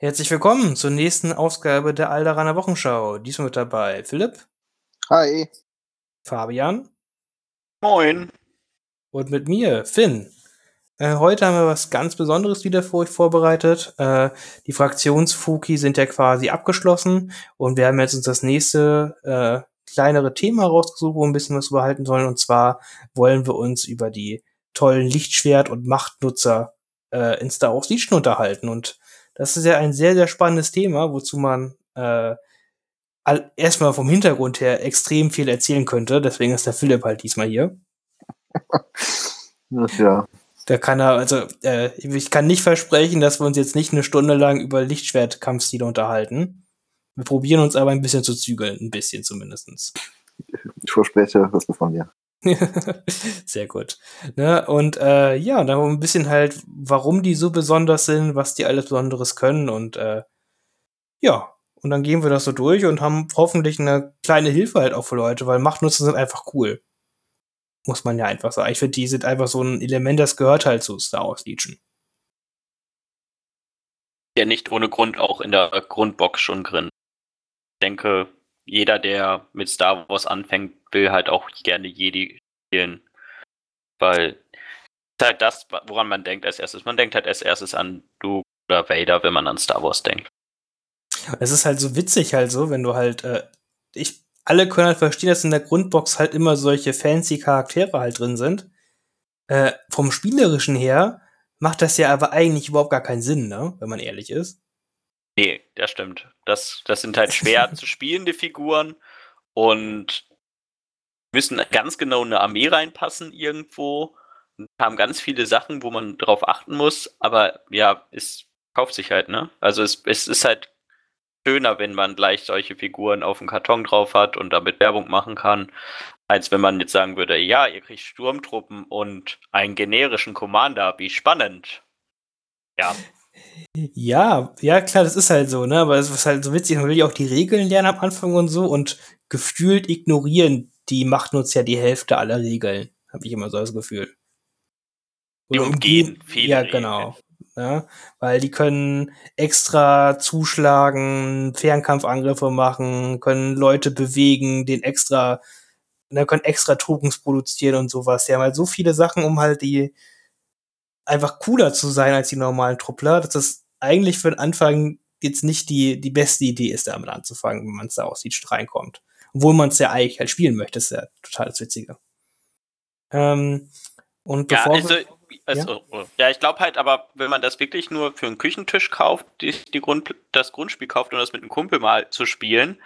Herzlich willkommen zur nächsten Ausgabe der Alderaner Wochenschau. Diesmal mit dabei Philipp, Hi. Fabian Moin. und mit mir, Finn. Äh, heute haben wir was ganz Besonderes wieder für euch vorbereitet. Äh, die Fraktionsfuki sind ja quasi abgeschlossen und wir haben jetzt uns das nächste äh, kleinere Thema rausgesucht, wo wir ein bisschen was überhalten sollen. Und zwar wollen wir uns über die tollen Lichtschwert- und Machtnutzer äh, in Star Wars Legion unterhalten. Und das ist ja ein sehr, sehr spannendes Thema, wozu man äh, erstmal vom Hintergrund her extrem viel erzählen könnte. Deswegen ist der Philipp halt diesmal hier. Ja. Da kann er, also äh, ich kann nicht versprechen, dass wir uns jetzt nicht eine Stunde lang über Lichtschwert-Kampfstile unterhalten. Wir probieren uns aber ein bisschen zu zügeln, ein bisschen zumindestens. Ich verspreche, was du von mir. Sehr gut. Ne? Und äh, ja, dann ein bisschen halt, warum die so besonders sind, was die alles Besonderes können und äh, ja, und dann gehen wir das so durch und haben hoffentlich eine kleine Hilfe halt auch für Leute, weil Machtnutzer sind einfach cool. Muss man ja einfach sagen. Ich finde, die sind einfach so ein Element, das gehört halt zu Star Wars Legion. Ja, nicht ohne Grund auch in der Grundbox schon drin. Ich denke, jeder, der mit Star Wars anfängt, will halt auch gerne Jedi spielen. Weil ist halt das, woran man denkt als erstes. Man denkt halt als erstes an Luke oder Vader, wenn man an Star Wars denkt. Es ist halt so witzig halt so, wenn du halt, äh, ich, alle können halt verstehen, dass in der Grundbox halt immer solche fancy Charaktere halt drin sind. Äh, vom Spielerischen her macht das ja aber eigentlich überhaupt gar keinen Sinn, ne? Wenn man ehrlich ist. Nee, das stimmt. Das, das sind halt schwer zu spielende Figuren und müssen ganz genau in eine Armee reinpassen irgendwo. Und haben ganz viele Sachen, wo man drauf achten muss, aber ja, es kauft sich halt, ne? Also es, es ist halt schöner, wenn man gleich solche Figuren auf dem Karton drauf hat und damit Werbung machen kann, als wenn man jetzt sagen würde, ja, ihr kriegt Sturmtruppen und einen generischen Commander, wie spannend. Ja, Ja, ja, klar, das ist halt so, ne? Aber es ist halt so witzig, man will ja auch die Regeln lernen am Anfang und so und gefühlt ignorieren die Machtnutzer ja die Hälfte aller Regeln. Habe ich immer so das Gefühl. Die umgehen viele Ja, genau. Ja, weil die können extra zuschlagen, Fernkampfangriffe machen, können Leute bewegen, den extra, ne, können extra Tokens produzieren und sowas. Die haben halt so viele Sachen, um halt die einfach cooler zu sein als die normalen Truppler, dass das eigentlich für den Anfang jetzt nicht die, die beste Idee ist, damit anzufangen, wenn man es da aus Siege reinkommt. Obwohl man es ja eigentlich halt spielen möchte, ist ja total das Witzige. Ähm, und Ja, bevor also, wir, also, ja. ich glaube halt, aber wenn man das wirklich nur für einen Küchentisch kauft, die, die Grund, das Grundspiel kauft und das mit einem Kumpel mal zu spielen,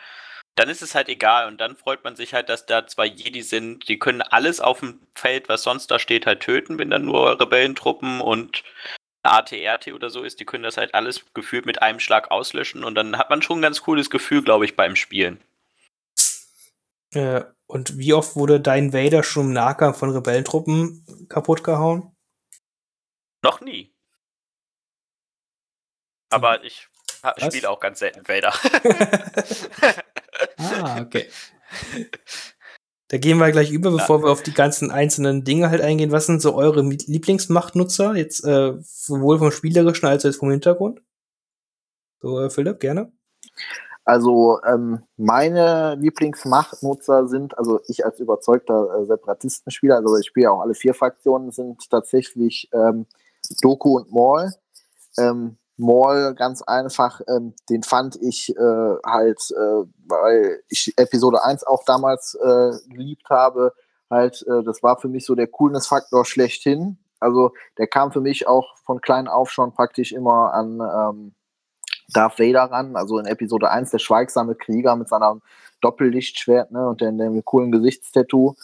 dann ist es halt egal und dann freut man sich halt, dass da zwei Jedi sind, die können alles auf dem Feld, was sonst da steht, halt töten, wenn dann nur Rebellentruppen und ATRT oder so ist, die können das halt alles gefühlt mit einem Schlag auslöschen und dann hat man schon ein ganz cooles Gefühl, glaube ich, beim Spielen. Äh, und wie oft wurde dein Vader schon im Nahkampf von Rebellentruppen kaputt gehauen? Noch nie. Aber ich spiele auch ganz selten Vader. ah, okay. Da gehen wir gleich über, bevor wir auf die ganzen einzelnen Dinge halt eingehen. Was sind so eure Lieblingsmachtnutzer? Jetzt äh, sowohl vom Spielerischen als auch vom Hintergrund? So, äh, Philipp, gerne. Also ähm, meine Lieblingsmachtnutzer sind, also ich als überzeugter äh, Separatistenspieler, also ich spiele ja auch alle vier Fraktionen, sind tatsächlich ähm, Doku und Maul. Ähm, Maul ganz einfach, ähm, den fand ich äh, halt, äh, weil ich Episode 1 auch damals äh, geliebt habe, halt, äh, das war für mich so der Coolness-Faktor schlechthin. Also der kam für mich auch von klein auf schon praktisch immer an ähm, Darth Vader ran, also in Episode 1 der schweigsame Krieger mit seinem Doppellichtschwert ne, und dem, dem coolen Gesichtstattoo.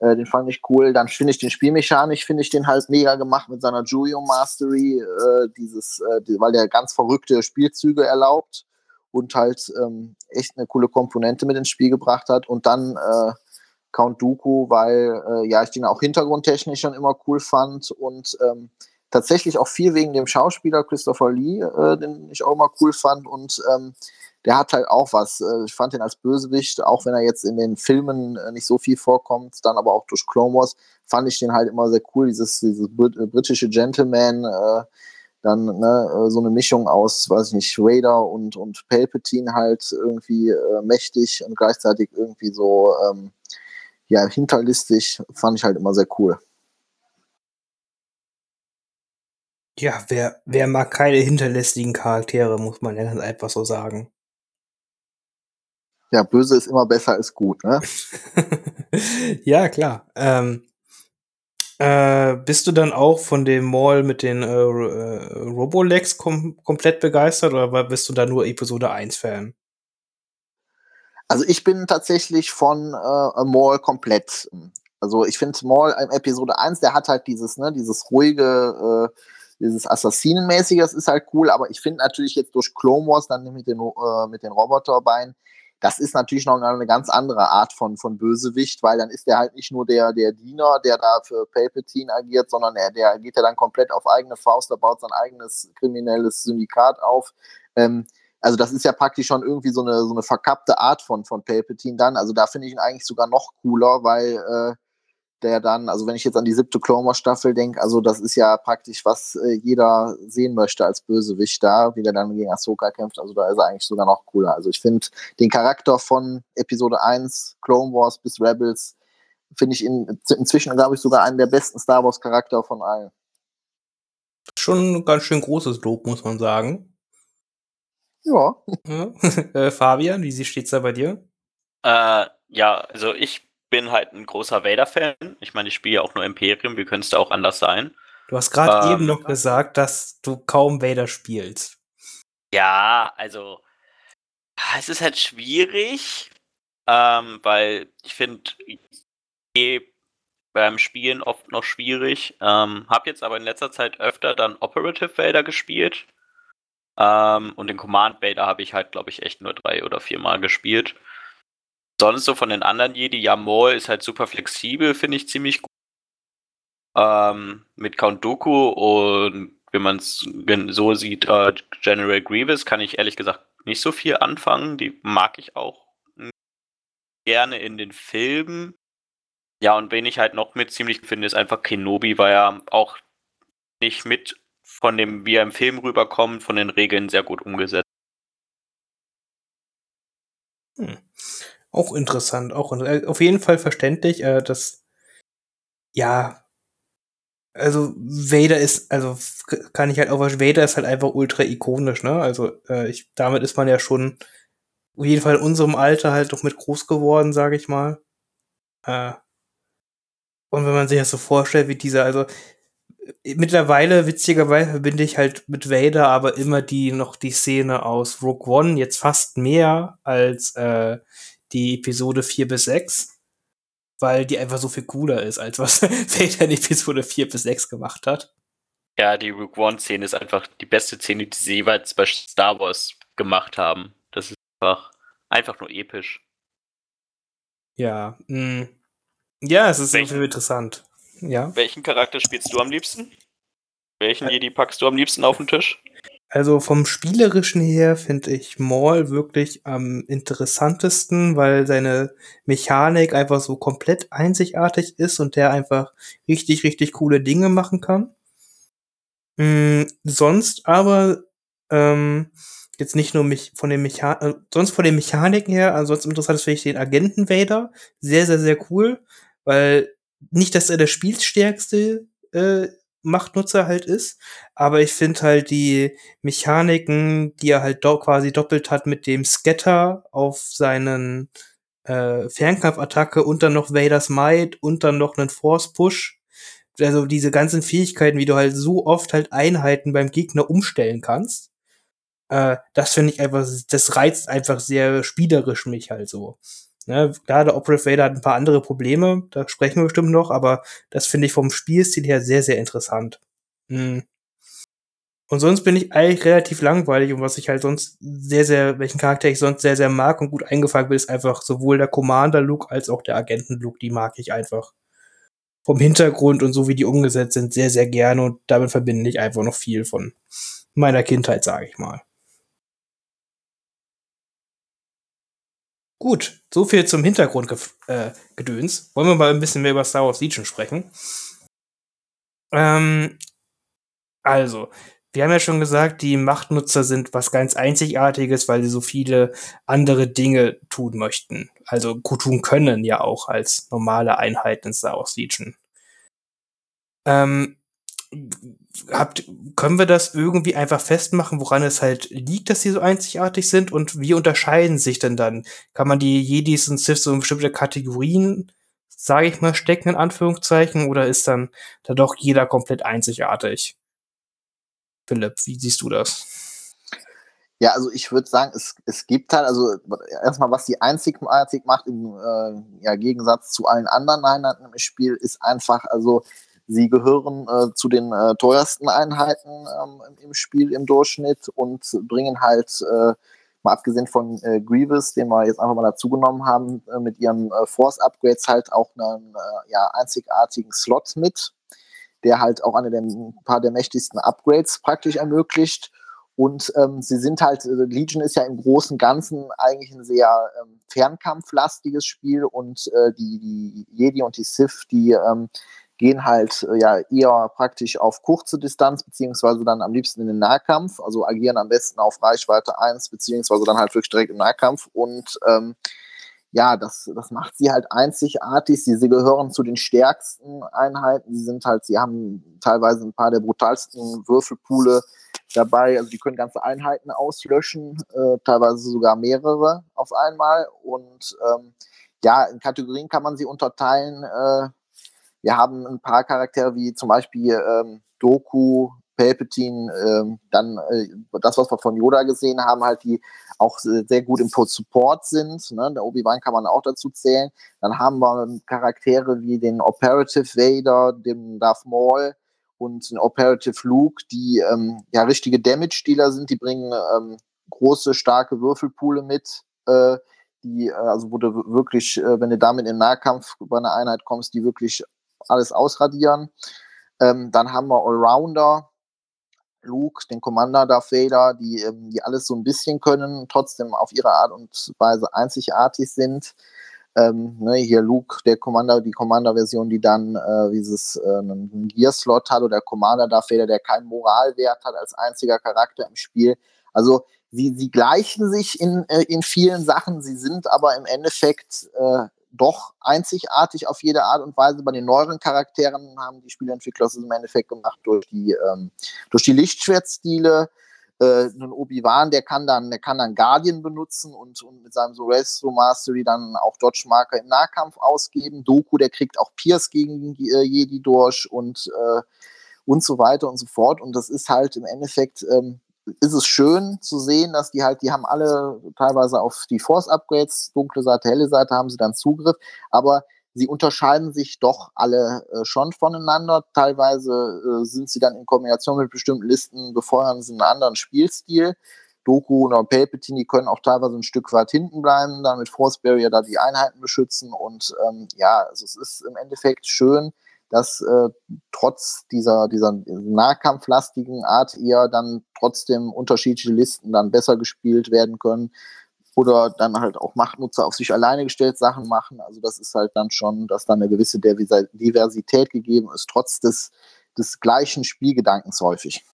Äh, den fand ich cool. Dann finde ich den spielmechanisch, finde ich den halt mega gemacht mit seiner Julio Mastery, äh, dieses, äh, die, weil der ganz verrückte Spielzüge erlaubt und halt ähm, echt eine coole Komponente mit ins Spiel gebracht hat. Und dann äh, Count Dooku, weil äh, ja ich den auch hintergrundtechnisch schon immer cool fand und ähm, tatsächlich auch viel wegen dem Schauspieler Christopher Lee, äh, den ich auch immer cool fand und ähm, der hat halt auch was. Äh, Ich fand ihn als Bösewicht, auch wenn er jetzt in den Filmen äh, nicht so viel vorkommt, dann aber auch durch Clone Wars, fand ich den halt immer sehr cool. Dieses, dieses brit äh, britische Gentleman, äh, dann ne, so eine Mischung aus, weiß ich nicht, Vader und, und Palpatine halt irgendwie äh, mächtig und gleichzeitig irgendwie so ähm, ja, hinterlistig, fand ich halt immer sehr cool. Ja, wer, wer mag keine hinterlästigen Charaktere, muss man ja ganz einfach so sagen. Ja, böse ist immer besser als gut, ne? ja, klar. Ähm, äh, bist du dann auch von dem Mall mit den äh, äh, Robolex kom komplett begeistert oder bist du da nur Episode 1 Fan? Also ich bin tatsächlich von äh, Maul komplett. Also ich finde Maul in Episode 1, der hat halt dieses, ne, dieses ruhige, äh, dieses Assassinenmäßige, das ist halt cool, aber ich finde natürlich jetzt durch Clone Wars dann mit den, äh, mit den Roboterbeinen, das ist natürlich noch eine ganz andere Art von, von Bösewicht, weil dann ist der halt nicht nur der, der Diener, der da für Palpatine agiert, sondern er, der geht ja dann komplett auf eigene Faust, der baut sein eigenes kriminelles Syndikat auf. Ähm, also das ist ja praktisch schon irgendwie so eine, so eine verkappte Art von, von Palpatine dann. Also da finde ich ihn eigentlich sogar noch cooler, weil äh, der dann, also wenn ich jetzt an die siebte Clone Staffel denke, also das ist ja praktisch, was äh, jeder sehen möchte als Bösewicht da, wie der dann gegen Ahsoka kämpft, also da ist er eigentlich sogar noch cooler. Also ich finde den Charakter von Episode 1, Clone Wars bis Rebels, finde ich in, inzwischen, glaube ich, sogar einen der besten Star Wars Charakter von allen. Schon ein ganz schön großes Lob, muss man sagen. Ja. ja. äh, Fabian, wie steht's da bei dir? Äh, ja, also ich bin halt ein großer Vader-Fan. Ich meine, ich spiele ja auch nur Imperium, wie könnte es da auch anders sein? Du hast gerade ähm, eben noch gesagt, dass du kaum Vader spielst. Ja, also es ist halt schwierig, ähm, weil ich finde eh beim Spielen oft noch schwierig. Ähm, hab jetzt aber in letzter Zeit öfter dann Operative Vader gespielt. Ähm, und den Command Vader habe ich halt, glaube ich, echt nur drei oder vier Mal gespielt sonst so von den anderen Jedi, ja, Maul ist halt super flexibel, finde ich ziemlich gut. Ähm, mit Count Dooku und wenn man es so sieht, äh, General Grievous kann ich ehrlich gesagt nicht so viel anfangen. Die mag ich auch gerne in den Filmen. Ja, und wen ich halt noch mit ziemlich finde, ist einfach Kenobi, weil er auch nicht mit von dem, wie er im Film rüberkommt, von den Regeln sehr gut umgesetzt. Hm. Auch interessant, auch äh, auf jeden Fall verständlich, äh, dass ja, also Vader ist, also kann ich halt auch, Vader ist halt einfach ultra ikonisch, ne? Also äh, ich, damit ist man ja schon auf jeden Fall in unserem Alter halt doch mit groß geworden, sage ich mal. Äh, und wenn man sich das so vorstellt, wie dieser, also mittlerweile, witzigerweise, verbinde ich halt mit Vader aber immer die noch die Szene aus Rogue One jetzt fast mehr als äh, die Episode 4 bis 6, weil die einfach so viel cooler ist, als was Vader in Episode 4 bis 6 gemacht hat. Ja, die Rogue One-Szene ist einfach die beste Szene, die sie jeweils bei Star Wars gemacht haben. Das ist einfach, einfach nur episch. Ja, mh. Mm. ja, es ist welchen, interessant. Ja. Welchen Charakter spielst du am liebsten? Welchen Jedi packst du am liebsten auf den Tisch? Also vom Spielerischen her finde ich Maul wirklich am interessantesten, weil seine Mechanik einfach so komplett einzigartig ist und der einfach richtig, richtig coole Dinge machen kann. Mhm, sonst aber ähm, jetzt nicht nur mich von den Mechan äh, sonst von den Mechaniken her, ansonsten interessant finde ich den Agenten Vader sehr, sehr, sehr cool, weil nicht, dass er der Spielstärkste äh, Machtnutzer halt ist. Aber ich finde halt die Mechaniken, die er halt do quasi doppelt hat mit dem Scatter auf seinen äh, Fernkampfattacke und dann noch Vader's Might und dann noch einen Force Push. Also diese ganzen Fähigkeiten, wie du halt so oft halt Einheiten beim Gegner umstellen kannst. Äh, das finde ich einfach, das reizt einfach sehr spielerisch mich halt so. Ne, klar, der Operative Vader hat ein paar andere Probleme, da sprechen wir bestimmt noch, aber das finde ich vom Spielstil her sehr, sehr interessant. Mhm. Und sonst bin ich eigentlich relativ langweilig und was ich halt sonst sehr, sehr, welchen Charakter ich sonst sehr, sehr mag und gut eingefangen bin, ist einfach sowohl der Commander-Look als auch der Agenten-Look, die mag ich einfach. Vom Hintergrund und so wie die umgesetzt sind, sehr, sehr gerne und damit verbinde ich einfach noch viel von meiner Kindheit, sage ich mal. Gut, so viel zum Hintergrundgedöns. Äh, Wollen wir mal ein bisschen mehr über Star Wars Legion sprechen? Ähm, also, wir haben ja schon gesagt, die Machtnutzer sind was ganz Einzigartiges, weil sie so viele andere Dinge tun möchten. Also gut tun können ja auch als normale Einheiten in Star Wars Legion. Ähm, habt, können wir das irgendwie einfach festmachen, woran es halt liegt, dass sie so einzigartig sind und wie unterscheiden sich denn dann? Kann man die Jedis und Siths so in bestimmte Kategorien, sage ich mal, stecken in Anführungszeichen oder ist dann da doch jeder komplett einzigartig? Philipp, wie siehst du das? Ja, also ich würde sagen, es, es gibt halt, also erstmal, was die einzigartig macht im äh, ja, Gegensatz zu allen anderen Einheiten im Spiel, ist einfach, also sie gehören äh, zu den äh, teuersten Einheiten ähm, im Spiel im Durchschnitt und bringen halt, äh, mal abgesehen von äh, Grievous, den wir jetzt einfach mal dazugenommen haben, äh, mit ihren Force-Upgrades halt auch einen ja, einzigartigen Slot mit der halt auch eine der, ein paar der mächtigsten Upgrades praktisch ermöglicht. Und ähm, sie sind halt, Legion ist ja im Großen und Ganzen eigentlich ein sehr ähm, fernkampflastiges Spiel und äh, die, die Jedi und die Sith, die ähm, gehen halt äh, ja eher praktisch auf kurze Distanz, beziehungsweise dann am liebsten in den Nahkampf, also agieren am besten auf Reichweite 1, beziehungsweise dann halt wirklich direkt im Nahkampf und ähm, ja, das, das macht sie halt einzigartig. Sie, sie gehören zu den stärksten Einheiten. Sie sind halt, sie haben teilweise ein paar der brutalsten Würfelpoole dabei. Also die können ganze Einheiten auslöschen, äh, teilweise sogar mehrere auf einmal. Und ähm, ja, in Kategorien kann man sie unterteilen. Äh, wir haben ein paar Charaktere wie zum Beispiel ähm, Doku, Palpatine, ähm, dann äh, das, was wir von Yoda gesehen haben, halt die auch sehr gut im Support sind. Ne? Der Obi-Wan kann man auch dazu zählen. Dann haben wir Charaktere wie den Operative Vader, den Darth Maul und den Operative Luke, die ähm, ja richtige Damage-Dealer sind. Die bringen ähm, große, starke Würfelpoole mit. Äh, die, äh, also wo du wirklich, äh, wenn du damit in Nahkampf bei einer Einheit kommst, die wirklich alles ausradieren. Ähm, dann haben wir Allrounder, Luke, den Commander Darth Vader, die, ähm, die alles so ein bisschen können, trotzdem auf ihre Art und Weise einzigartig sind. Ähm, ne, hier Luke, der Commander, die Commander-Version, die dann äh, dieses äh, Gear-Slot hat, oder der Commander Darth Vader, der keinen Moralwert hat als einziger Charakter im Spiel. Also sie, sie gleichen sich in, äh, in vielen Sachen, sie sind aber im Endeffekt äh, doch einzigartig auf jede Art und Weise. Bei den neueren Charakteren haben die Spieleentwickler es im Endeffekt gemacht durch die, ähm, durch die Lichtschwertstile. Äh, ein Obi-Wan, der kann dann, der kann dann Guardian benutzen und, und mit seinem Sorestro Mastery dann auch Dodge Marker im Nahkampf ausgeben. Doku, der kriegt auch Pierce gegen äh, Jedi durch und, äh, und so weiter und so fort. Und das ist halt im Endeffekt ähm, ist es schön zu sehen, dass die halt, die haben alle teilweise auf die Force-Upgrades, dunkle Seite, helle Seite, haben sie dann Zugriff, aber sie unterscheiden sich doch alle äh, schon voneinander. Teilweise äh, sind sie dann in Kombination mit bestimmten Listen, befeuern sie einen anderen Spielstil. Doku und Palpatine, die können auch teilweise ein Stück weit hinten bleiben, dann mit Force Barrier da die Einheiten beschützen und ähm, ja, also es ist im Endeffekt schön, dass äh, trotz dieser, dieser nahkampflastigen Art eher dann trotzdem unterschiedliche Listen dann besser gespielt werden können oder dann halt auch Machtnutzer auf sich alleine gestellt Sachen machen. Also das ist halt dann schon, dass dann eine gewisse Diversität gegeben ist, trotz des, des gleichen Spielgedankens häufig.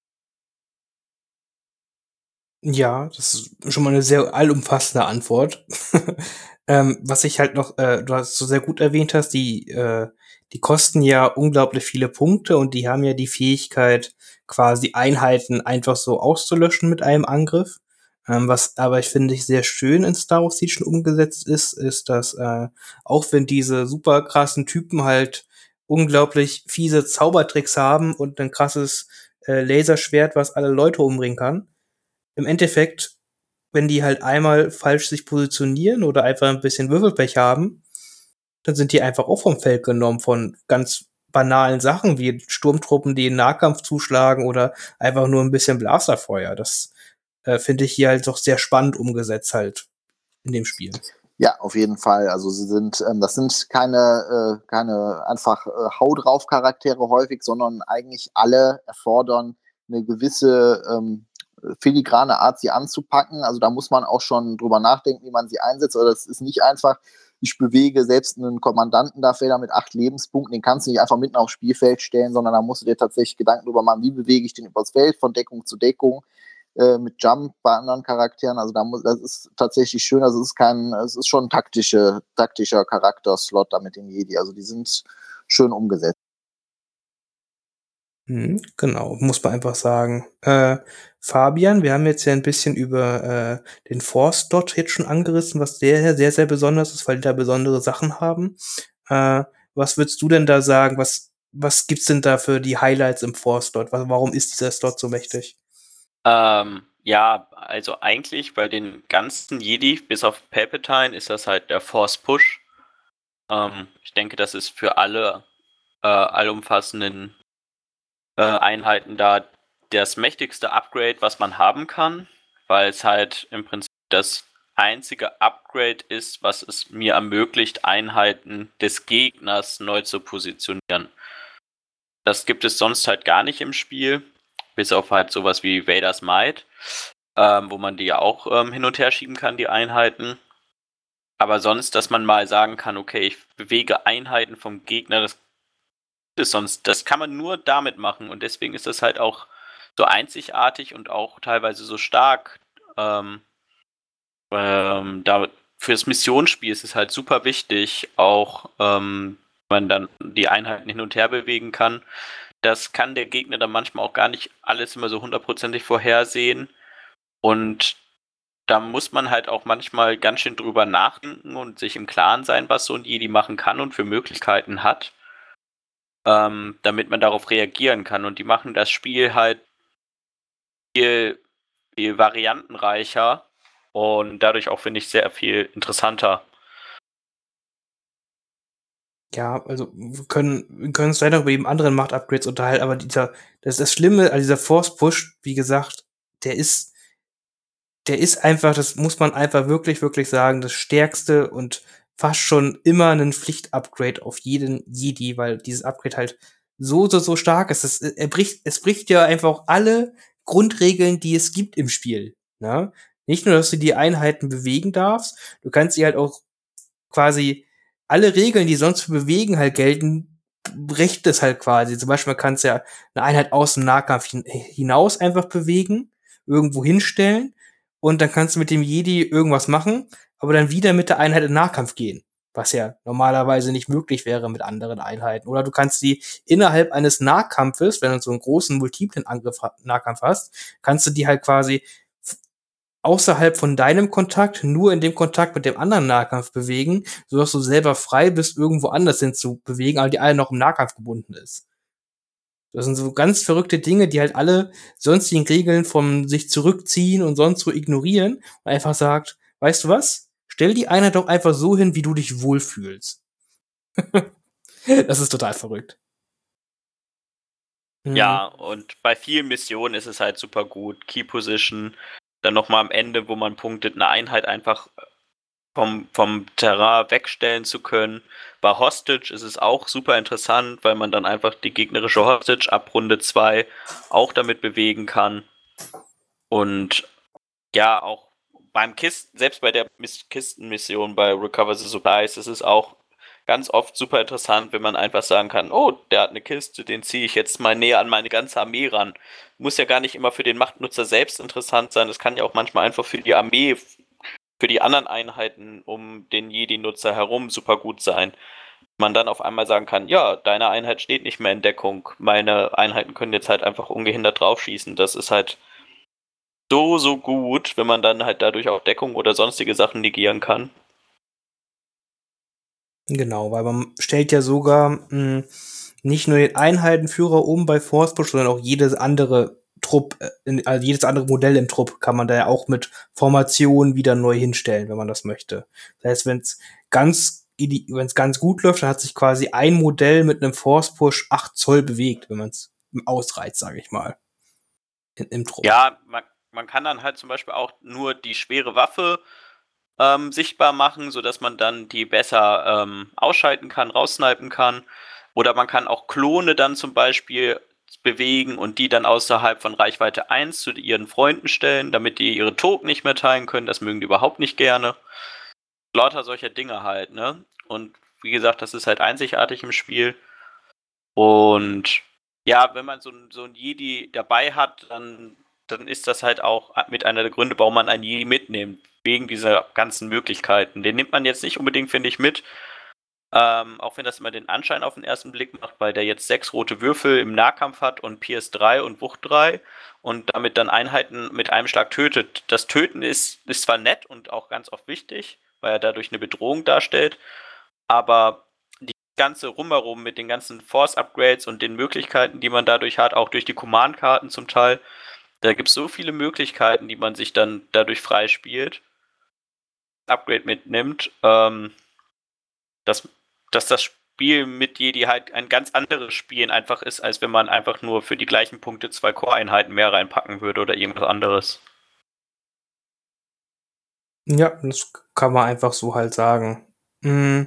Ja, das ist schon mal eine sehr allumfassende Antwort. ähm, was ich halt noch, äh, du hast so sehr gut erwähnt hast, die äh, die kosten ja unglaublich viele Punkte und die haben ja die Fähigkeit, quasi Einheiten einfach so auszulöschen mit einem Angriff. Ähm, was aber ich finde ich sehr schön in Star Wars Siege umgesetzt ist, ist, dass äh, auch wenn diese super krassen Typen halt unglaublich fiese Zaubertricks haben und ein krasses äh, Laserschwert, was alle Leute umbringen kann, im Endeffekt, wenn die halt einmal falsch sich positionieren oder einfach ein bisschen Würfelpech haben, dann sind die einfach auch vom Feld genommen von ganz banalen Sachen wie Sturmtruppen, die in Nahkampf zuschlagen oder einfach nur ein bisschen Blasterfeuer. Das äh, finde ich hier halt doch sehr spannend umgesetzt halt in dem Spiel. Ja, auf jeden Fall. Also sie sind, ähm, das sind keine, äh, keine einfach äh, Hau drauf Charaktere häufig, sondern eigentlich alle erfordern eine gewisse ähm, filigrane Art, sie anzupacken. Also da muss man auch schon drüber nachdenken, wie man sie einsetzt. Also das ist nicht einfach ich bewege selbst einen Kommandanten da Felder mit acht Lebenspunkten, den kannst du nicht einfach mitten aufs Spielfeld stellen, sondern da musst du dir tatsächlich Gedanken darüber machen, wie bewege ich den übers Feld, von Deckung zu Deckung, äh, mit Jump bei anderen Charakteren. Also da muss, das ist tatsächlich schön. Also es ist kein, es ist schon ein taktische, taktischer Charakter-Slot da mit den Jedi. Also die sind schön umgesetzt. Hm, genau, muss man einfach sagen. Äh, Fabian, wir haben jetzt ja ein bisschen über äh, den Force Dot jetzt schon angerissen, was sehr, sehr, sehr besonders ist, weil die da besondere Sachen haben. Äh, was würdest du denn da sagen? Was, was gibt's denn da für die Highlights im Force Dot? Warum ist dieser Slot so mächtig? Ähm, ja, also eigentlich bei den ganzen Jedi, bis auf Palpatine, ist das halt der Force Push. Ähm, ich denke, das ist für alle äh, allumfassenden äh, Einheiten da das mächtigste Upgrade, was man haben kann, weil es halt im Prinzip das einzige Upgrade ist, was es mir ermöglicht, Einheiten des Gegners neu zu positionieren. Das gibt es sonst halt gar nicht im Spiel, bis auf halt sowas wie Vader's Might, ähm, wo man die ja auch ähm, hin und her schieben kann, die Einheiten. Aber sonst, dass man mal sagen kann, okay, ich bewege Einheiten vom Gegner, das ist sonst, das kann man nur damit machen und deswegen ist das halt auch so einzigartig und auch teilweise so stark. Ähm, ähm, da, fürs Missionsspiel ist es halt super wichtig, auch ähm, man dann die Einheiten hin und her bewegen kann. Das kann der Gegner dann manchmal auch gar nicht alles immer so hundertprozentig vorhersehen. Und da muss man halt auch manchmal ganz schön drüber nachdenken und sich im Klaren sein, was so ein Jedi machen kann und für Möglichkeiten hat ähm, damit man darauf reagieren kann. Und die machen das Spiel halt viel, viel variantenreicher und dadurch auch, finde ich, sehr viel interessanter. Ja, also wir können, wir können uns leider über eben anderen Macht-Upgrades unterhalten, aber dieser, das ist das Schlimme, also dieser Force-Push, wie gesagt, der ist, der ist einfach, das muss man einfach wirklich, wirklich sagen, das stärkste und fast schon immer ein Pflicht-Upgrade auf jeden Jedi, weil dieses Upgrade halt so, so, so stark ist. Es, er bricht, es bricht ja einfach alle Grundregeln, die es gibt im Spiel. Ne? Nicht nur, dass du die Einheiten bewegen darfst, du kannst sie halt auch quasi alle Regeln, die sonst für Bewegen halt gelten, bricht es halt quasi. Zum Beispiel kannst du ja eine Einheit aus dem Nahkampf hinaus einfach bewegen, irgendwo hinstellen und dann kannst du mit dem Jedi irgendwas machen aber dann wieder mit der Einheit in Nahkampf gehen, was ja normalerweise nicht möglich wäre mit anderen Einheiten. Oder du kannst die innerhalb eines Nahkampfes, wenn du so einen großen multiplen Angriff Nahkampf hast, kannst du die halt quasi außerhalb von deinem Kontakt nur in dem Kontakt mit dem anderen Nahkampf bewegen, sodass du selber frei bist, irgendwo anders hin zu bewegen, aber die alle noch im Nahkampf gebunden ist. Das sind so ganz verrückte Dinge, die halt alle sonstigen Regeln vom sich zurückziehen und sonst so ignorieren und einfach sagt, weißt du was? Stell die Einheit doch einfach so hin, wie du dich wohlfühlst. das ist total verrückt. Ja, mhm. und bei vielen Missionen ist es halt super gut. Key Position, dann nochmal am Ende, wo man punktet, eine Einheit einfach vom, vom Terrain wegstellen zu können. Bei Hostage ist es auch super interessant, weil man dann einfach die gegnerische Hostage ab Runde 2 auch damit bewegen kann. Und ja, auch beim Kisten, selbst bei der Kistenmission bei Recover the Supplies, ist es auch ganz oft super interessant, wenn man einfach sagen kann, oh, der hat eine Kiste, den ziehe ich jetzt mal näher an meine ganze Armee ran. Muss ja gar nicht immer für den Machtnutzer selbst interessant sein, das kann ja auch manchmal einfach für die Armee, für die anderen Einheiten um den Jedi-Nutzer herum super gut sein. Man dann auf einmal sagen kann, ja, deine Einheit steht nicht mehr in Deckung, meine Einheiten können jetzt halt einfach ungehindert draufschießen. Das ist halt so, so gut, wenn man dann halt dadurch auch Deckung oder sonstige Sachen negieren kann. Genau, weil man stellt ja sogar mh, hm, nicht nur den Einheitenführer um bei Force Push, sondern auch jedes andere Trupp, äh, also jedes andere Modell im Trupp kann man da ja auch mit Formationen wieder neu hinstellen, wenn man das möchte. Das heißt, wenn es ganz wenn es ganz gut läuft, dann hat sich quasi ein Modell mit einem Force Push 8 Zoll bewegt, wenn man es ausreizt, sage ich mal. In, Im Trupp. Ja, man, man kann dann halt zum Beispiel auch nur die schwere Waffe ähm, sichtbar machen, sodass man dann die besser ähm, ausschalten kann, raussnipen kann. Oder man kann auch Klone dann zum Beispiel bewegen und die dann außerhalb von Reichweite 1 zu ihren Freunden stellen, damit die ihre Token nicht mehr teilen können. Das mögen die überhaupt nicht gerne. lauter solcher Dinge halt, ne? Und wie gesagt, das ist halt einzigartig im Spiel. Und ja, wenn man so, so ein Jedi dabei hat, dann, dann ist das halt auch mit einer der Gründe, warum man einen Jedi mitnimmt. Wegen dieser ganzen Möglichkeiten. Den nimmt man jetzt nicht unbedingt, finde ich, mit. Ähm, auch wenn das immer den Anschein auf den ersten Blick macht, weil der jetzt sechs rote Würfel im Nahkampf hat und PS3 und Wucht 3 und damit dann Einheiten mit einem Schlag tötet. Das Töten ist, ist zwar nett und auch ganz oft wichtig, weil er dadurch eine Bedrohung darstellt, aber die ganze Rumherum mit den ganzen Force-Upgrades und den Möglichkeiten, die man dadurch hat, auch durch die Command-Karten zum Teil, da gibt es so viele Möglichkeiten, die man sich dann dadurch freispielt, Upgrade mitnimmt, ähm, dass, dass das Spiel mit Jedi halt ein ganz anderes Spielen einfach ist, als wenn man einfach nur für die gleichen Punkte zwei Core-Einheiten mehr reinpacken würde oder irgendwas anderes. Ja, das kann man einfach so halt sagen. Hm.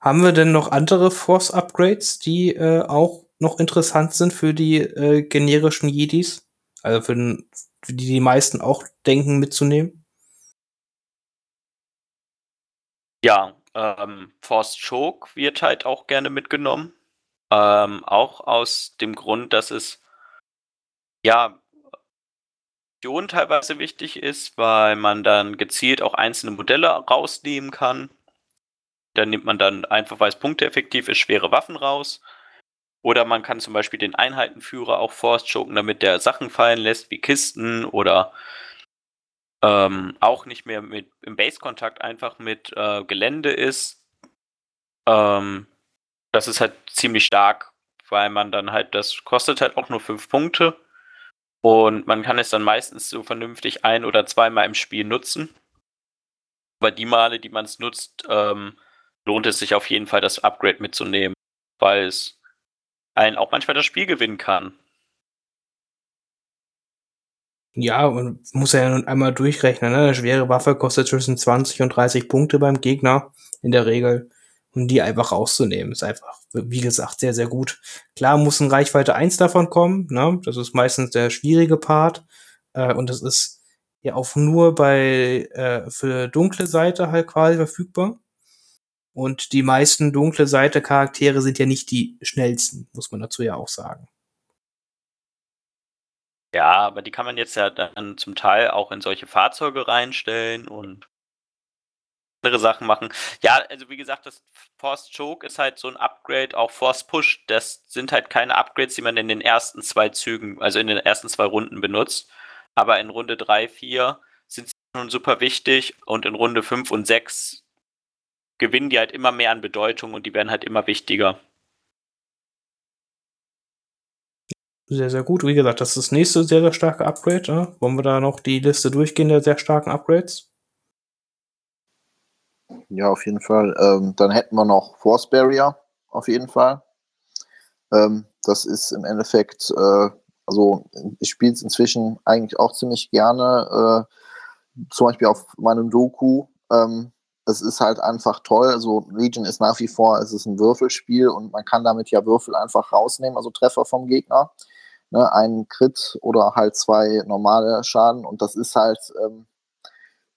Haben wir denn noch andere Force-Upgrades, die äh, auch noch interessant sind für die äh, generischen Jedis? Also für, den, für die die meisten auch denken mitzunehmen? Ja, ähm, Force Choke wird halt auch gerne mitgenommen. Ähm, auch aus dem Grund, dass es ja teilweise wichtig ist, weil man dann gezielt auch einzelne Modelle rausnehmen kann. Da nimmt man dann einfach, weil es punkteeffektiv ist, schwere Waffen raus. Oder man kann zum Beispiel den Einheitenführer auch Force choken, damit der Sachen fallen lässt, wie Kisten oder ähm, auch nicht mehr mit im Base-Kontakt einfach mit äh, Gelände ist. Ähm, das ist halt ziemlich stark, weil man dann halt, das kostet halt auch nur 5 Punkte. Und man kann es dann meistens so vernünftig ein- oder zweimal im Spiel nutzen. Aber die Male, die man es nutzt, ähm, lohnt es sich auf jeden Fall, das Upgrade mitzunehmen, weil es einen auch manchmal das Spiel gewinnen kann. Ja, und muss ja nun einmal durchrechnen. Ne? Eine schwere Waffe kostet zwischen 20 und 30 Punkte beim Gegner in der Regel. Und die einfach rauszunehmen, ist einfach, wie gesagt, sehr, sehr gut. Klar muss ein Reichweite 1 davon kommen. Ne? Das ist meistens der schwierige Part. Äh, und das ist ja auch nur bei äh, für dunkle Seite halt quasi verfügbar. Und die meisten dunkle Seite Charaktere sind ja nicht die schnellsten, muss man dazu ja auch sagen. Ja, aber die kann man jetzt ja dann zum Teil auch in solche Fahrzeuge reinstellen und andere Sachen machen. Ja, also wie gesagt, das Force Choke ist halt so ein Upgrade, auch Force Push, das sind halt keine Upgrades, die man in den ersten zwei Zügen, also in den ersten zwei Runden benutzt. Aber in Runde 3, 4 sind sie schon super wichtig und in Runde 5 und 6 gewinnen die halt immer mehr an Bedeutung und die werden halt immer wichtiger. Sehr, sehr gut. Wie gesagt, das ist das nächste sehr, sehr starke Upgrade. Ne? Wollen wir da noch die Liste durchgehen der sehr starken Upgrades? Ja, auf jeden Fall. Ähm, dann hätten wir noch Force Barrier, auf jeden Fall. Ähm, das ist im Endeffekt, äh, also ich spiele es inzwischen eigentlich auch ziemlich gerne. Äh, zum Beispiel auf meinem Doku. Ähm, es ist halt einfach toll. Also Legion ist nach wie vor, es ist ein Würfelspiel und man kann damit ja Würfel einfach rausnehmen, also Treffer vom Gegner ne, einen Crit oder halt zwei normale Schaden. Und das ist halt, ähm,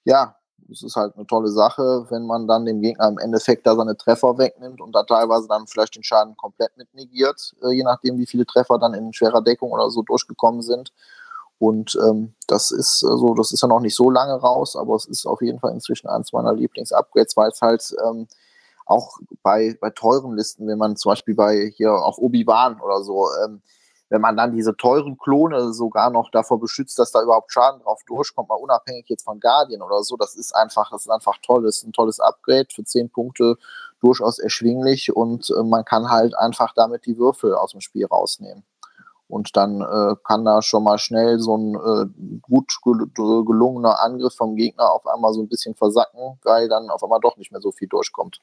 ja, das ist halt eine tolle Sache, wenn man dann dem Gegner im Endeffekt da seine Treffer wegnimmt und da teilweise dann vielleicht den Schaden komplett mit negiert, äh, je nachdem, wie viele Treffer dann in schwerer Deckung oder so durchgekommen sind. Und ähm, das ist also, das ist ja noch nicht so lange raus, aber es ist auf jeden Fall inzwischen eines meiner Lieblings-Upgrades, weil es halt ähm, auch bei, bei teuren Listen, wenn man zum Beispiel bei hier auf Obi-Wan oder so, ähm, wenn man dann diese teuren Klone sogar noch davor beschützt, dass da überhaupt Schaden drauf durchkommt, mal unabhängig jetzt von Guardian oder so, das ist einfach, das ist einfach toll, das ist ein tolles Upgrade für 10 Punkte durchaus erschwinglich und äh, man kann halt einfach damit die Würfel aus dem Spiel rausnehmen. Und dann äh, kann da schon mal schnell so ein äh, gut gelungener Angriff vom Gegner auf einmal so ein bisschen versacken, weil dann auf einmal doch nicht mehr so viel durchkommt.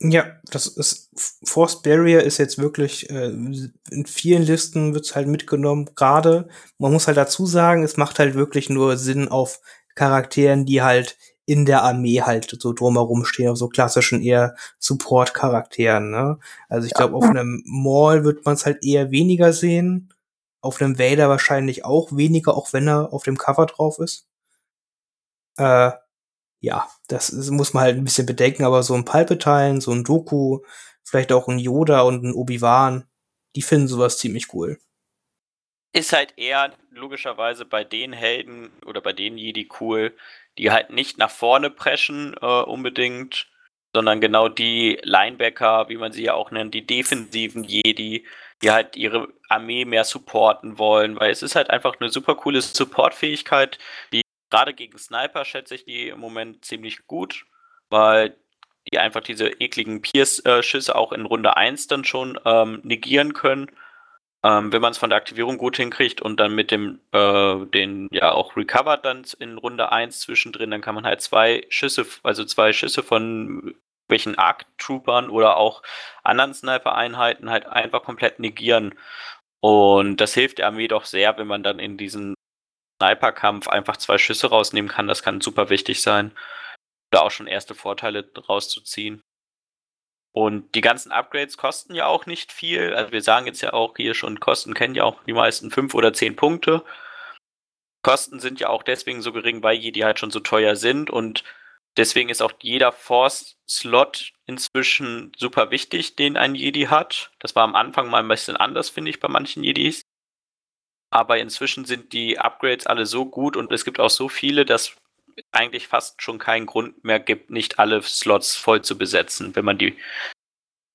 Ja, das ist Forced Barrier ist jetzt wirklich äh, in vielen Listen wird's halt mitgenommen. Gerade man muss halt dazu sagen, es macht halt wirklich nur Sinn auf Charakteren, die halt in der Armee halt so drumherum stehen, auf so klassischen eher Support-Charakteren. Ne? Also ich glaube, auf einem Maul wird man es halt eher weniger sehen. Auf einem Vader wahrscheinlich auch weniger, auch wenn er auf dem Cover drauf ist. Äh, ja, das ist, muss man halt ein bisschen bedenken, aber so ein Palpatine, so ein Doku, vielleicht auch ein Yoda und ein Obi-Wan, die finden sowas ziemlich cool. Ist halt eher logischerweise bei den Helden oder bei den Jedi cool, die halt nicht nach vorne preschen äh, unbedingt, sondern genau die Linebacker, wie man sie ja auch nennt, die defensiven Jedi, die halt ihre Armee mehr supporten wollen, weil es ist halt einfach eine super coole Supportfähigkeit, die gerade gegen Sniper schätze ich die im Moment ziemlich gut, weil die einfach diese ekligen Pierce-Schüsse auch in Runde 1 dann schon ähm, negieren können. Ähm, wenn man es von der Aktivierung gut hinkriegt und dann mit dem, äh, den ja auch recovered dann in Runde 1 zwischendrin, dann kann man halt zwei Schüsse, also zwei Schüsse von welchen Arc-Troopern oder auch anderen Sniper-Einheiten halt einfach komplett negieren. Und das hilft der Armee doch sehr, wenn man dann in diesen Sniper-Kampf einfach zwei Schüsse rausnehmen kann. Das kann super wichtig sein. Da auch schon erste Vorteile rauszuziehen. Und die ganzen Upgrades kosten ja auch nicht viel. Also wir sagen jetzt ja auch hier schon, Kosten kennen ja auch die meisten fünf oder zehn Punkte. Kosten sind ja auch deswegen so gering, weil Jedi halt schon so teuer sind und Deswegen ist auch jeder Force-Slot inzwischen super wichtig, den ein Jedi hat. Das war am Anfang mal ein bisschen anders, finde ich, bei manchen Jedis. Aber inzwischen sind die Upgrades alle so gut und es gibt auch so viele, dass eigentlich fast schon keinen Grund mehr gibt, nicht alle Slots voll zu besetzen, wenn man die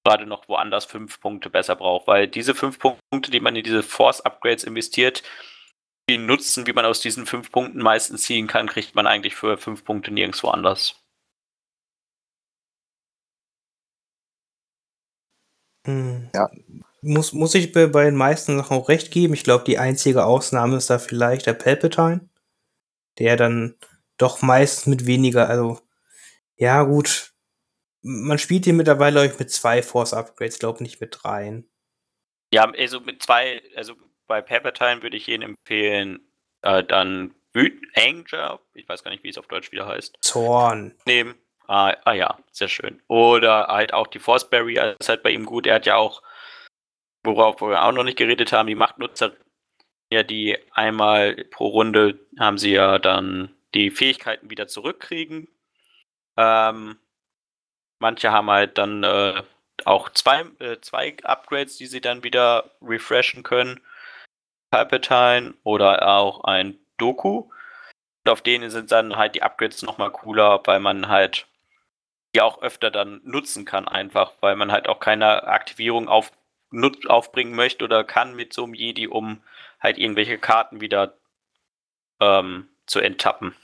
gerade noch woanders fünf Punkte besser braucht. Weil diese fünf Punkte, die man in diese Force-Upgrades investiert, viel Nutzen, wie man aus diesen fünf Punkten meistens ziehen kann, kriegt man eigentlich für fünf Punkte nirgendwo anders. Hm. Ja. Muss, muss ich bei, bei den meisten Sachen auch recht geben. Ich glaube, die einzige Ausnahme ist da vielleicht der Palpatine, der dann doch meist mit weniger, also ja gut, man spielt hier mittlerweile euch mit zwei Force Upgrades, glaube nicht mit dreien. Ja, also mit zwei, also bei Palpatine würde ich Ihnen empfehlen, äh, dann Anger, ich weiß gar nicht, wie es auf Deutsch wieder heißt. Zorn. Nehmen. Ah, ah ja, sehr schön. Oder halt auch die Force Barrier ist halt bei ihm gut. Er hat ja auch, worauf wir auch noch nicht geredet haben, die Machtnutzer, ja, die einmal pro Runde haben sie ja dann die Fähigkeiten wieder zurückkriegen. Ähm, manche haben halt dann äh, auch zwei, äh, zwei Upgrades, die sie dann wieder refreshen können. Palpatine oder auch ein Doku. Und auf denen sind dann halt die Upgrades nochmal cooler, weil man halt die auch öfter dann nutzen kann, einfach, weil man halt auch keine Aktivierung auf, aufbringen möchte oder kann mit so einem Jedi, um halt irgendwelche Karten wieder ähm, zu enttappen.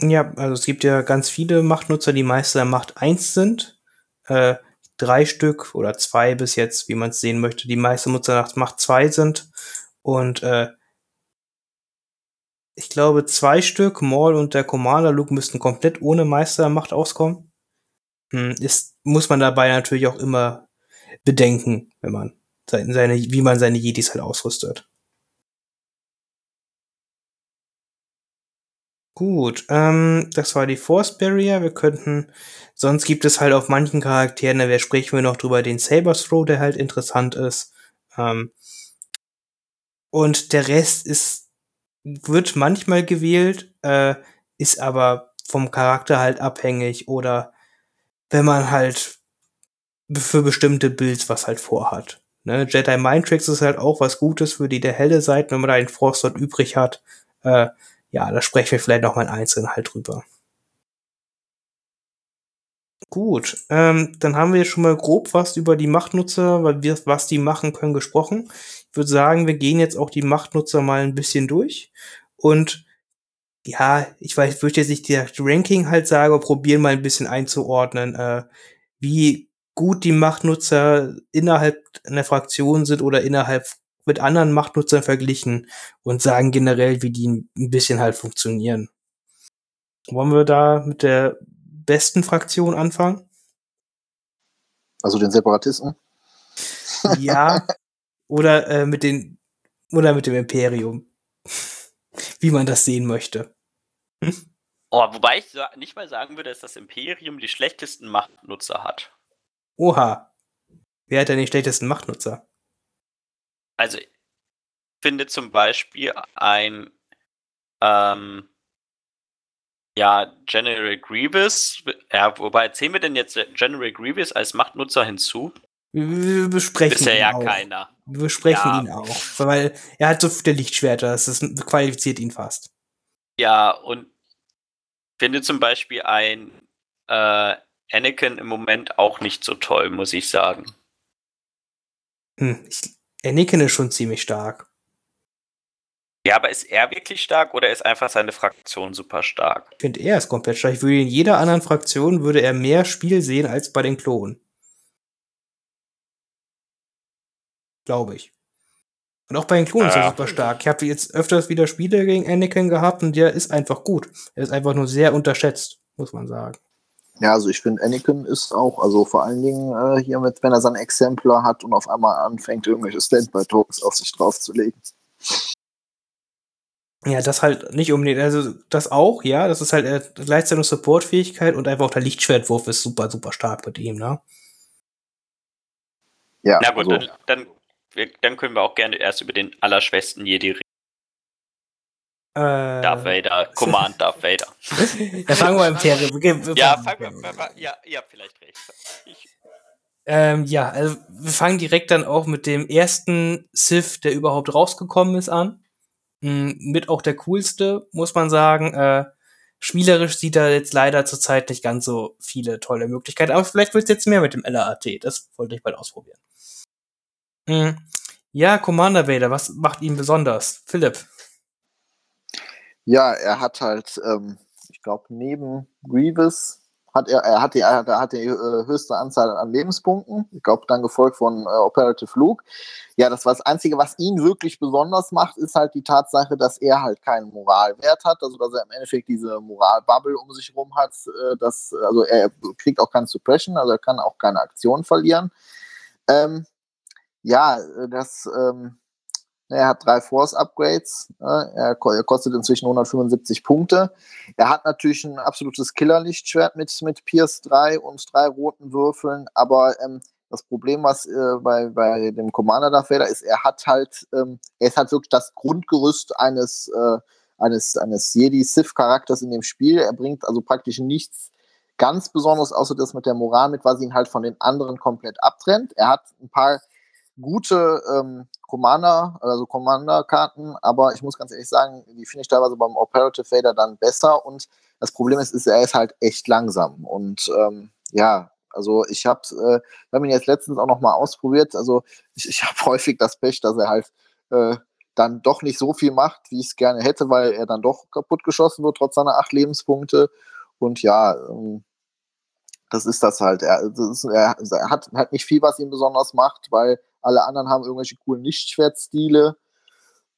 Ja, also es gibt ja ganz viele Machtnutzer, die Meister Macht 1 sind. Äh, drei Stück oder zwei bis jetzt, wie man es sehen möchte, die meiste Nutzernacht Macht zwei sind. Und äh, ich glaube, zwei Stück, Maul und der Commander Luke müssten komplett ohne Meistermacht auskommen. Hm, ist, muss man dabei natürlich auch immer bedenken, wenn man seine, wie man seine Jedis halt ausrüstet. Gut, ähm, das war die Force Barrier. Wir könnten, sonst gibt es halt auf manchen Charakteren, da sprechen wir noch drüber, den Saber Throw, der halt interessant ist. Ähm, und der Rest ist, wird manchmal gewählt, äh, ist aber vom Charakter halt abhängig oder wenn man halt für bestimmte Builds was halt vorhat. Ne? Jedi Mind Tricks ist halt auch was Gutes für die der helle Seite, wenn man da einen Force dort übrig hat. Äh, ja, da sprechen wir vielleicht noch mal einzeln halt drüber. Gut, ähm, dann haben wir schon mal grob was über die Machtnutzer, was die machen können, gesprochen. Ich würde sagen, wir gehen jetzt auch die Machtnutzer mal ein bisschen durch. Und ja, ich weiß, würde jetzt nicht direkt Ranking halt sagen, aber probieren mal ein bisschen einzuordnen, äh, wie gut die Machtnutzer innerhalb einer Fraktion sind oder innerhalb mit anderen Machtnutzern verglichen und sagen generell, wie die ein bisschen halt funktionieren. Wollen wir da mit der besten Fraktion anfangen? Also den Separatisten? Ja. Oder äh, mit den oder mit dem Imperium. Wie man das sehen möchte. Hm? Oh, wobei ich nicht mal sagen würde, dass das Imperium die schlechtesten Machtnutzer hat. Oha. Wer hat denn die schlechtesten Machtnutzer? Also, ich finde zum Beispiel ein Ähm, ja, General Grievous. Ja, wobei zählen wir denn jetzt General Grievous als Machtnutzer hinzu? Wir besprechen Bisher ihn ja auch. keiner. Wir besprechen Ja. ihn auch. Weil er hat so viele Lichtschwerter, das ist, qualifiziert ihn fast. Ja, und finde zum Beispiel ein äh, Anakin im Moment auch nicht so toll, muss ich sagen. Hm, ich, Anakin ist schon ziemlich stark. Ja, aber ist er wirklich stark oder ist einfach seine Fraktion super stark? Ich finde, er ist komplett stark. Ich würde in jeder anderen Fraktion würde er mehr Spiel sehen als bei den Klonen. Glaube ich. Und auch bei den Klonen ist er Ja. super stark. Ich habe jetzt öfters wieder Spiele gegen Anakin gehabt und der ist einfach gut. Er ist einfach nur sehr unterschätzt, muss man sagen. Ja, also ich finde, Anakin ist auch, also vor allen Dingen äh, hier mit, wenn er seinen Exemplar hat und auf einmal anfängt, irgendwelche Standby-Tokens auf sich draufzulegen. Ja, das halt nicht unbedingt, also das auch, ja, das ist halt äh, gleichzeitig Supportfähigkeit und einfach auch der Lichtschwertwurf ist super, super stark mit ihm, ne? Ja, Na gut, also, dann, dann, wir, dann können wir auch gerne erst über den allerschwächsten Jedi reden. Äh, Darth Vader, Command Darth Vader. ja, fangen wir im Terry. wir wir Ja, fangen- fang, fang, fang, ja, ihr habt vielleicht recht. Ich, Ähm, ja, also wir fangen direkt dann auch mit dem ersten Sith, der überhaupt rausgekommen ist, an. Mm, Mit auch der coolste, muss man sagen. Äh, spielerisch sieht er jetzt leider zurzeit nicht ganz so viele tolle Möglichkeiten, aber vielleicht wird es jetzt mehr mit dem LAAT. Das wollte ich bald ausprobieren. Mm, Ja, Commander Vader, was macht ihn besonders? Philipp. Ja, er hat halt, ähm, ich glaube, neben Grievous hat er, er hat die, er hat, die äh, höchste Anzahl an Lebenspunkten. Ich glaube, dann gefolgt von äh, Operative Luke. Ja, das war das Einzige, was ihn wirklich besonders macht, ist halt die Tatsache, dass er halt keinen Moralwert hat, also dass er im Endeffekt diese Moralbubble um sich rum hat, äh, dass, also er kriegt auch keine Suppression, also er kann auch keine Aktion verlieren. Ähm, ja, äh, das, ähm, er hat drei Force-Upgrades. Äh, er, ko- kostet inzwischen 175 Punkte. Er hat natürlich ein absolutes Killer-Lichtschwert mit, mit Pierce 3 und drei roten Würfeln, aber ähm, das Problem, was äh, bei, bei dem Commander Darth Vader ist, er hat halt, ähm, er ist halt wirklich das Grundgerüst eines, äh, eines, eines Jedi-Sith-Charakters in dem Spiel. Er bringt also praktisch nichts ganz Besonderes, außer das mit der Moral mit, was ihn halt von den anderen komplett abtrennt. Er hat ein paar gute ähm, Commander, also Commander-Karten, aber ich muss ganz ehrlich sagen, die finde ich teilweise beim Operative Vader dann besser und das Problem ist, ist er ist halt echt langsam und ähm, ja, also ich habe äh, hab ihn jetzt letztens auch noch mal ausprobiert, also ich, ich habe häufig das Pech, dass er halt äh, dann doch nicht so viel macht, wie ich es gerne hätte, weil er dann doch kaputt geschossen wird, trotz seiner acht Lebenspunkte und ja, ähm, das ist das halt. Er, das ist, er hat halt nicht viel, was ihn besonders macht, weil alle anderen haben irgendwelche coolen Lichtschwertstile.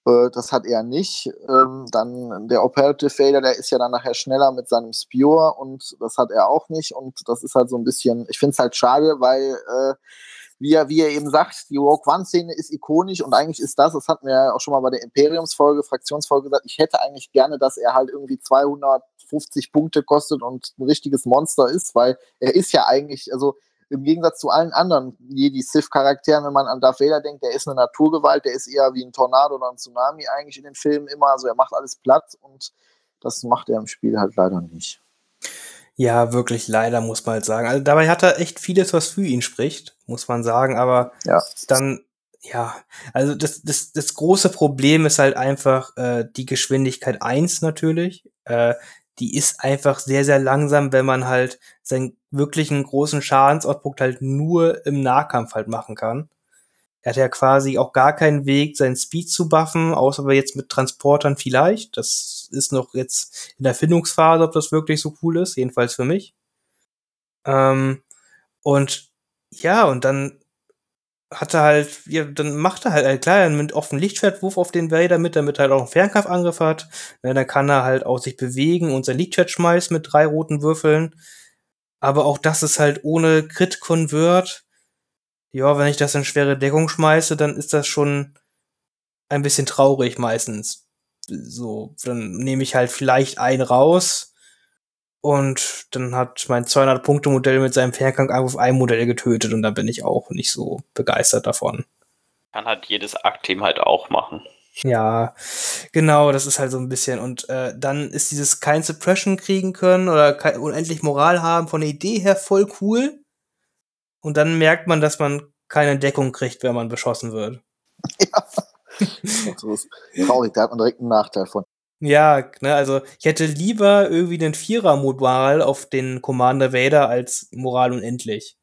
Äh, das hat er nicht. Ähm, dann der Operative Vader, der ist ja dann nachher schneller mit seinem Spear und das hat er auch nicht. Und das ist halt so ein bisschen, ich finde es halt schade, weil, äh, wie, er, wie er eben sagt, die Rogue One-Szene ist ikonisch und eigentlich ist das, das hatten wir ja auch schon mal bei der Imperiumsfolge, Fraktionsfolge gesagt, ich hätte eigentlich gerne, dass er halt irgendwie 250 Punkte kostet und ein richtiges Monster ist, weil er ist ja eigentlich, also im Gegensatz zu allen anderen Jedi-Sith-Charakteren, wenn man an Darth Vader denkt, der ist eine Naturgewalt, der ist eher wie ein Tornado oder ein Tsunami eigentlich in den Filmen immer. Also er macht alles platt und das macht er im Spiel halt leider nicht. Ja, wirklich leider, muss man halt sagen. Also dabei hat er echt vieles, was für ihn spricht, muss man sagen, aber Ja. dann, ja, also das, das, das große Problem ist halt einfach äh, die Geschwindigkeit 1 natürlich. Äh, die ist einfach sehr, sehr langsam, wenn man halt seinen wirklichen großen Schadensoutput halt nur im Nahkampf halt machen kann. Er hat ja quasi auch gar keinen Weg, seinen Speed zu buffen, außer jetzt mit Transportern vielleicht. Das ist noch jetzt in der Findungsphase, ob das wirklich so cool ist, jedenfalls für mich. Ähm, und ja, und dann hat er halt, ja, dann macht er halt, äh, klar, oft einen Lichtschwertwurf auf den Vader mit, damit er halt auch einen Fernkampfangriff hat. Ja, dann kann er halt auch sich bewegen und sein Lichtschwert schmeißt mit drei roten Würfeln. Aber auch das ist halt ohne Crit-Convert. Ja, wenn ich das in schwere Deckung schmeiße, dann ist das schon ein bisschen traurig meistens. So, dann nehme ich halt vielleicht einen raus und dann hat mein 200-Punkte-Modell mit seinem Fernkampfangriff ein Modell getötet und dann bin ich auch nicht so begeistert davon. kann halt jedes Arc-Team halt auch machen. Ja, genau, das ist halt so ein bisschen. Und äh, dann ist dieses kein Suppression kriegen können oder kein, unendlich Moral haben von der Idee her voll cool. Und dann merkt man, dass man keine Deckung kriegt, wenn man beschossen wird. Ja. so ist traurig, da hat man direkt einen Nachteil von. Ja, ne, also ich hätte lieber irgendwie den Vierer-Moral auf den Commander Vader als Moral unendlich.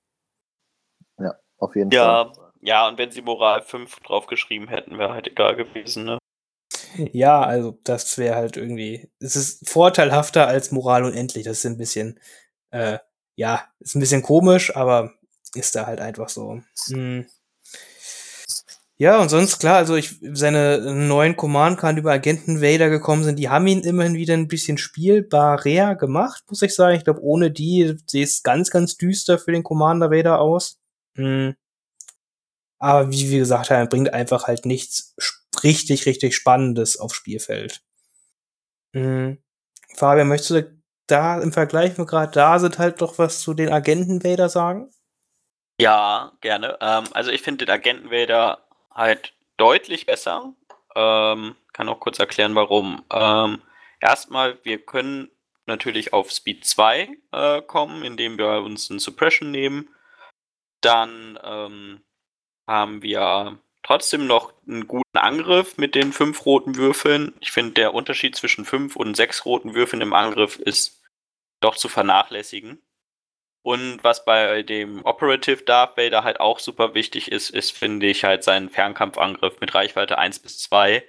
Ja, auf jeden Ja, Fall. ja, und wenn sie Moral 5 draufgeschrieben hätten, wäre halt egal gewesen, ne? Ja, also das wäre halt irgendwie, es ist vorteilhafter als Moral unendlich. Das ist ein bisschen, äh, ja, ist ein bisschen komisch, aber ist da halt einfach so. Hm. Ja, und sonst klar, also ich, seine neuen Command-Karten über Agenten Vader gekommen sind, die haben ihn immerhin wieder ein bisschen spielbarer gemacht, muss ich sagen. Ich glaube, ohne die sieht es ganz, ganz düster für den Commander Vader aus. Hm. Aber wie wir gesagt haben, bringt einfach halt nichts richtig, richtig Spannendes aufs Spielfeld. Hm. Fabian, möchtest du da im Vergleich, wir gerade da sind, halt doch was zu den Agenten Vader sagen? Ja, gerne. Ähm, also ich finde den Agenten Vader halt deutlich besser. Ähm, kann auch kurz erklären, warum. Ähm, erstmal, wir können natürlich auf Speed 2 äh, kommen, indem wir uns ein Suppression nehmen. Dann ähm, haben wir trotzdem noch einen guten Angriff mit den fünf roten Würfeln. Ich finde, der Unterschied zwischen fünf und sechs roten Würfeln im Angriff ist doch zu vernachlässigen. Und was bei dem Operative Darth Vader halt auch super wichtig ist, ist, finde ich, halt sein Fernkampfangriff mit Reichweite 1 bis 2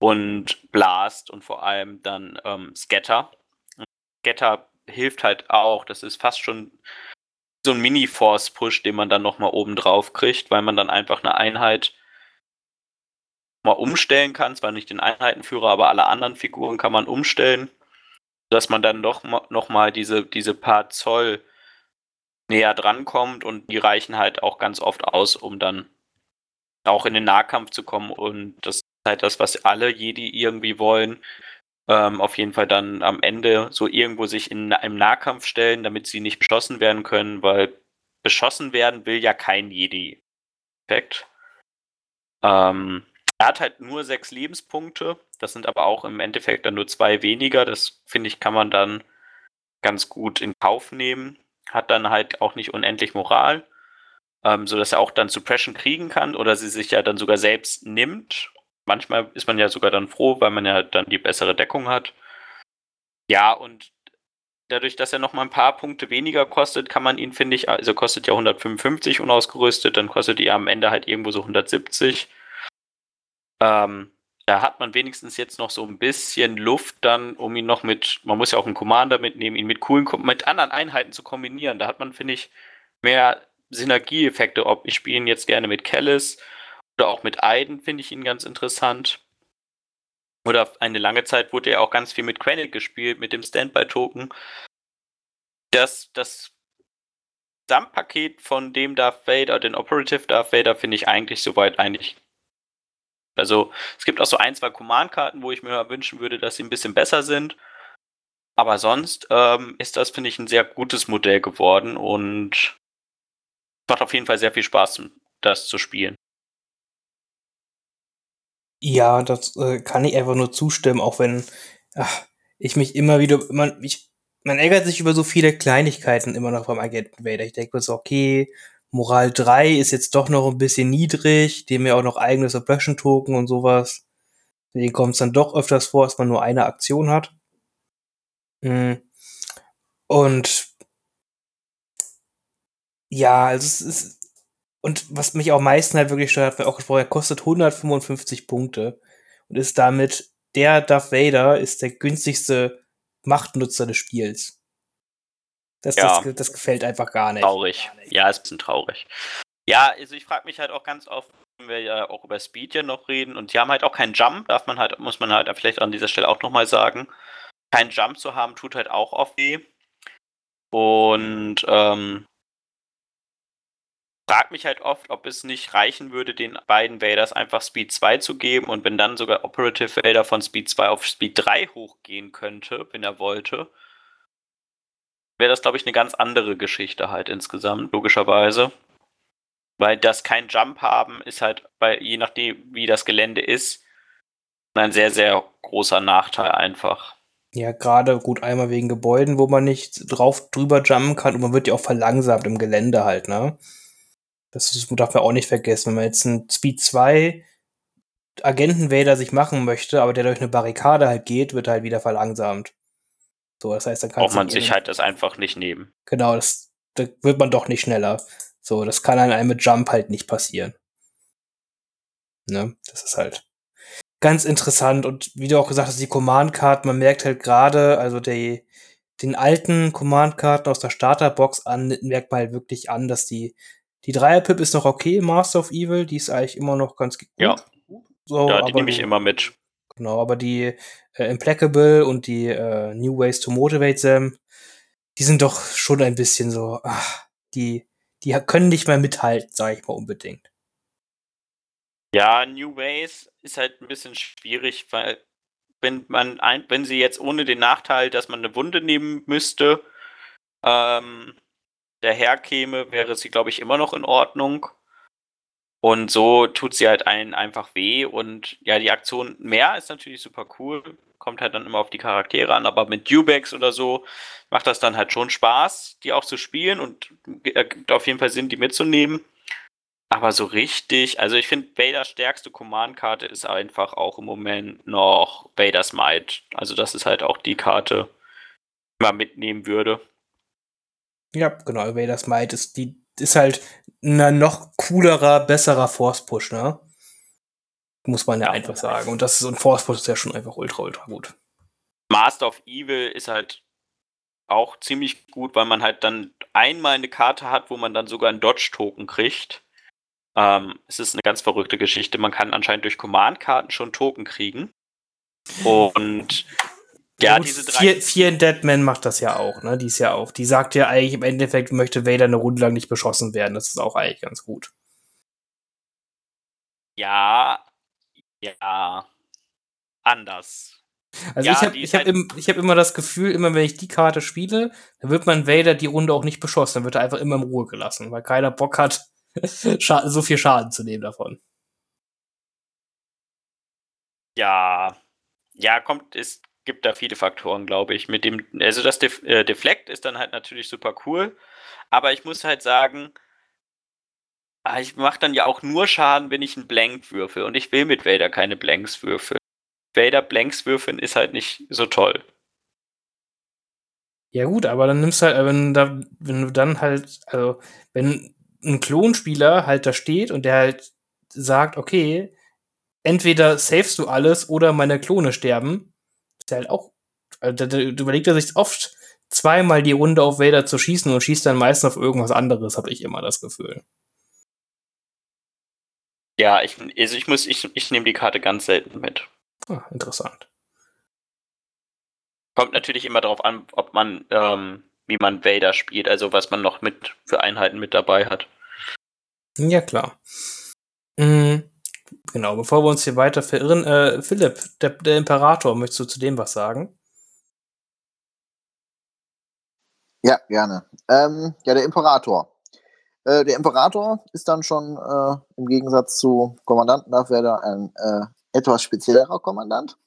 und Blast und vor allem dann ähm, Scatter. Scatter hilft halt auch, das ist fast schon so ein Mini-Force-Push, den man dann nochmal oben drauf kriegt, weil man dann einfach eine Einheit mal umstellen kann. Zwar nicht den Einheitenführer, aber alle anderen Figuren kann man umstellen, dass man dann doch nochmal diese, diese paar Zoll näher drankommt und die reichen halt auch ganz oft aus, um dann auch in den Nahkampf zu kommen und das ist halt das, was alle Jedi irgendwie wollen. Ähm, auf jeden Fall dann am Ende so irgendwo sich in, im Nahkampf stellen, damit sie nicht beschossen werden können, weil beschossen werden will ja kein Jedi. Perfekt. Ähm, er hat halt nur sechs Lebenspunkte. Das sind aber auch im Endeffekt dann nur zwei weniger. Das finde ich, kann man dann ganz gut in Kauf nehmen hat dann halt auch nicht unendlich Moral, ähm, sodass er auch dann Suppression kriegen kann oder sie sich ja dann sogar selbst nimmt. Manchmal ist man ja sogar dann froh, weil man ja dann die bessere Deckung hat. Ja, und dadurch, dass er noch mal ein paar Punkte weniger kostet, kann man ihn, finde ich, also kostet ja 155 unausgerüstet, dann kostet er am Ende halt irgendwo so 170. Ähm, da hat man wenigstens jetzt noch so ein bisschen Luft dann, um ihn noch mit, man muss ja auch einen Commander mitnehmen, ihn mit coolen, mit anderen Einheiten zu kombinieren. Da hat man, finde ich, mehr Synergieeffekte. Ob ich spiele ihn jetzt gerne mit Kellis oder auch mit Aiden, finde ich ihn ganz interessant. Oder eine lange Zeit wurde ja auch ganz viel mit Krennic gespielt, mit dem Standby-Token. Das, das Gesamtpaket von dem Darth Vader, den Operative Darth Vader, finde ich eigentlich soweit eigentlich also es gibt auch so ein, zwei Command-Karten, wo ich mir wünschen würde, dass sie ein bisschen besser sind. Aber sonst ähm, ist das, finde ich, ein sehr gutes Modell geworden und macht auf jeden Fall sehr viel Spaß, das zu spielen. Ja, das äh, kann ich einfach nur zustimmen, auch wenn ach, ich mich immer wieder, man, ich, man ärgert sich über so viele Kleinigkeiten immer noch beim Agenten Vader. Ich denke mir so, okay, Moral 3 ist jetzt doch noch ein bisschen niedrig, dem ja auch noch eigene Suppression-Token und sowas. Deswegen kommt es dann doch öfters vor, dass man nur eine Aktion hat. Mhm. Und ja, also es ist. Und was mich auch am meisten halt wirklich stört, wir auch gesprochen, er kostet 155 Punkte und ist damit der Darth Vader ist der günstigste Machtnutzer des Spiels. Das, ja. das, das, gefällt einfach gar nicht. Traurig. Ja, ist ein bisschen traurig. Ja, also ich frage mich halt auch ganz oft, wenn wir ja auch über Speed ja noch reden und die haben halt auch keinen Jump, darf man halt, muss man halt vielleicht an dieser Stelle auch nochmal sagen. Keinen Jump zu haben, tut halt auch oft weh. Und ähm, frag mich halt oft, ob es nicht reichen würde, den beiden Vaders einfach Speed 2 zu geben und wenn dann sogar Operative Vader von Speed 2 auf Speed 3 hochgehen könnte, wenn er wollte, wäre das, glaube ich, eine ganz andere Geschichte halt insgesamt, logischerweise. Weil das kein Jump haben ist halt, bei, je nachdem, wie das Gelände ist, Ein sehr, sehr großer Nachteil einfach. Ja, gerade gut einmal wegen Gebäuden, wo man nicht drauf drüber jumpen kann und man wird ja auch verlangsamt im Gelände halt, ne? Das darf man auch nicht vergessen. Wenn man jetzt einen Speed 2 Agenten-Vader sich machen möchte, aber der durch eine Barrikade halt geht, wird halt wieder verlangsamt. So, das heißt, dann kann Braucht man sich halt das einfach nicht nehmen. Genau, das, da wird man doch nicht schneller. So, das kann an einem mit Jump halt nicht passieren. Ne, das ist halt ganz interessant. Und wie du auch gesagt hast, die Command-Karten, man merkt halt gerade, also die, den alten Command-Karten aus der Starterbox an, merkt man halt wirklich an, dass die, die Dreier-Pip ist noch okay, Master of Evil, die ist eigentlich immer noch ganz gut. Ja. So, ja, die nehme ich immer mit. Genau, aber die äh, Implacable und die äh, New Ways to Motivate Them, die sind doch schon ein bisschen so, ach, die, die können nicht mehr mithalten, sage ich mal unbedingt. Ja, New Ways ist halt ein bisschen schwierig, weil wenn man ein, wenn sie jetzt ohne den Nachteil, dass man eine Wunde nehmen müsste, ähm, daherkäme, wäre sie, glaube ich, immer noch in Ordnung. Und so tut sie halt einen einfach weh. Und ja, die Aktion mehr ist natürlich super cool. Kommt halt dann immer auf die Charaktere an. Aber mit Dubex oder so macht das dann halt schon Spaß, die auch zu spielen. Und ergibt auf jeden Fall Sinn, die mitzunehmen. Aber so richtig, also ich finde, Vaders stärkste Command-Karte ist einfach auch im Moment noch Vader's Might. Also das ist halt auch die Karte, die man mitnehmen würde. Ja, genau, Vader's Might ist die ist halt ein noch coolerer, besserer Force-Push, ne? Muss man ja, einfach sagen. Und das ist ein Force-Push ist ja schon einfach ultra, ultra gut. Master of Evil ist halt auch ziemlich gut, weil man halt dann einmal eine Karte hat, wo man dann sogar einen Dodge-Token kriegt. Ähm, es ist eine ganz verrückte Geschichte. Man kann anscheinend durch Command-Karten schon Token kriegen. Und ja, diese drei. Vier, vier Deadman macht das ja auch, ne? Die ist ja auch. Die sagt ja eigentlich im Endeffekt, möchte Vader eine Runde lang nicht beschossen werden. Das ist auch eigentlich ganz gut. Ja, ja. Anders. Also ja, ich habe ich hab halt im, hab immer das Gefühl, immer wenn ich die Karte spiele, dann wird man Vader die Runde auch nicht beschossen. Dann wird er einfach immer in Ruhe gelassen, weil keiner Bock hat, so viel Schaden zu nehmen davon. Ja. Ja, kommt, ist gibt da viele Faktoren, glaube ich. Mit dem, also das Def äh, Deflect ist dann halt natürlich super cool, aber ich muss halt sagen, ah, ich mache dann ja auch nur Schaden, wenn ich einen Blank würfel und ich will mit Vader keine Blanks würfeln. Vader Blanks würfeln ist halt nicht so toll. Ja gut, aber dann nimmst du halt, wenn, da, wenn du dann halt, also wenn ein Klonspieler halt da steht und der halt sagt, okay, entweder savest du alles oder meine Klone sterben, ist halt auch, also, da, überlegt er sich oft zweimal die Runde auf Vader zu schießen und schießt dann meistens auf irgendwas anderes, habe ich immer das Gefühl. Ja, ich, also ich muss, ich, ich nehme die Karte ganz selten mit. Ah, interessant. Kommt natürlich immer darauf an, ob man, ähm, wie man Vader spielt, also was man noch mit für Einheiten mit dabei hat. Ja, klar. Mhm. Genau, bevor wir uns hier weiter verirren, äh, Philipp, der, der Imperator, möchtest du zu dem was sagen? Ja, gerne. Ähm, ja, der Imperator. Äh, der Imperator ist dann schon äh, im Gegensatz zu Kommandanten dafür da ein äh, etwas speziellerer Kommandant.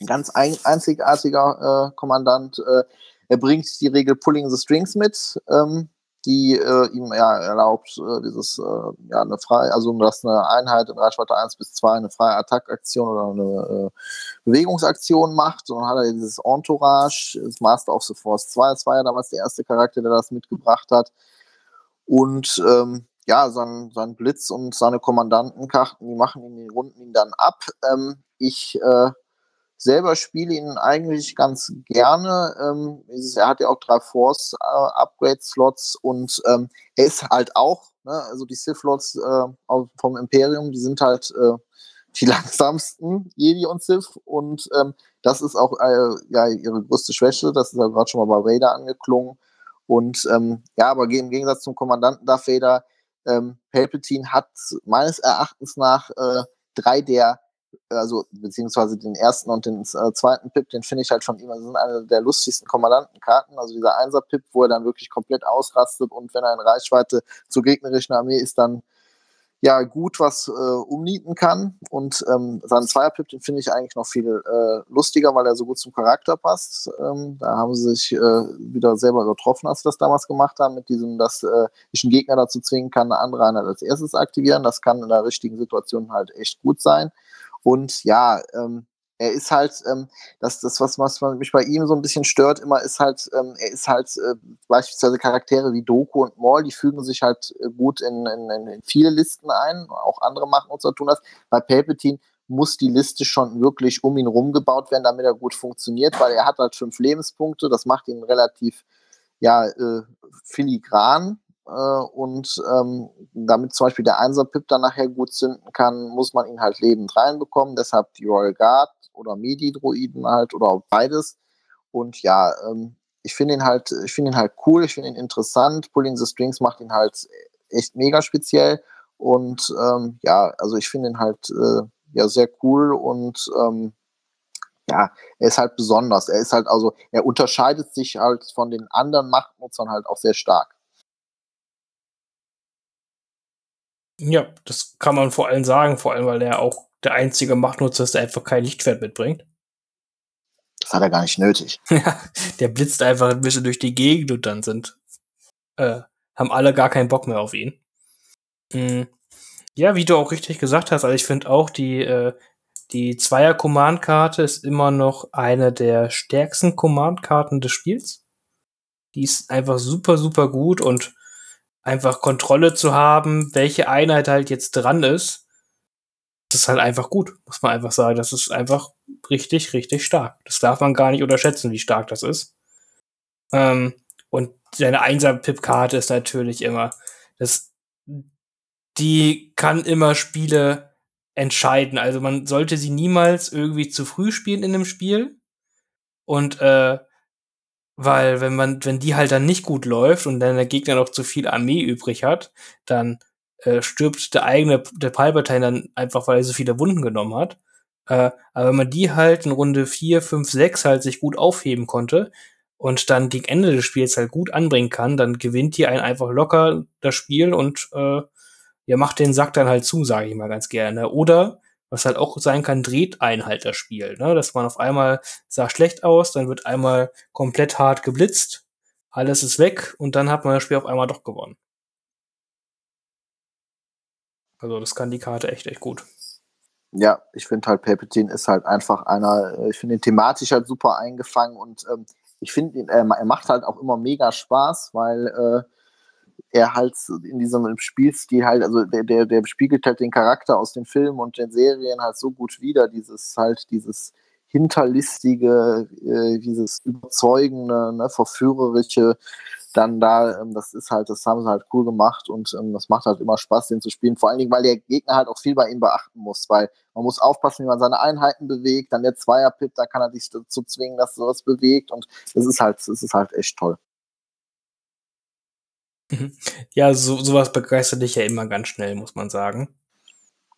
Ein ganz ein, einzigartiger äh, Kommandant. Äh, er bringt die Regel Pulling the Strings mit. Ähm, die äh, ihm ja, erlaubt, äh, dieses, äh, ja, eine freie, also dass eine Einheit in Reichweite 1 bis 2 eine freie Attackaktion oder eine äh, Bewegungsaktion macht. Und dann hat er dieses Entourage, das Master of the Force 2, das war ja damals der erste Charakter, der das mitgebracht hat. Und ähm, ja, sein, sein Blitz und seine Kommandantenkarten, die machen ihn, die runden ihn dann ab. Ähm, ich äh, selber spiele ihn eigentlich ganz gerne. Ähm, er hat ja auch drei Force-Upgrade-Slots äh, und ähm, er ist halt auch, ne, also die Sith-Lots äh, vom Imperium, die sind halt äh, die langsamsten Jedi und Sith und ähm, das ist auch äh, ja ihre größte Schwäche. Das ist ja gerade schon mal bei Vader angeklungen. Und ähm, ja, aber im Gegensatz zum Kommandanten Darth Vader, ähm, Palpatine hat meines Erachtens nach äh, drei der also beziehungsweise den ersten und den äh, zweiten Pip, den finde ich halt von ihm, das sind eine der lustigsten Kommandantenkarten, also dieser Einser-Pip, wo er dann wirklich komplett ausrastet und wenn er in Reichweite zur gegnerischen Armee ist, dann ja gut was äh, umnieten kann. Und ähm, seinen Zweierpip, den finde ich eigentlich noch viel äh, lustiger, weil er so gut zum Charakter passt. Ähm, da haben sie sich äh, wieder selber übertroffen, als sie das damals gemacht haben, mit diesem, dass äh, ich einen Gegner dazu zwingen kann, eine andere Einheit als erstes aktivieren. Das kann in der richtigen Situation halt echt gut sein. Und ja, ähm, er ist halt, ähm, das, das was, was mich bei ihm so ein bisschen stört, immer ist halt, ähm, er ist halt äh, beispielsweise Charaktere wie Doku und Maul, die fügen sich halt äh, gut in, in, in viele Listen ein, auch andere Machtnutzer tun das. Bei Palpatine muss die Liste schon wirklich um ihn rumgebaut werden, damit er gut funktioniert, weil er hat halt fünf Lebenspunkte, das macht ihn relativ ja, äh, filigran äh, und ähm, damit zum Beispiel der Einser-Pip dann nachher gut zünden kann, muss man ihn halt lebend reinbekommen. Deshalb die Royal Guard oder Medi-Droiden halt oder beides. Und ja, ähm, ich finde ihn halt, ich finde ihn halt cool, ich finde ihn interessant. Pulling the Strings macht ihn halt echt mega speziell. Und ähm, ja, also ich finde ihn halt äh, ja sehr cool und ähm, ja, er ist halt besonders. Er ist halt also, er unterscheidet sich halt von den anderen Machtnutzern halt auch sehr stark. Ja, das kann man vor allem sagen, vor allem, weil er auch der einzige Machtnutzer ist, der einfach kein Lichtschwert mitbringt. Das hat er gar nicht nötig. Ja, der blitzt einfach ein bisschen durch die Gegend und dann sind, äh, haben alle gar keinen Bock mehr auf ihn. Mhm. Ja, wie du auch richtig gesagt hast, also ich finde auch, die, äh, die Zweier-Command-Karte ist immer noch eine der stärksten Command-Karten des Spiels. Die ist einfach super, super gut und einfach Kontrolle zu haben, welche Einheit halt jetzt dran ist, das ist halt einfach gut, muss man einfach sagen. Das ist einfach richtig, richtig stark. Das darf man gar nicht unterschätzen, wie stark das ist. Ähm, und seine Einsam-Pip-Karte ist natürlich immer, das, die kann immer Spiele entscheiden. Also man sollte sie niemals irgendwie zu früh spielen in einem Spiel. Und äh, weil wenn man, wenn die halt dann nicht gut läuft und dann der Gegner noch zu viel Armee übrig hat, dann äh, stirbt der eigene, der Palpatine dann einfach, weil er so viele Wunden genommen hat. Äh, aber wenn man die halt in Runde 4, 5, 6 halt sich gut aufheben konnte und dann gegen Ende des Spiels halt gut anbringen kann, dann gewinnt die einen einfach locker das Spiel und äh, ja, macht den Sack dann halt zu, sage ich mal ganz gerne. Oder was halt auch sein kann, dreht ein halt das Spiel. Ne? Dass man auf einmal sah schlecht aus, dann wird einmal komplett hart geblitzt, alles ist weg und dann hat man das Spiel auf einmal doch gewonnen. Also das kann die Karte echt, echt gut. Ja, ich finde halt Palpatine ist halt einfach einer, äh, ich finde ihn thematisch halt super eingefangen und ähm, ich finde äh, er macht halt auch immer mega Spaß, weil äh, er halt in diesem Spielstil halt, also der, der, der spiegelt halt den Charakter aus den Filmen und den Serien halt so gut wieder, dieses halt, dieses hinterlistige, äh, dieses überzeugende, ne, verführerische, dann da, ähm, das ist halt, das haben sie halt cool gemacht und ähm, das macht halt immer Spaß, den zu spielen. Vor allen Dingen, weil der Gegner halt auch viel bei ihm beachten muss, weil man muss aufpassen, wie man seine Einheiten bewegt, dann der Zweierpip, da kann er dich dazu zwingen, dass er sowas bewegt und das ist halt, das ist halt echt toll. Mhm. Ja, so, sowas begeistert dich ja immer ganz schnell, muss man sagen.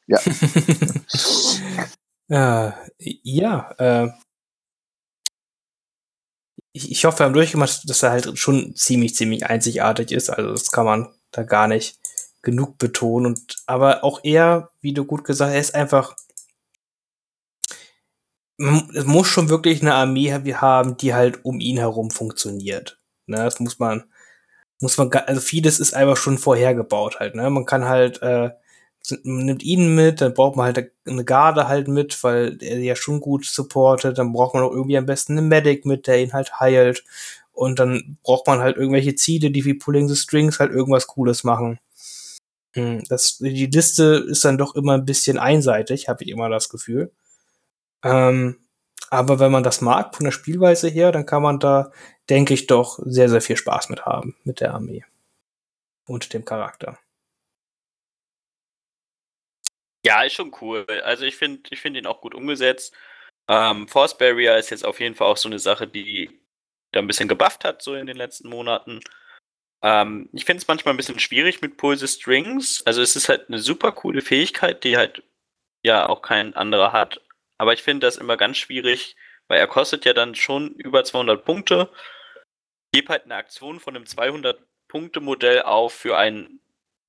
Ja. äh, ja, äh, ich, ich hoffe, wir haben durchgemacht, dass er halt schon ziemlich, ziemlich einzigartig ist. Also das kann man da gar nicht genug betonen. Und aber auch er, wie du gut gesagt hast, er ist einfach. Es muss schon wirklich eine Armee haben, die halt um ihn herum funktioniert. Ne, das muss man muss man, also vieles ist einfach schon vorhergebaut halt, ne? Man kann halt, äh, man nimmt ihn mit, dann braucht man halt eine Garde halt mit, weil er ja schon gut supportet, dann braucht man auch irgendwie am besten einen Medic mit, der ihn halt heilt. Und dann braucht man halt irgendwelche Ziele, die wie Pulling the Strings halt irgendwas Cooles machen. Hm, das, die Liste ist dann doch immer ein bisschen einseitig, habe ich immer das Gefühl. Ähm, aber wenn man das mag, von der Spielweise her, dann kann man da, denke ich, doch sehr, sehr viel Spaß mit haben, mit der Armee. Und dem Charakter. Ja, ist schon cool. Also ich finde ich find ihn auch gut umgesetzt. Ähm, Force Barrier ist jetzt auf jeden Fall auch so eine Sache, die da ein bisschen gebufft hat, so in den letzten Monaten. Ähm, ich finde es manchmal ein bisschen schwierig mit Pulse Strings. Also es ist halt eine super coole Fähigkeit, die halt ja auch kein anderer hat. Aber ich finde das immer ganz schwierig, weil er kostet ja dann schon über 200 Punkte. Gebe halt eine Aktion von einem 200-Punkte-Modell auf für ein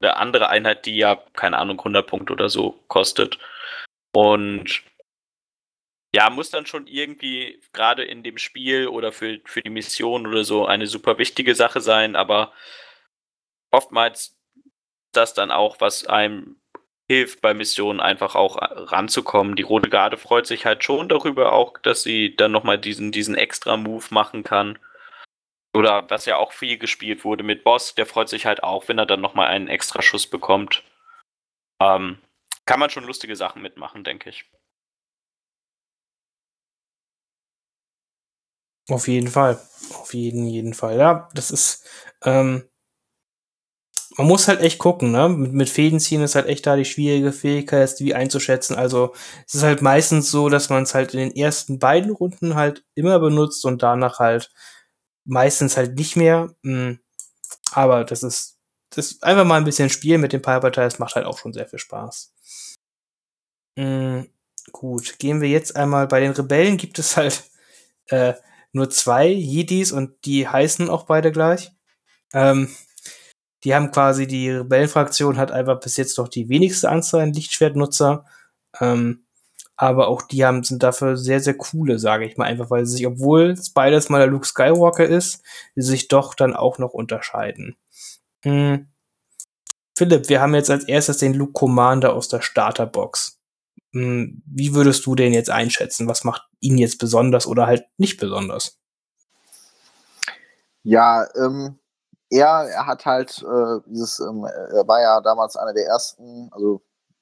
eine andere Einheit, die ja, keine Ahnung, 100 Punkte oder so kostet. Und ja, muss dann schon irgendwie gerade in dem Spiel oder für, für die Mission oder so eine super wichtige Sache sein, aber oftmals das dann auch, was einem hilft, bei Missionen einfach auch ranzukommen. Die Rote Garde freut sich halt schon darüber auch, dass sie dann nochmal diesen, diesen extra Move machen kann. Oder was ja auch viel gespielt wurde mit Boss, der freut sich halt auch, wenn er dann nochmal einen extra Schuss bekommt. Ähm, kann man schon lustige Sachen mitmachen, denke ich. Auf jeden Fall. Auf jeden, jeden Fall. Ja, das ist, ähm, man muss halt echt gucken, ne? Mit, mit Fäden ziehen ist halt echt da die schwierige Fähigkeit, die einzuschätzen. Also, es ist halt meistens so, dass man es halt in den ersten beiden Runden halt immer benutzt und danach halt meistens halt nicht mehr. Hm. Aber das ist, das einfach mal ein bisschen spielen mit den Piper-Teils macht halt auch schon sehr viel Spaß. Hm, gut, gehen wir jetzt einmal bei den Rebellen gibt es halt äh, nur zwei Jedis und die heißen auch beide gleich. Ähm, die haben quasi, die Rebellenfraktion hat einfach bis jetzt noch die wenigste Anzahl an Lichtschwertnutzer. Ähm, aber auch die haben, sind dafür sehr, sehr coole, sage ich mal, einfach weil sie sich, obwohl es beides mal der Luke Skywalker ist, sie sich doch dann auch noch unterscheiden. Hm. Philipp, wir haben jetzt als erstes den Luke Commander aus der Starterbox. Hm, wie würdest du den jetzt einschätzen? Was macht ihn jetzt besonders oder halt nicht besonders? Ja, ähm, er, er hat halt äh, dieses, ähm, er war ja damals einer der ersten, also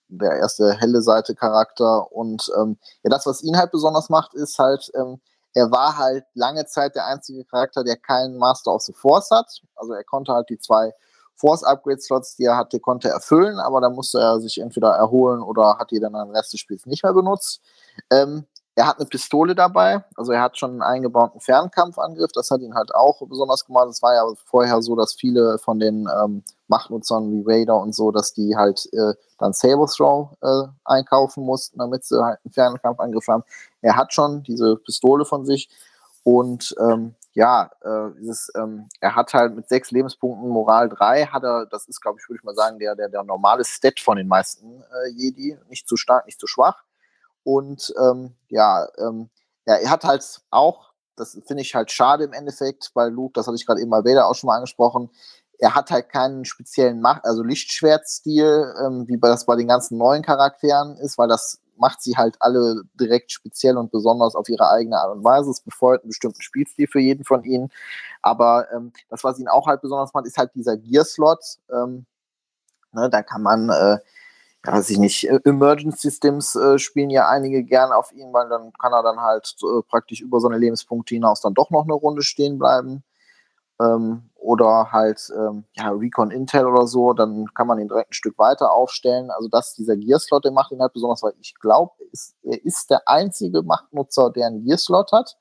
der erste helle Seite Charakter und ähm, ja, das, was ihn halt besonders macht, ist halt, ähm, er war halt lange Zeit der einzige Charakter, der keinen Master of the Force hat. Also er konnte halt die zwei Force-Upgrade-Slots, die er hatte, konnte erfüllen, aber da musste er sich entweder erholen oder hat die dann den Rest des Spiels nicht mehr benutzt. Ähm, er hat eine Pistole dabei, also er hat schon einen eingebauten Fernkampfangriff, das hat ihn halt auch besonders gemacht. Es war ja vorher so, dass viele von den ähm, Machtnutzern wie Vader und so, dass die halt äh, dann Saber Throw äh, einkaufen mussten, damit sie halt einen Fernkampfangriff haben. Er hat schon diese Pistole von sich und ähm, ja, äh, dieses, ähm, er hat halt mit sechs Lebenspunkten Moral 3, hat er, das ist, glaube ich, würde ich mal sagen, der, der, der normale Stat von den meisten äh, Jedi. Nicht zu stark, nicht zu schwach. Und ähm, ja, ähm, ja, er hat halt auch, das finde ich halt schade im Endeffekt, weil Luke, das hatte ich gerade eben bei Vader auch schon mal angesprochen, er hat halt keinen speziellen Macht, also Lichtschwertstil, ähm, wie das bei den ganzen neuen Charakteren ist, weil das macht sie halt alle direkt speziell und besonders auf ihre eigene Art und Weise. Es befeuert einen bestimmten Spielstil für jeden von ihnen. Aber ähm, das, was ihn auch halt besonders macht, ist halt dieser Gear-Slot. Ähm, ne, da kann man äh, ja, weiß ich nicht, äh, Emergent Systems äh, spielen ja einige gern auf ihn, weil dann kann er dann halt äh, praktisch über seine Lebenspunkte hinaus dann doch noch eine Runde stehen bleiben. Ähm, oder halt ähm, ja, Recon Intel oder so, dann kann man ihn direkt ein Stück weiter aufstellen. Also dass dieser Gear-Slot, der macht ihn halt besonders, weil ich glaube, er ist der einzige Machtnutzer, der einen Gear-Slot hat.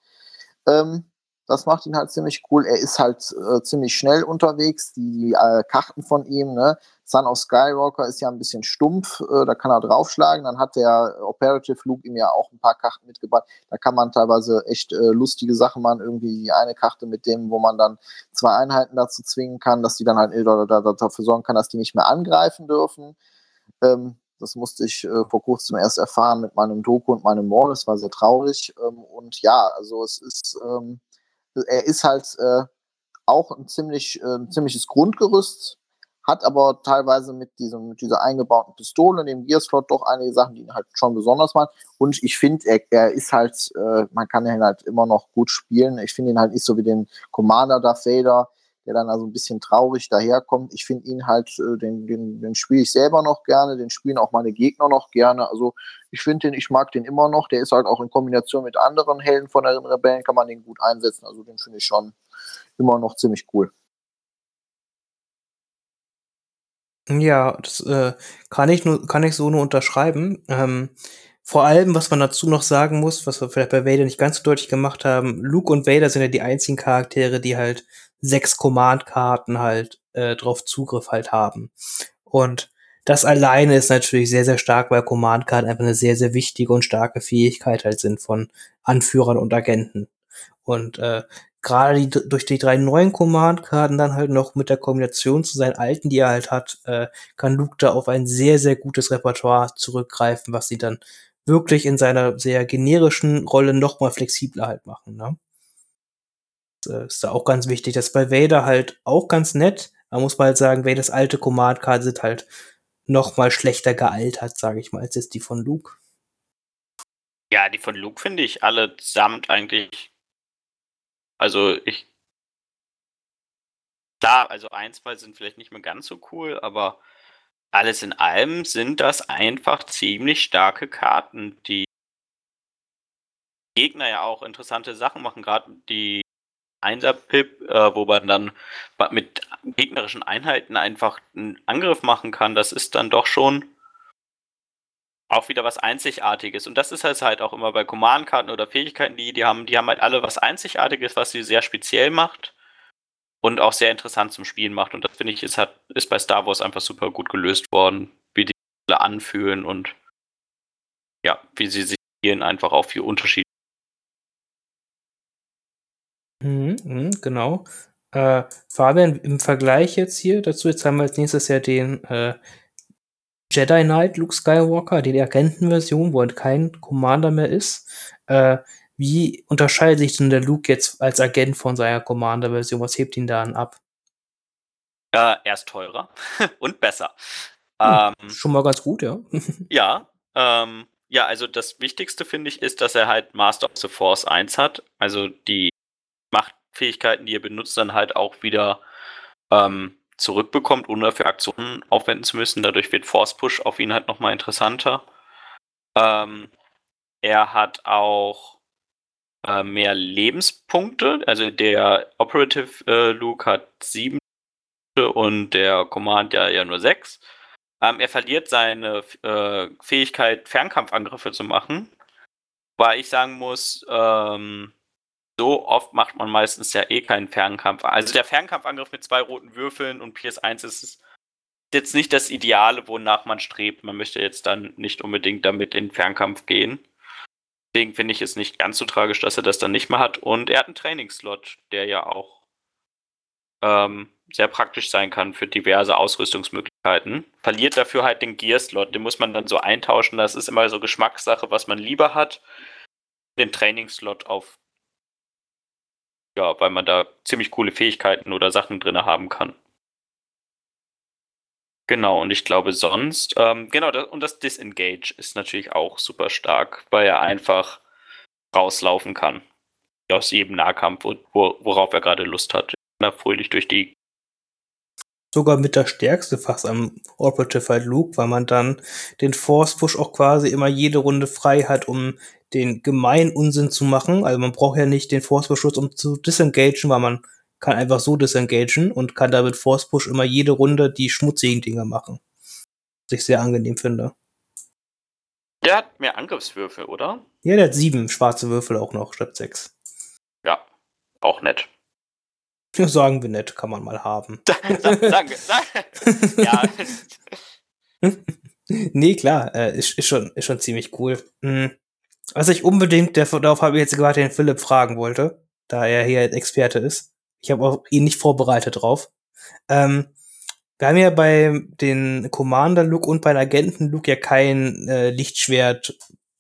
Ähm, das macht ihn halt ziemlich cool. Er ist halt äh, ziemlich schnell unterwegs. Die, die äh, Karten von ihm, ne? Son of Skywalker ist ja ein bisschen stumpf, äh, da kann er draufschlagen. Dann hat der Operative Luke ihm ja auch ein paar Karten mitgebracht. Da kann man teilweise echt äh, lustige Sachen machen. Irgendwie eine Karte mit dem, wo man dann zwei Einheiten dazu zwingen kann, dass die dann halt oder, dafür sorgen kann, dass die nicht mehr angreifen dürfen. Ähm, das musste ich äh, vor kurzem erst erfahren mit meinem Doku und meinem Mall. Das war sehr traurig. Ähm, und ja, also es ist ähm, er ist halt äh, auch ein ziemlich, äh, ziemliches Grundgerüst, hat aber teilweise mit, diesem, mit dieser eingebauten Pistole und dem Gearslot doch einige Sachen, die ihn halt schon besonders machen. Und ich finde, er, er ist halt, äh, man kann ihn halt immer noch gut spielen. Ich finde ihn halt nicht so wie den Commander Darth Vader, der dann also ein bisschen traurig daherkommt. Ich finde ihn halt, äh, den, den, den spiele ich selber noch gerne, den spielen auch meine Gegner noch gerne. Also ich finde den, ich mag den immer noch. Der ist halt auch in Kombination mit anderen Helden von den Rebellen, kann man den gut einsetzen. Also den finde ich schon immer noch ziemlich cool. Ja, das äh, kann ich nur, kann ich so nur unterschreiben. Ähm, vor allem, was man dazu noch sagen muss, was wir vielleicht bei Vader nicht ganz so deutlich gemacht haben, Luke und Vader sind ja die einzigen Charaktere, die halt sechs Command-Karten halt äh, drauf Zugriff halt haben. Und das alleine ist natürlich sehr, sehr stark, weil Command-Karten einfach eine sehr, sehr wichtige und starke Fähigkeit halt sind von Anführern und Agenten. Und äh, gerade die, durch die drei neuen Command-Karten dann halt noch mit der Kombination zu seinen alten, die er halt hat, äh, kann Luke da auf ein sehr, sehr gutes Repertoire zurückgreifen, was sie dann wirklich in seiner sehr generischen Rolle noch mal flexibler halt machen. Ne? Das äh, ist da auch ganz wichtig. Das ist bei Vader halt auch ganz nett. Da muss man halt sagen, Vaders alte Command-Karten sind halt noch mal schlechter gealtert, sage ich mal, als jetzt die von Luke. Ja, die von Luke finde ich allesamt eigentlich. Also ich. Klar, also ein, zwei sind vielleicht nicht mehr ganz so cool, aber alles in allem sind das einfach ziemlich starke Karten, die Gegner ja auch interessante Sachen machen, gerade die Einser-Pip, äh, wo man dann mit gegnerischen Einheiten einfach einen Angriff machen kann, das ist dann doch schon auch wieder was Einzigartiges. Und das ist halt, auch immer bei Command-Karten oder Fähigkeiten, die die haben, die haben halt alle was Einzigartiges, was sie sehr speziell macht und auch sehr interessant zum Spielen macht. Und das finde ich, ist, hat, ist bei Star Wars einfach super gut gelöst worden, wie die alle anfühlen und ja, wie sie sich spielen, einfach auch viel Unterschied. Mhm, mhm, genau. Äh, Fabian, im Vergleich jetzt hier dazu, jetzt haben wir als nächstes ja den äh, Jedi Knight Luke Skywalker, die Agentenversion, wo er kein Commander mehr ist. Äh, wie unterscheidet sich denn der Luke jetzt als Agent von seiner Commander-Version? Was hebt ihn da an ab? Äh, er ist teurer und besser. Hm, ähm, schon mal ganz gut, ja. ja, ähm, ja, also das Wichtigste finde ich ist, dass er halt Master of the Force 1 hat. Also die Machtfähigkeiten, die er benutzt, dann halt auch wieder ähm, zurückbekommt, ohne für Aktionen aufwenden zu müssen. Dadurch wird Force Push auf ihn halt nochmal interessanter. Ähm, er hat auch äh, mehr Lebenspunkte. Also der Operative äh, Luke hat sieben und der Command ja, ja nur sechs. Ähm, er verliert seine äh, Fähigkeit, Fernkampfangriffe zu machen. Weil ich sagen muss, ähm, so oft macht man meistens ja eh keinen Fernkampf. Also der Fernkampfangriff mit zwei roten Würfeln und PS1 ist jetzt nicht das Ideale, wonach man strebt. Man möchte jetzt dann nicht unbedingt damit in Fernkampf gehen. Deswegen finde ich es nicht ganz so tragisch, dass er das dann nicht mehr hat. Und er hat einen Trainingsslot, der ja auch ähm, sehr praktisch sein kann für diverse Ausrüstungsmöglichkeiten. Verliert dafür halt den Gear-Slot. Den muss man dann so eintauschen. Das ist immer so Geschmackssache, was man lieber hat. Den Trainingsslot auf ja, weil man da ziemlich coole Fähigkeiten oder Sachen drin haben kann. Genau, und ich glaube sonst, ähm, genau, das, und das Disengage ist natürlich auch super stark, weil er einfach rauslaufen kann. Aus jedem Nahkampf, wo, worauf er gerade Lust hat. Er fröhlich durch die sogar mit der stärkste fast am Operative halt Luke, weil man dann den Force Push auch quasi immer jede Runde frei hat, um den gemeinen Unsinn zu machen. Also man braucht ja nicht den Force Push um zu disengagen, weil man kann einfach so disengagen und kann damit Force Push immer jede Runde die schmutzigen Dinge machen. Was ich sehr angenehm finde. Der hat mehr Angriffswürfel, oder? Ja, der hat sieben schwarze Würfel auch noch statt sechs. Ja, auch nett. Ja, sagen wir nett, kann man mal haben. wir, sagen Ja. nee, klar, äh, ist, ist, schon, ist schon ziemlich cool. Mhm. Was ich unbedingt, darauf habe ich jetzt gerade den Philipp fragen wollte, da er hier Experte ist. Ich habe auch ihn nicht vorbereitet drauf. Ähm, wir haben ja bei den Commander Look und bei den Agenten Look ja kein äh, Lichtschwert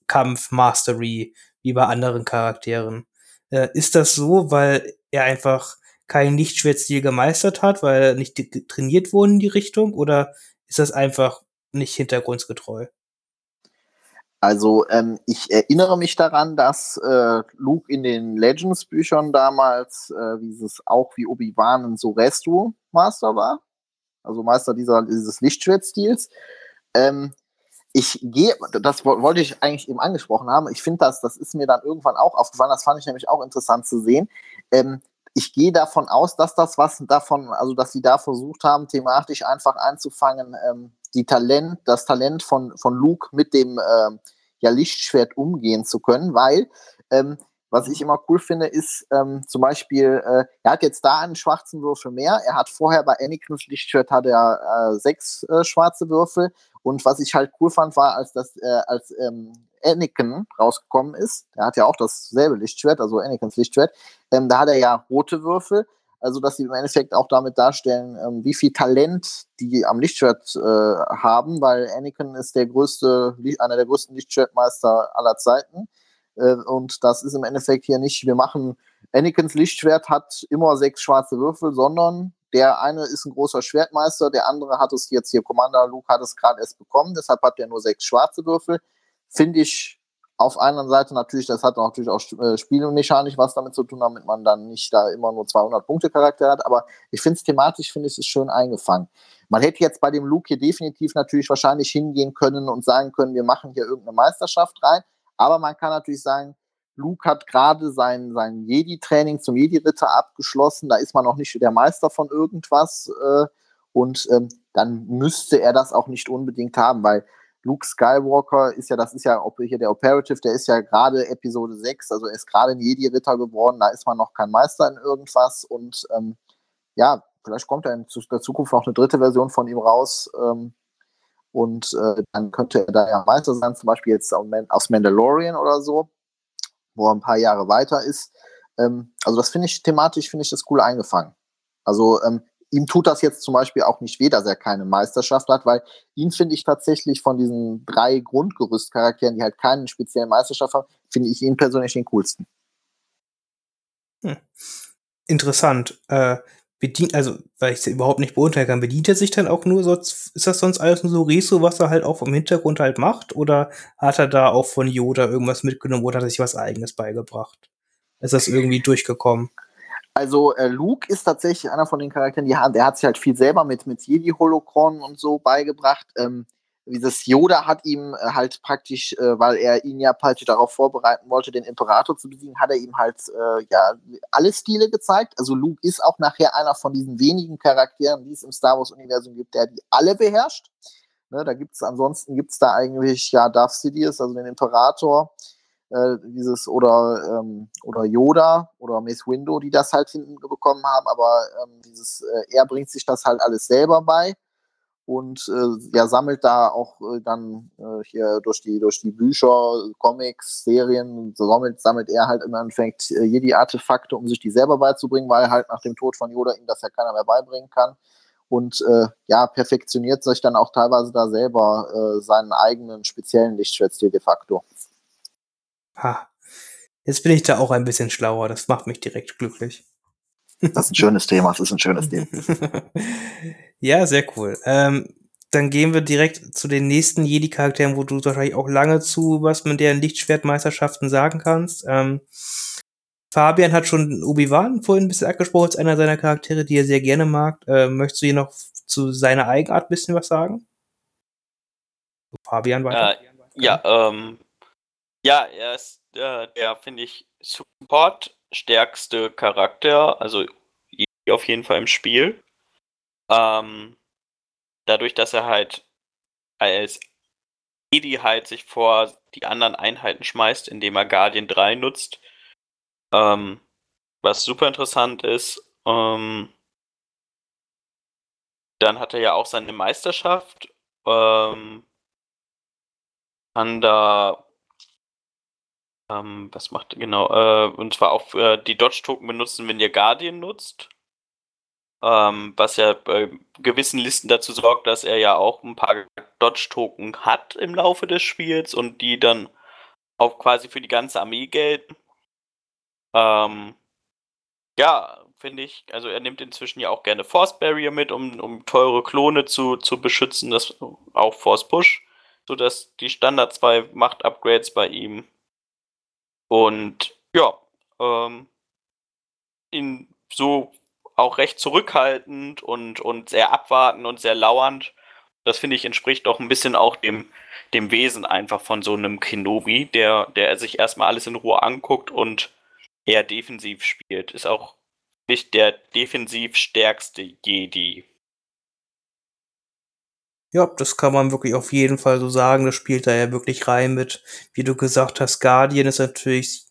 Kampf Mastery wie bei anderen Charakteren. Äh, ist das so, weil er einfach keinen Lichtschwertstil gemeistert hat, weil er nicht trainiert wurde in die Richtung? Oder ist das einfach nicht hintergrundgetreu? Also ähm, ich erinnere mich daran, dass äh, Luke in den Legends-Büchern damals, äh, wie es auch wie Obi-Wan ein Sorestu-Master war. Also Meister dieser, dieses Lichtschwertstils. Ähm, ich gehe, das wollte ich eigentlich eben angesprochen haben. Ich finde das, das ist mir dann irgendwann auch aufgefallen. Das fand ich nämlich auch interessant zu sehen. Ähm, ich gehe davon aus, dass das was davon, also dass sie da versucht haben, thematisch einfach einzufangen, ähm, die Talent, das Talent von, von Luke mit dem ähm, ja, Lichtschwert umgehen zu können, weil ähm, was ich immer cool finde, ist ähm, zum Beispiel, äh, er hat jetzt da einen schwarzen Würfel mehr. Er hat vorher bei Anakins Lichtschwert hat er äh, sechs äh, schwarze Würfel. Und was ich halt cool fand, war, als das, äh, als ähm, Anakin rausgekommen ist, der hat ja auch dasselbe Lichtschwert, also Anakins Lichtschwert, ähm, da hat er ja rote Würfel. Also, dass sie im Endeffekt auch damit darstellen, ähm, wie viel Talent die am Lichtschwert äh, haben, weil Anakin ist der größte, einer der größten Lichtschwertmeister aller Zeiten. Äh, und das ist im Endeffekt hier nicht, wir machen, Anakins Lichtschwert hat immer sechs schwarze Würfel, sondern der eine ist ein großer Schwertmeister, der andere hat es jetzt hier, Commander Luke hat es gerade erst bekommen, deshalb hat der nur sechs schwarze Würfel. Finde ich auf einer Seite natürlich, das hat natürlich auch äh, spielmechanisch was damit zu tun, damit man dann nicht da immer nur 200 Punkte Charakter hat, aber ich finde es thematisch, finde ich es schön eingefangen. Man hätte jetzt bei dem Luke hier definitiv natürlich wahrscheinlich hingehen können und sagen können, wir machen hier irgendeine Meisterschaft rein, aber man kann natürlich sagen, Luke hat gerade sein, sein Jedi-Training zum Jedi-Ritter abgeschlossen. Da ist man noch nicht der Meister von irgendwas. Äh, und ähm, dann müsste er das auch nicht unbedingt haben, weil Luke Skywalker ist ja, das ist ja hier der Operative, der ist ja gerade Episode 6, also er ist gerade ein Jedi-Ritter geworden, da ist man noch kein Meister in irgendwas. Und ähm, ja, vielleicht kommt da in der Zukunft noch eine dritte Version von ihm raus. Ähm, und äh, dann könnte er da ja Meister sein, zum Beispiel jetzt aus Mandalorian oder so, wo er ein paar Jahre weiter ist. Ähm, also das finde ich thematisch, finde ich das cool eingefangen. Also ähm, ihm tut das jetzt zum Beispiel auch nicht weh, dass er keine Meisterschaft hat, weil ihn finde ich tatsächlich von diesen drei Grundgerüstcharakteren, die halt keine spezielle Meisterschaft haben, finde ich ihn persönlich den coolsten. Hm. Interessant. Äh, bedient, also, weil ich es überhaupt nicht beurteilen kann, bedient er sich dann auch nur, sonst, ist das sonst alles nur so Reso, was er halt auch vom Hintergrund halt macht? Oder hat er da auch von Yoda irgendwas mitgenommen oder hat er sich was eigenes beigebracht? Ist das irgendwie durchgekommen? Also äh, Luke ist tatsächlich einer von den Charakteren, die der hat sich halt viel selber mit, mit Jedi-Holocron und so beigebracht. Ähm, dieses Yoda hat ihm äh, halt praktisch, äh, weil er ihn ja praktisch darauf vorbereiten wollte, den Imperator zu besiegen, hat er ihm halt äh, ja alle Stile gezeigt. Also Luke ist auch nachher einer von diesen wenigen Charakteren, die es im Star Wars-Universum gibt, der die alle beherrscht. Ne, da gibt's ansonsten gibt's da eigentlich ja Darth Sidious, also den Imperator, äh, dieses oder ähm, oder Yoda oder Mace Window, die das halt hinten bekommen haben, aber ähm, dieses äh, er bringt sich das halt alles selber bei und äh, ja, sammelt da auch äh, dann äh, hier durch die, durch die Bücher, Comics, Serien, sammelt, sammelt er halt im Endeffekt äh, Jedi-Artefakte, um sich die selber beizubringen, weil halt nach dem Tod von Yoda ihm das ja keiner mehr beibringen kann. Und äh, ja, perfektioniert sich dann auch teilweise da selber äh, seinen eigenen speziellen Lichtschwertstil de facto. Ha. Jetzt bin ich da auch ein bisschen schlauer, das macht mich direkt glücklich. Das ist ein schönes Thema, das ist ein schönes Thema. Ja, sehr cool. Ähm, dann gehen wir direkt zu den nächsten Jedi-Charakteren, wo du wahrscheinlich auch lange zu was mit deren Lichtschwertmeisterschaften sagen kannst. Ähm, Fabian hat schon Obi-Wan vorhin ein bisschen angesprochen, als einer seiner Charaktere, die er sehr gerne mag. Ähm, möchtest du hier noch zu seiner Eigenart ein bisschen was sagen? Fabian weiter. Äh, ja, ähm, ja, er ist äh, der, finde ich, Support stärkste Charakter, also auf jeden Fall im Spiel. Ähm, dadurch, dass er halt als Edi halt sich vor die anderen Einheiten schmeißt, indem er Guardian 3 nutzt. Ähm, was super interessant ist. Ähm, dann hat er ja auch seine Meisterschaft. Ähm, kann da ähm, was macht genau? Äh, und zwar auch äh, die Dodge-Token benutzen, wenn ihr Guardian nutzt. Ähm, was ja bei gewissen Listen dazu sorgt, dass er ja auch ein paar Dodge-Token hat im Laufe des Spiels und die dann auch quasi für die ganze Armee gelten. Ähm, ja, finde ich, also er nimmt inzwischen ja auch gerne Force Barrier mit, um, um teure Klone zu, zu beschützen, das auch Force Push, sodass die Standard 2 Macht-Upgrades bei ihm und ja, ähm, in so auch recht zurückhaltend und, und sehr abwartend und sehr lauernd. Das finde ich entspricht auch ein bisschen auch dem, dem Wesen einfach von so einem Kenobi, der, der sich erstmal alles in Ruhe anguckt und eher defensiv spielt. Ist auch nicht der defensiv stärkste Jedi. Ja, das kann man wirklich auf jeden Fall so sagen. Das spielt da ja wirklich rein mit, wie du gesagt hast, Guardian ist natürlich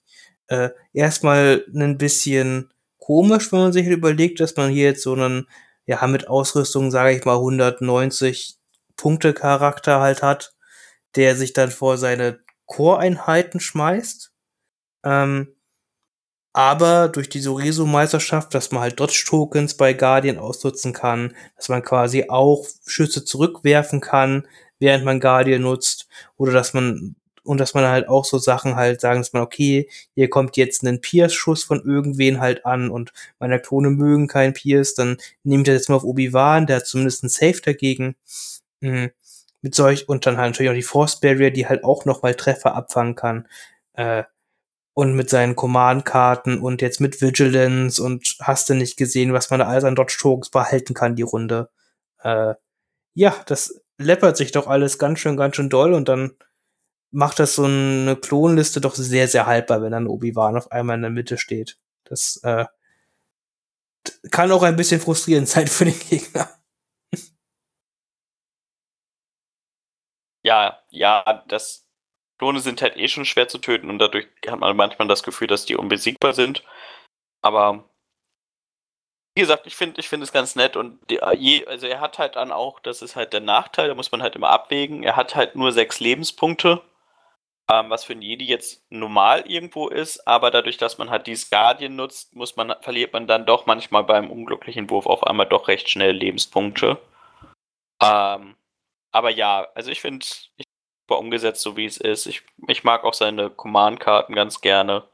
äh, erstmal ein bisschen komisch, wenn man sich überlegt, dass man hier jetzt so einen, ja, mit Ausrüstung, sage ich mal, 190 Punkte Charakter halt hat, der sich dann vor seine Core-Einheiten schmeißt. Ähm, aber durch die Soreso-Meisterschaft, dass man halt Dodge-Tokens bei Guardian ausnutzen kann, dass man quasi auch Schüsse zurückwerfen kann, während man Guardian nutzt, oder dass man und dass man halt auch so Sachen halt sagen, dass man, okay, hier kommt jetzt ein Pierce-Schuss von irgendwen halt an und meine Klone mögen keinen Pierce, dann nehmt ihr jetzt mal auf Obi-Wan, der hat zumindest einen Safe dagegen. Mhm. Mit solch, und dann halt natürlich auch die Force Barrier, die halt auch nochmal Treffer abfangen kann. Äh, und mit seinen Command-Karten und jetzt mit Vigilance und hast du nicht gesehen, was man da alles an Dodge Tokens behalten kann, die Runde. Äh, ja, das läppert sich doch alles ganz schön, ganz schön doll und dann macht das so eine Klonliste doch sehr, sehr haltbar, wenn dann Obi-Wan auf einmal in der Mitte steht. Das äh, kann auch ein bisschen frustrierend sein für den Gegner. Ja, ja, das Klone sind halt eh schon schwer zu töten und dadurch hat man manchmal das Gefühl, dass die unbesiegbar sind. Aber wie gesagt, ich finde ich finde es ganz nett und die, also er hat halt dann auch, das ist halt der Nachteil, da muss man halt immer abwägen, er hat halt nur sechs Lebenspunkte, ähm, was für ein Jedi jetzt normal irgendwo ist, aber dadurch, dass man halt dieses Guardian nutzt, muss man, verliert man dann doch manchmal beim unglücklichen Wurf auf einmal doch recht schnell Lebenspunkte. Ähm, aber ja, also ich finde, super umgesetzt, so wie es ist. Ich, ich mag auch seine Command-Karten ganz gerne.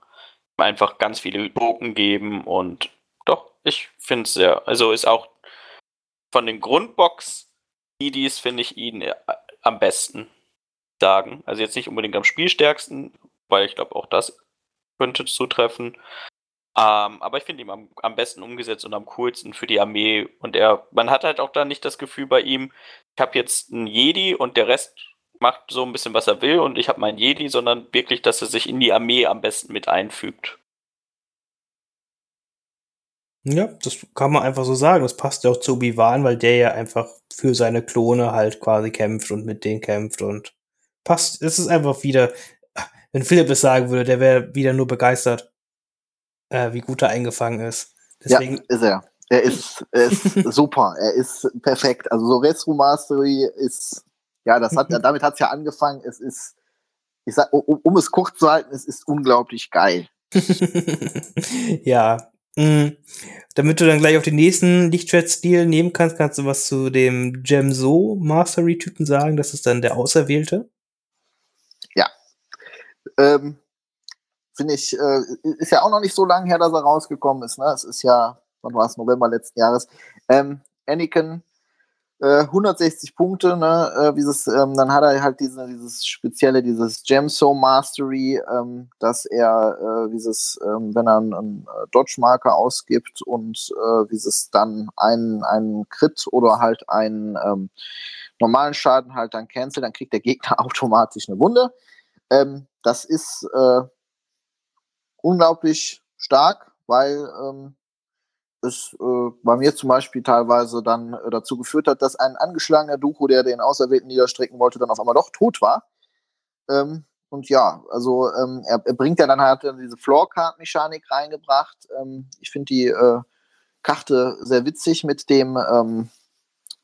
Einfach ganz viele Token geben und doch, ich finde es sehr. Also ist auch von den Grundbox-IDs finde ich ihn äh, am besten sagen. Also jetzt nicht unbedingt am spielstärksten, weil ich glaube auch das könnte zutreffen. Ähm, aber ich finde ihn am, am, besten umgesetzt und am coolsten für die Armee. Und er, man hat halt auch da nicht das Gefühl bei ihm, ich habe jetzt einen Jedi und der Rest macht so ein bisschen, was er will und ich habe meinen Jedi, sondern wirklich, dass er sich in die Armee am besten mit einfügt. Ja, das kann man einfach so sagen. Das passt ja auch zu Obi-Wan, weil der ja einfach für seine Klone halt quasi kämpft und mit denen kämpft und passt. Es ist einfach wieder, wenn Philipp es sagen würde, der wäre wieder nur begeistert, äh, wie gut er eingefangen ist. Deswegen ja, ist er. Er ist, er ist super. Er ist perfekt. Also so Retro Mastery ist ja, das hat, damit hat es ja angefangen. Es ist, ich sag, um, um, es kurz zu halten, es ist unglaublich geil. ja. Mhm. Damit du dann gleich auf den nächsten Lichtschwert-Stil nehmen kannst, kannst du was zu dem Gemso Mastery-Typen sagen. Das ist dann der Auserwählte. Ähm, Finde ich, äh, ist ja auch noch nicht so lange her, dass er rausgekommen ist. Ne? Es ist ja, wann war es, November letzten Jahres. Ähm, Anakin 160 äh, Punkte, ne, äh, dieses, ähm, dann hat er halt diese, dieses spezielle, dieses Gemso Mastery, ähm, dass er äh, dieses, ähm, wenn er einen, einen äh, Dodge-Marker ausgibt und äh, dieses dann einen, einen Crit oder halt einen ähm, normalen Schaden halt dann cancel, dann kriegt der Gegner automatisch eine Wunde. Ähm, das ist äh, unglaublich stark, weil ähm, es äh, bei mir zum Beispiel teilweise dann äh, dazu geführt hat, dass ein angeschlagener Duku, der den Auserwählten niederstrecken wollte, dann auf einmal doch tot war. Ähm, und ja, also ähm, er, er, bringt ja dann halt diese Floor-Card-Mechanik reingebracht. Ähm, ich finde die äh, Karte sehr witzig mit dem, ähm,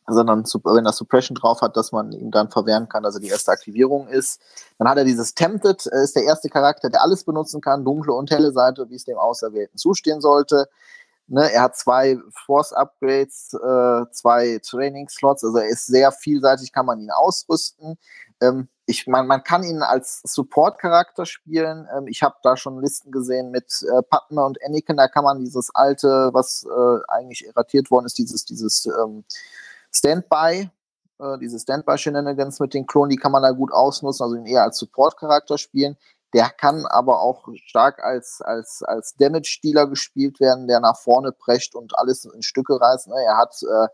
sondern wenn er Suppression drauf hat, dass man ihm dann verwehren kann, er die erste Aktivierung ist. Dann hat er dieses Tempted, äh, ist der erste Charakter, der alles benutzen kann, dunkle und helle Seite, wie es dem Auserwählten zustehen sollte. Ne, er hat zwei Force-Upgrades, äh, zwei Training-Slots, also er ist sehr vielseitig, kann man ihn ausrüsten. Ähm, ich, man, man kann ihn als Support-Charakter spielen. Ähm, ich habe da schon Listen gesehen mit äh, Padme und Anakin, da kann man dieses alte, was äh, eigentlich erratiert worden ist, dieses, dieses ähm, Standby, äh, diese Standby-Shenanigans mit den Klonen, die kann man da gut ausnutzen, also ihn eher als Support-Charakter spielen. Der kann aber auch stark als, als, als Damage-Dealer gespielt werden, der nach vorne prescht und alles in Stücke reißt. Ne? Er hat äh,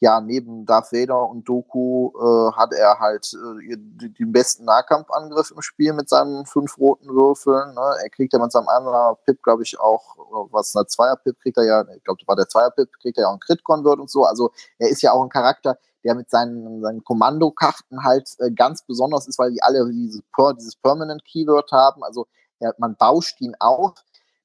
ja neben Darth Vader und Doku äh, hat er halt äh, den besten Nahkampfangriff im Spiel mit seinen fünf roten Würfeln. Ne? Er kriegt ja mit seinem anderen Pip, glaube ich, auch, was eine Zweier-Pip kriegt er ja, ich glaube, das war der Zweier-Pip, kriegt er ja auch einen Crit-Convert und so. Also er ist ja auch ein Charakter, der mit seinen, seinen Kommandokarten halt äh, ganz besonders ist, weil die alle diese per, dieses Permanent Keyword haben. Also er, man bauscht ihn auf.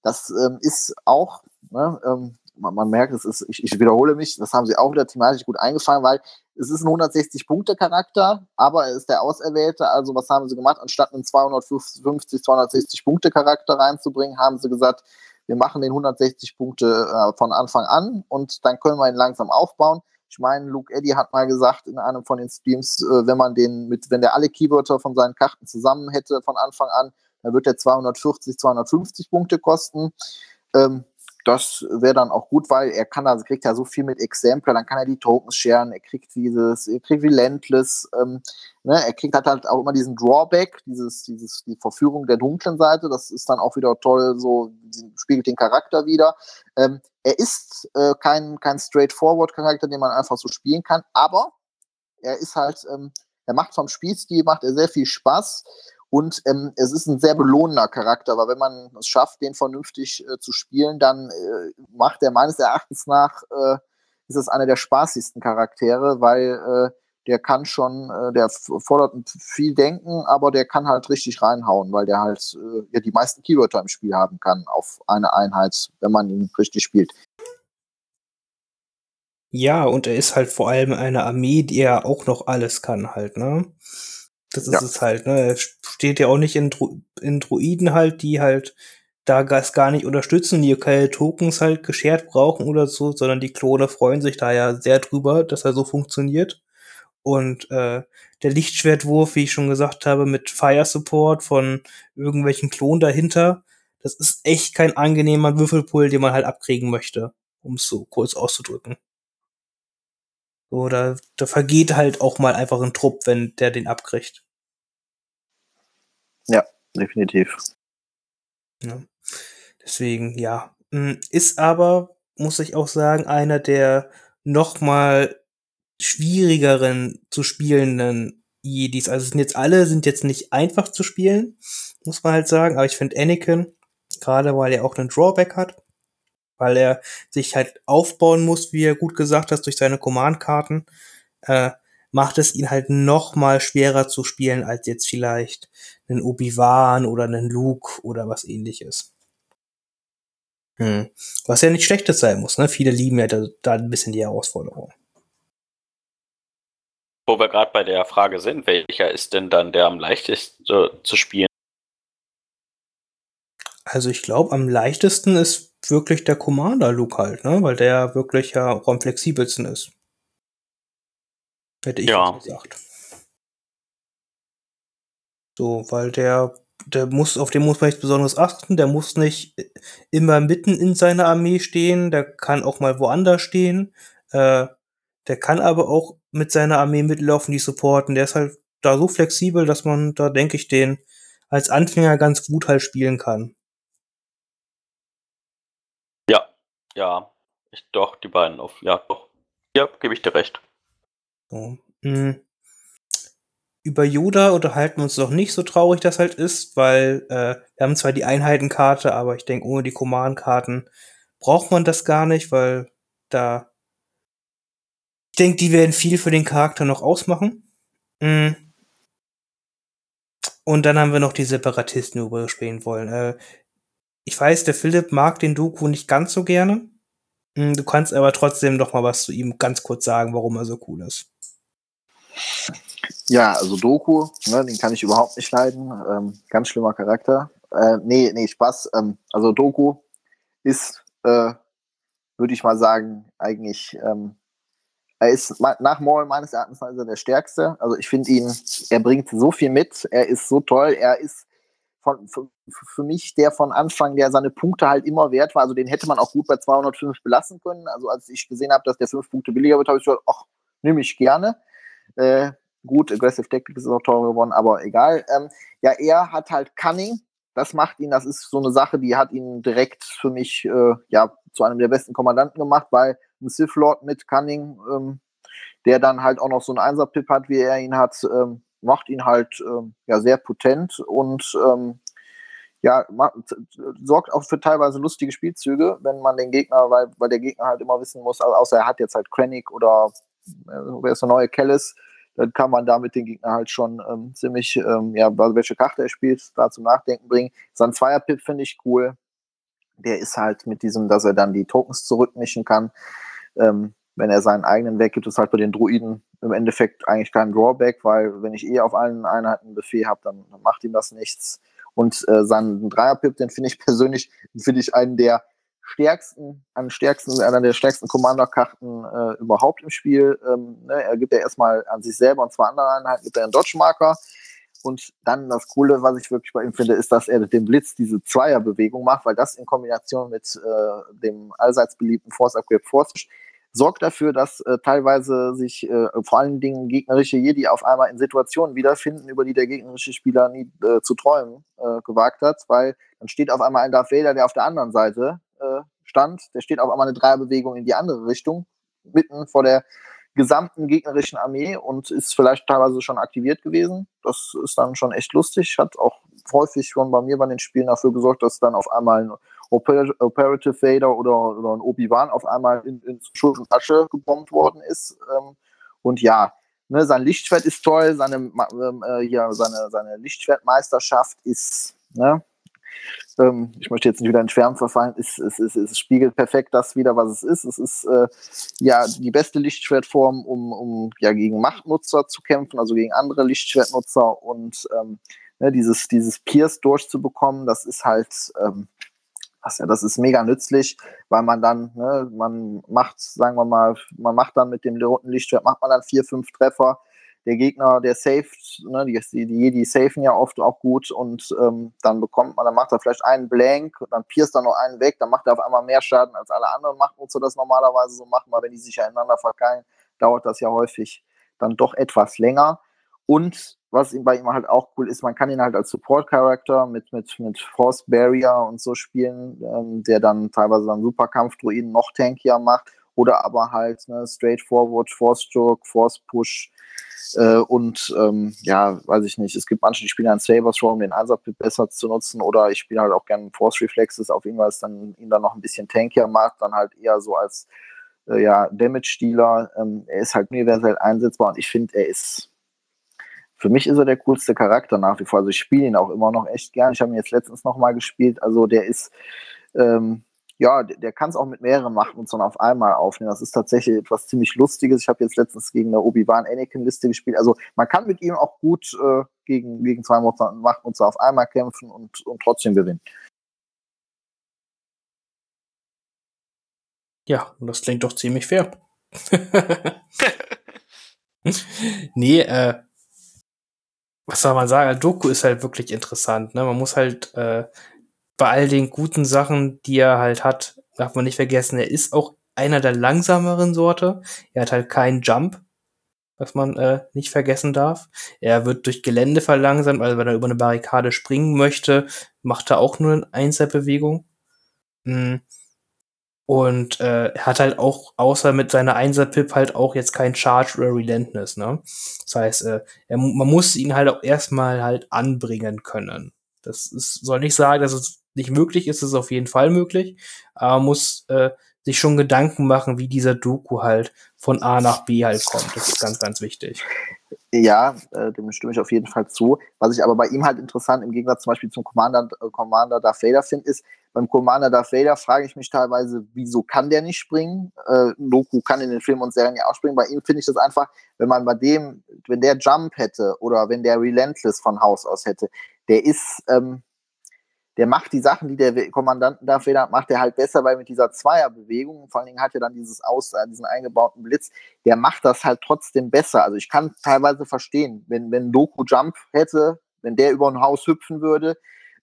Das ähm, ist auch, ne, ähm, man, man, merkt, es ist, ich, ich, wiederhole mich, das haben sie auch wieder thematisch gut eingefangen, weil es ist ein 160-Punkte-Charakter, aber er ist der Auserwählte. Also was haben sie gemacht? Anstatt einen 250, 260 Punkte-Charakter reinzubringen, haben sie gesagt, wir machen den 160 Punkte äh, von Anfang an und dann können wir ihn langsam aufbauen. Ich meine, Luke Eddy hat mal gesagt in einem von den Streams, äh, wenn man den mit, wenn der alle Keywörter von seinen Karten zusammen hätte von Anfang an, dann wird der 240, 250 Punkte kosten. Ähm, das wäre dann auch gut, weil er kann, also kriegt ja so viel mit Exemplar, dann kann er die Tokens scheren, er kriegt dieses, er kriegt Relentless, ähm, ne, er kriegt halt auch immer diesen Drawback, dieses, dieses, die Verführung der dunklen Seite, das ist dann auch wieder toll, so spiegelt den Charakter wieder. Ähm, er ist äh, kein, kein Straightforward-Charakter, den man einfach so spielen kann, aber er ist halt, ähm, er macht vom Spielstil, macht er sehr viel Spaß und ähm, es ist ein sehr belohnender Charakter, weil wenn man es schafft, den vernünftig äh, zu spielen, dann äh, macht er meines Erachtens nach, äh, ist es einer der spaßigsten Charaktere, weil äh, der kann schon, äh, der fordert viel Denken, aber der kann halt richtig reinhauen, weil der halt äh, ja die meisten Keywörter im Spiel haben kann auf eine Einheit, wenn man ihn richtig spielt. Ja, und er ist halt vor allem eine Armee, die er auch noch alles kann halt, ne? Das ist ja. es halt, ne? Er steht ja auch nicht in, Dru in Druiden halt, die halt da das gar nicht unterstützen, die keine Tokens halt geschert brauchen oder so, sondern die Klone freuen sich da ja sehr drüber, dass er so funktioniert. Und äh, der Lichtschwertwurf, wie ich schon gesagt habe, mit Fire Support von irgendwelchen Klonen dahinter, das ist echt kein angenehmer Würfelpull, den man halt abkriegen möchte, um es so kurz auszudrücken. So, da, vergeht halt auch mal einfach ein Trupp, wenn der den abkriegt. Ja, definitiv. Ja. Deswegen, ja. Hm, ist aber, muss ich auch sagen, einer der noch mal schwierigeren zu spielenden Jedis. Also sind jetzt alle, sind jetzt nicht einfach zu spielen, muss man halt sagen. Aber ich finde Anakin, gerade weil er auch einen Drawback hat, weil er sich halt aufbauen muss, wie er gut gesagt hat, durch seine Command-Karten, äh, macht es ihn halt noch mal schwerer zu spielen als jetzt vielleicht einen Obi-Wan oder einen Luke oder was ähnliches. Hm. Was ja nicht schlechtes sein muss, ne? Viele lieben ja da, da ein bisschen die Herausforderung. Wo wir gerade bei der Frage sind, welcher ist denn dann der am leichtesten zu spielen? Also ich glaube, am leichtesten ist wirklich der Commander-Look halt, ne? Weil der wirklich ja auch am flexibelsten ist. Hätte ich ja. gesagt. So, weil der, der muss, auf den muss man nichts Besonderes achten, der muss nicht immer mitten in seiner Armee stehen, der kann auch mal woanders stehen. Äh, der kann aber auch mit seiner Armee mitlaufen, die supporten. Der ist halt da so flexibel, dass man da, denke ich, den als Anfänger ganz gut halt spielen kann. Ja, ich, doch, die beiden auf. Ja, doch. Ja, gebe ich dir recht. So. Mhm. Über Yoda unterhalten wir uns doch nicht so traurig das halt ist, weil äh, wir haben zwar die Einheitenkarte, aber ich denke, ohne die Command-Karten braucht man das gar nicht, weil da ich denke, die werden viel für den Charakter noch ausmachen. Mhm. Und dann haben wir noch die Separatisten, worüber wir spielen wollen. Äh, ich weiß, der Philipp mag den Doku nicht ganz so gerne. Hm, du kannst aber trotzdem noch mal was zu ihm ganz kurz sagen, warum er so cool ist. Ja, also Doku, ne, den kann ich überhaupt nicht leiden. Ähm, ganz schlimmer Charakter. Äh, nee, nee, Spaß. Ähm, also Doku ist, äh, würde ich mal sagen, eigentlich, ähm, er ist nach Maul meines Erachtens der Stärkste. Also ich finde ihn, er bringt so viel mit, er ist so toll, er ist von, für, für, mich der von Anfang, der seine Punkte halt immer wert war. Also den hätte man auch gut bei 205 belassen können. Also als ich gesehen habe, dass der fünf Punkte billiger wird, habe ich gesagt, ach, nehme ich gerne. Äh, gut, Aggressive Tactics ist auch teurer geworden, aber egal. Ähm, ja, er hat halt Cunning. Das macht ihn, das ist so eine Sache, die hat ihn direkt für mich äh, ja, zu einem der besten Kommandanten gemacht, weil ein Sith Lord mit Cunning, ähm, der dann halt auch noch so einen Einser-Pip hat, wie er ihn hat, ähm, macht ihn halt ähm, ja sehr potent und ähm, ja, sorgt auch für teilweise lustige Spielzüge, wenn man den Gegner, weil, weil der Gegner halt immer wissen muss, außer er hat jetzt halt Krennic oder äh, wer ist der neue Kellis, dann kann man damit den Gegner halt schon ähm, ziemlich, ähm, ja, welche Karte er spielt, da zum Nachdenken bringen. Sein Zweier-Pip finde ich cool. Der ist halt mit diesem, dass er dann die Tokens zurückmischen kann. Ähm, wenn er seinen eigenen weggibt, ist halt bei den Druiden im Endeffekt eigentlich kein Drawback, weil wenn ich eh auf allen Einheiten Befehl habe, dann, macht ihm das nichts. Und äh, seinen Dreier-Pip, den finde ich persönlich, finde ich einen der stärksten, an stärksten, einer der stärksten Commander-Karten äh, überhaupt im Spiel. Ähm, ne, er gibt ja erstmal an sich selber und zwei andere Einheiten gibt er einen Dodge-Marker. Und dann das Coole, was ich wirklich bei ihm finde, ist, dass er den Blitz diese Zweierbewegung macht, weil das in Kombination mit äh, dem allseits beliebten Force Upgrade Force sorgt dafür, dass äh, teilweise sich äh, vor allen Dingen gegnerische Jedi auf einmal in Situationen wiederfinden, über die der gegnerische Spieler nie äh, zu träumen äh, gewagt hat, weil dann steht auf einmal ein Darth Vader, der auf der anderen Seite äh, stand. Der steht auf einmal eine Dreierbewegung in die andere Richtung, mitten vor der gesamten gegnerischen Armee und ist vielleicht teilweise schon aktiviert gewesen. Das ist dann schon echt lustig. Hat auch häufig schon bei mir bei den Spielen dafür gesorgt, dass dann auf einmal ein Oper Operative Vader oder, oder ein Obi-Wan auf einmal in, in Schutt und Asche gebombt worden ist. Ähm, und ja, ne, sein Lichtschwert ist toll, seine, äh, ja, seine, seine Lichtschwertmeisterschaft ist, ne, ähm, ich möchte jetzt nicht wieder in Schwärmen verfallen, es, es, es, es, spiegelt perfekt das wieder, was es ist. Es ist äh, ja die beste Lichtschwertform, um, um ja gegen Machtnutzer zu kämpfen, also gegen andere Lichtschwertnutzer und ähm, ne, dieses, dieses Pierce durchzubekommen, das ist halt, ähm, das, ja, das ist mega nützlich, weil man dann, ne, man macht, sagen wir mal, man macht dann mit dem roten Lichtschwert, macht man dann vier, fünf Treffer der Gegner, der saved, ne, die, die Jedi safen ja oft auch gut und ähm, dann bekommt man, dann macht er vielleicht einen Blank, dann pierst er noch einen weg, dann macht er auf einmal mehr Schaden als alle anderen Machtnutzer das normalerweise so machen, weil wenn die sich ja ineinander verkeilen, dauert das ja häufig dann doch etwas länger. Und was bei ihm halt auch cool ist, man kann ihn halt als Support-Character mit, mit, mit Force Barrier und so spielen, ähm, der dann teilweise dann Superkampf-Druiden noch tankier macht oder aber halt ne, straightforward Force Stroke, Force Push, äh, und ähm, ja, weiß ich nicht, es gibt manche, die spielen einen Saber Throw, um den Einsatz besser zu nutzen, oder ich spiele halt auch gerne Force Reflexes auf ihn, weil es dann ihn dann noch ein bisschen tankier macht, dann halt eher so als äh, ja, Damage-Dealer. Ähm, er ist halt universell einsetzbar und ich finde, er ist für mich ist er der coolste Charakter nach wie vor. Also ich spiele ihn auch immer noch echt gern. Ich habe ihn jetzt letztens nochmal gespielt. Also der ist, ähm, ja, der, der kann es auch mit mehreren Machtnutzern auf einmal aufnehmen. Das ist tatsächlich etwas ziemlich Lustiges. Ich habe jetzt letztens gegen eine Obi-Wan-Anakin-Liste gespielt. Also man kann mit ihm auch gut äh, gegen, gegen zwei Machtnutzer auf einmal kämpfen und, und trotzdem gewinnen. Ja, und das klingt doch ziemlich fair. nee, äh, was soll man sagen? Doku ist halt wirklich interessant. Ne? Man muss halt äh, bei all den guten Sachen, die er halt hat, darf man nicht vergessen, er ist auch einer der langsameren Sorte. Er hat halt keinen Jump, was man äh, nicht vergessen darf. Er wird durch Gelände verlangsamt, also wenn er über eine Barrikade springen möchte, macht er auch nur eine Einzelbewegung. Mhm. Und äh, hat halt auch, außer mit seiner Einser-Pip, halt auch jetzt kein Charge oder Relentless, ne? Das heißt, äh, er, man muss ihn halt auch erstmal halt anbringen können. Das ist, soll nicht sagen, dass es nicht möglich ist, ist es auf jeden Fall möglich. Aber man muss äh, sich schon Gedanken machen, wie dieser Doku halt von A nach B halt kommt. Das ist ganz, ganz wichtig. Ja, äh, dem stimme ich auf jeden Fall zu. Was ich aber bei ihm halt interessant im Gegensatz zum Beispiel zum Commander, äh, Commander Darth Vader finde, ist, beim Commander Darth Vader frage ich mich teilweise, wieso kann der nicht springen? Äh, Doku kann in den Filmen und Serien ja auch springen. Bei ihm finde ich das einfach, wenn man bei dem, wenn der Jump hätte oder wenn der Relentless von Haus aus hätte, der ist, ähm, der macht die Sachen, die der Kommandant da federt, macht er halt besser, weil mit dieser Zweierbewegung, vor allen Dingen hat er dann dieses Aus, äh, diesen eingebauten Blitz, der macht das halt trotzdem besser. Also ich kann teilweise verstehen, wenn, wenn Doku Jump hätte, wenn der über ein Haus hüpfen würde,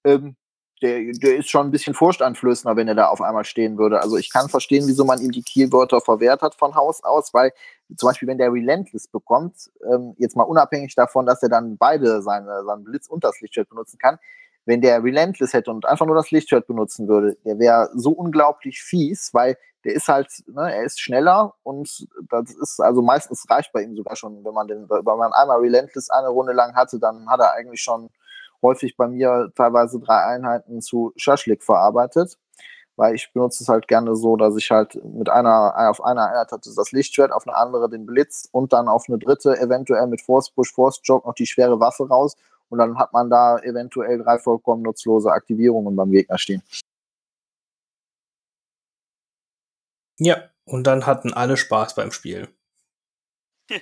ähm, der, der ist schon ein bisschen furchteinflößender, wenn er da auf einmal stehen würde. Also ich kann verstehen, wieso man ihm die Keywörter verwehrt hat von Haus aus, weil zum Beispiel, wenn der Relentless bekommt, ähm, jetzt mal unabhängig davon, dass er dann beide seine, seinen Blitz und das Lichtschwert benutzen kann, wenn der Relentless hätte und einfach nur das Lichtschwert benutzen würde, der wäre so unglaublich fies, weil der ist halt, ne, er ist schneller und das ist, also meistens reicht bei ihm sogar schon, wenn man den, wenn man einmal Relentless eine Runde lang hatte, dann hat er eigentlich schon häufig bei mir teilweise drei Einheiten zu Schaschlik verarbeitet. weil ich benutze es halt gerne so, dass ich halt mit einer, auf einer Einheit hatte das Lichtschwert, auf eine andere den Blitz und dann auf eine dritte eventuell mit Force Push, Force Jog noch die schwere Waffe raus und dann hat man da eventuell drei vollkommen nutzlose Aktivierungen beim Gegner stehen. Ja, und dann hatten alle Spaß beim Spiel.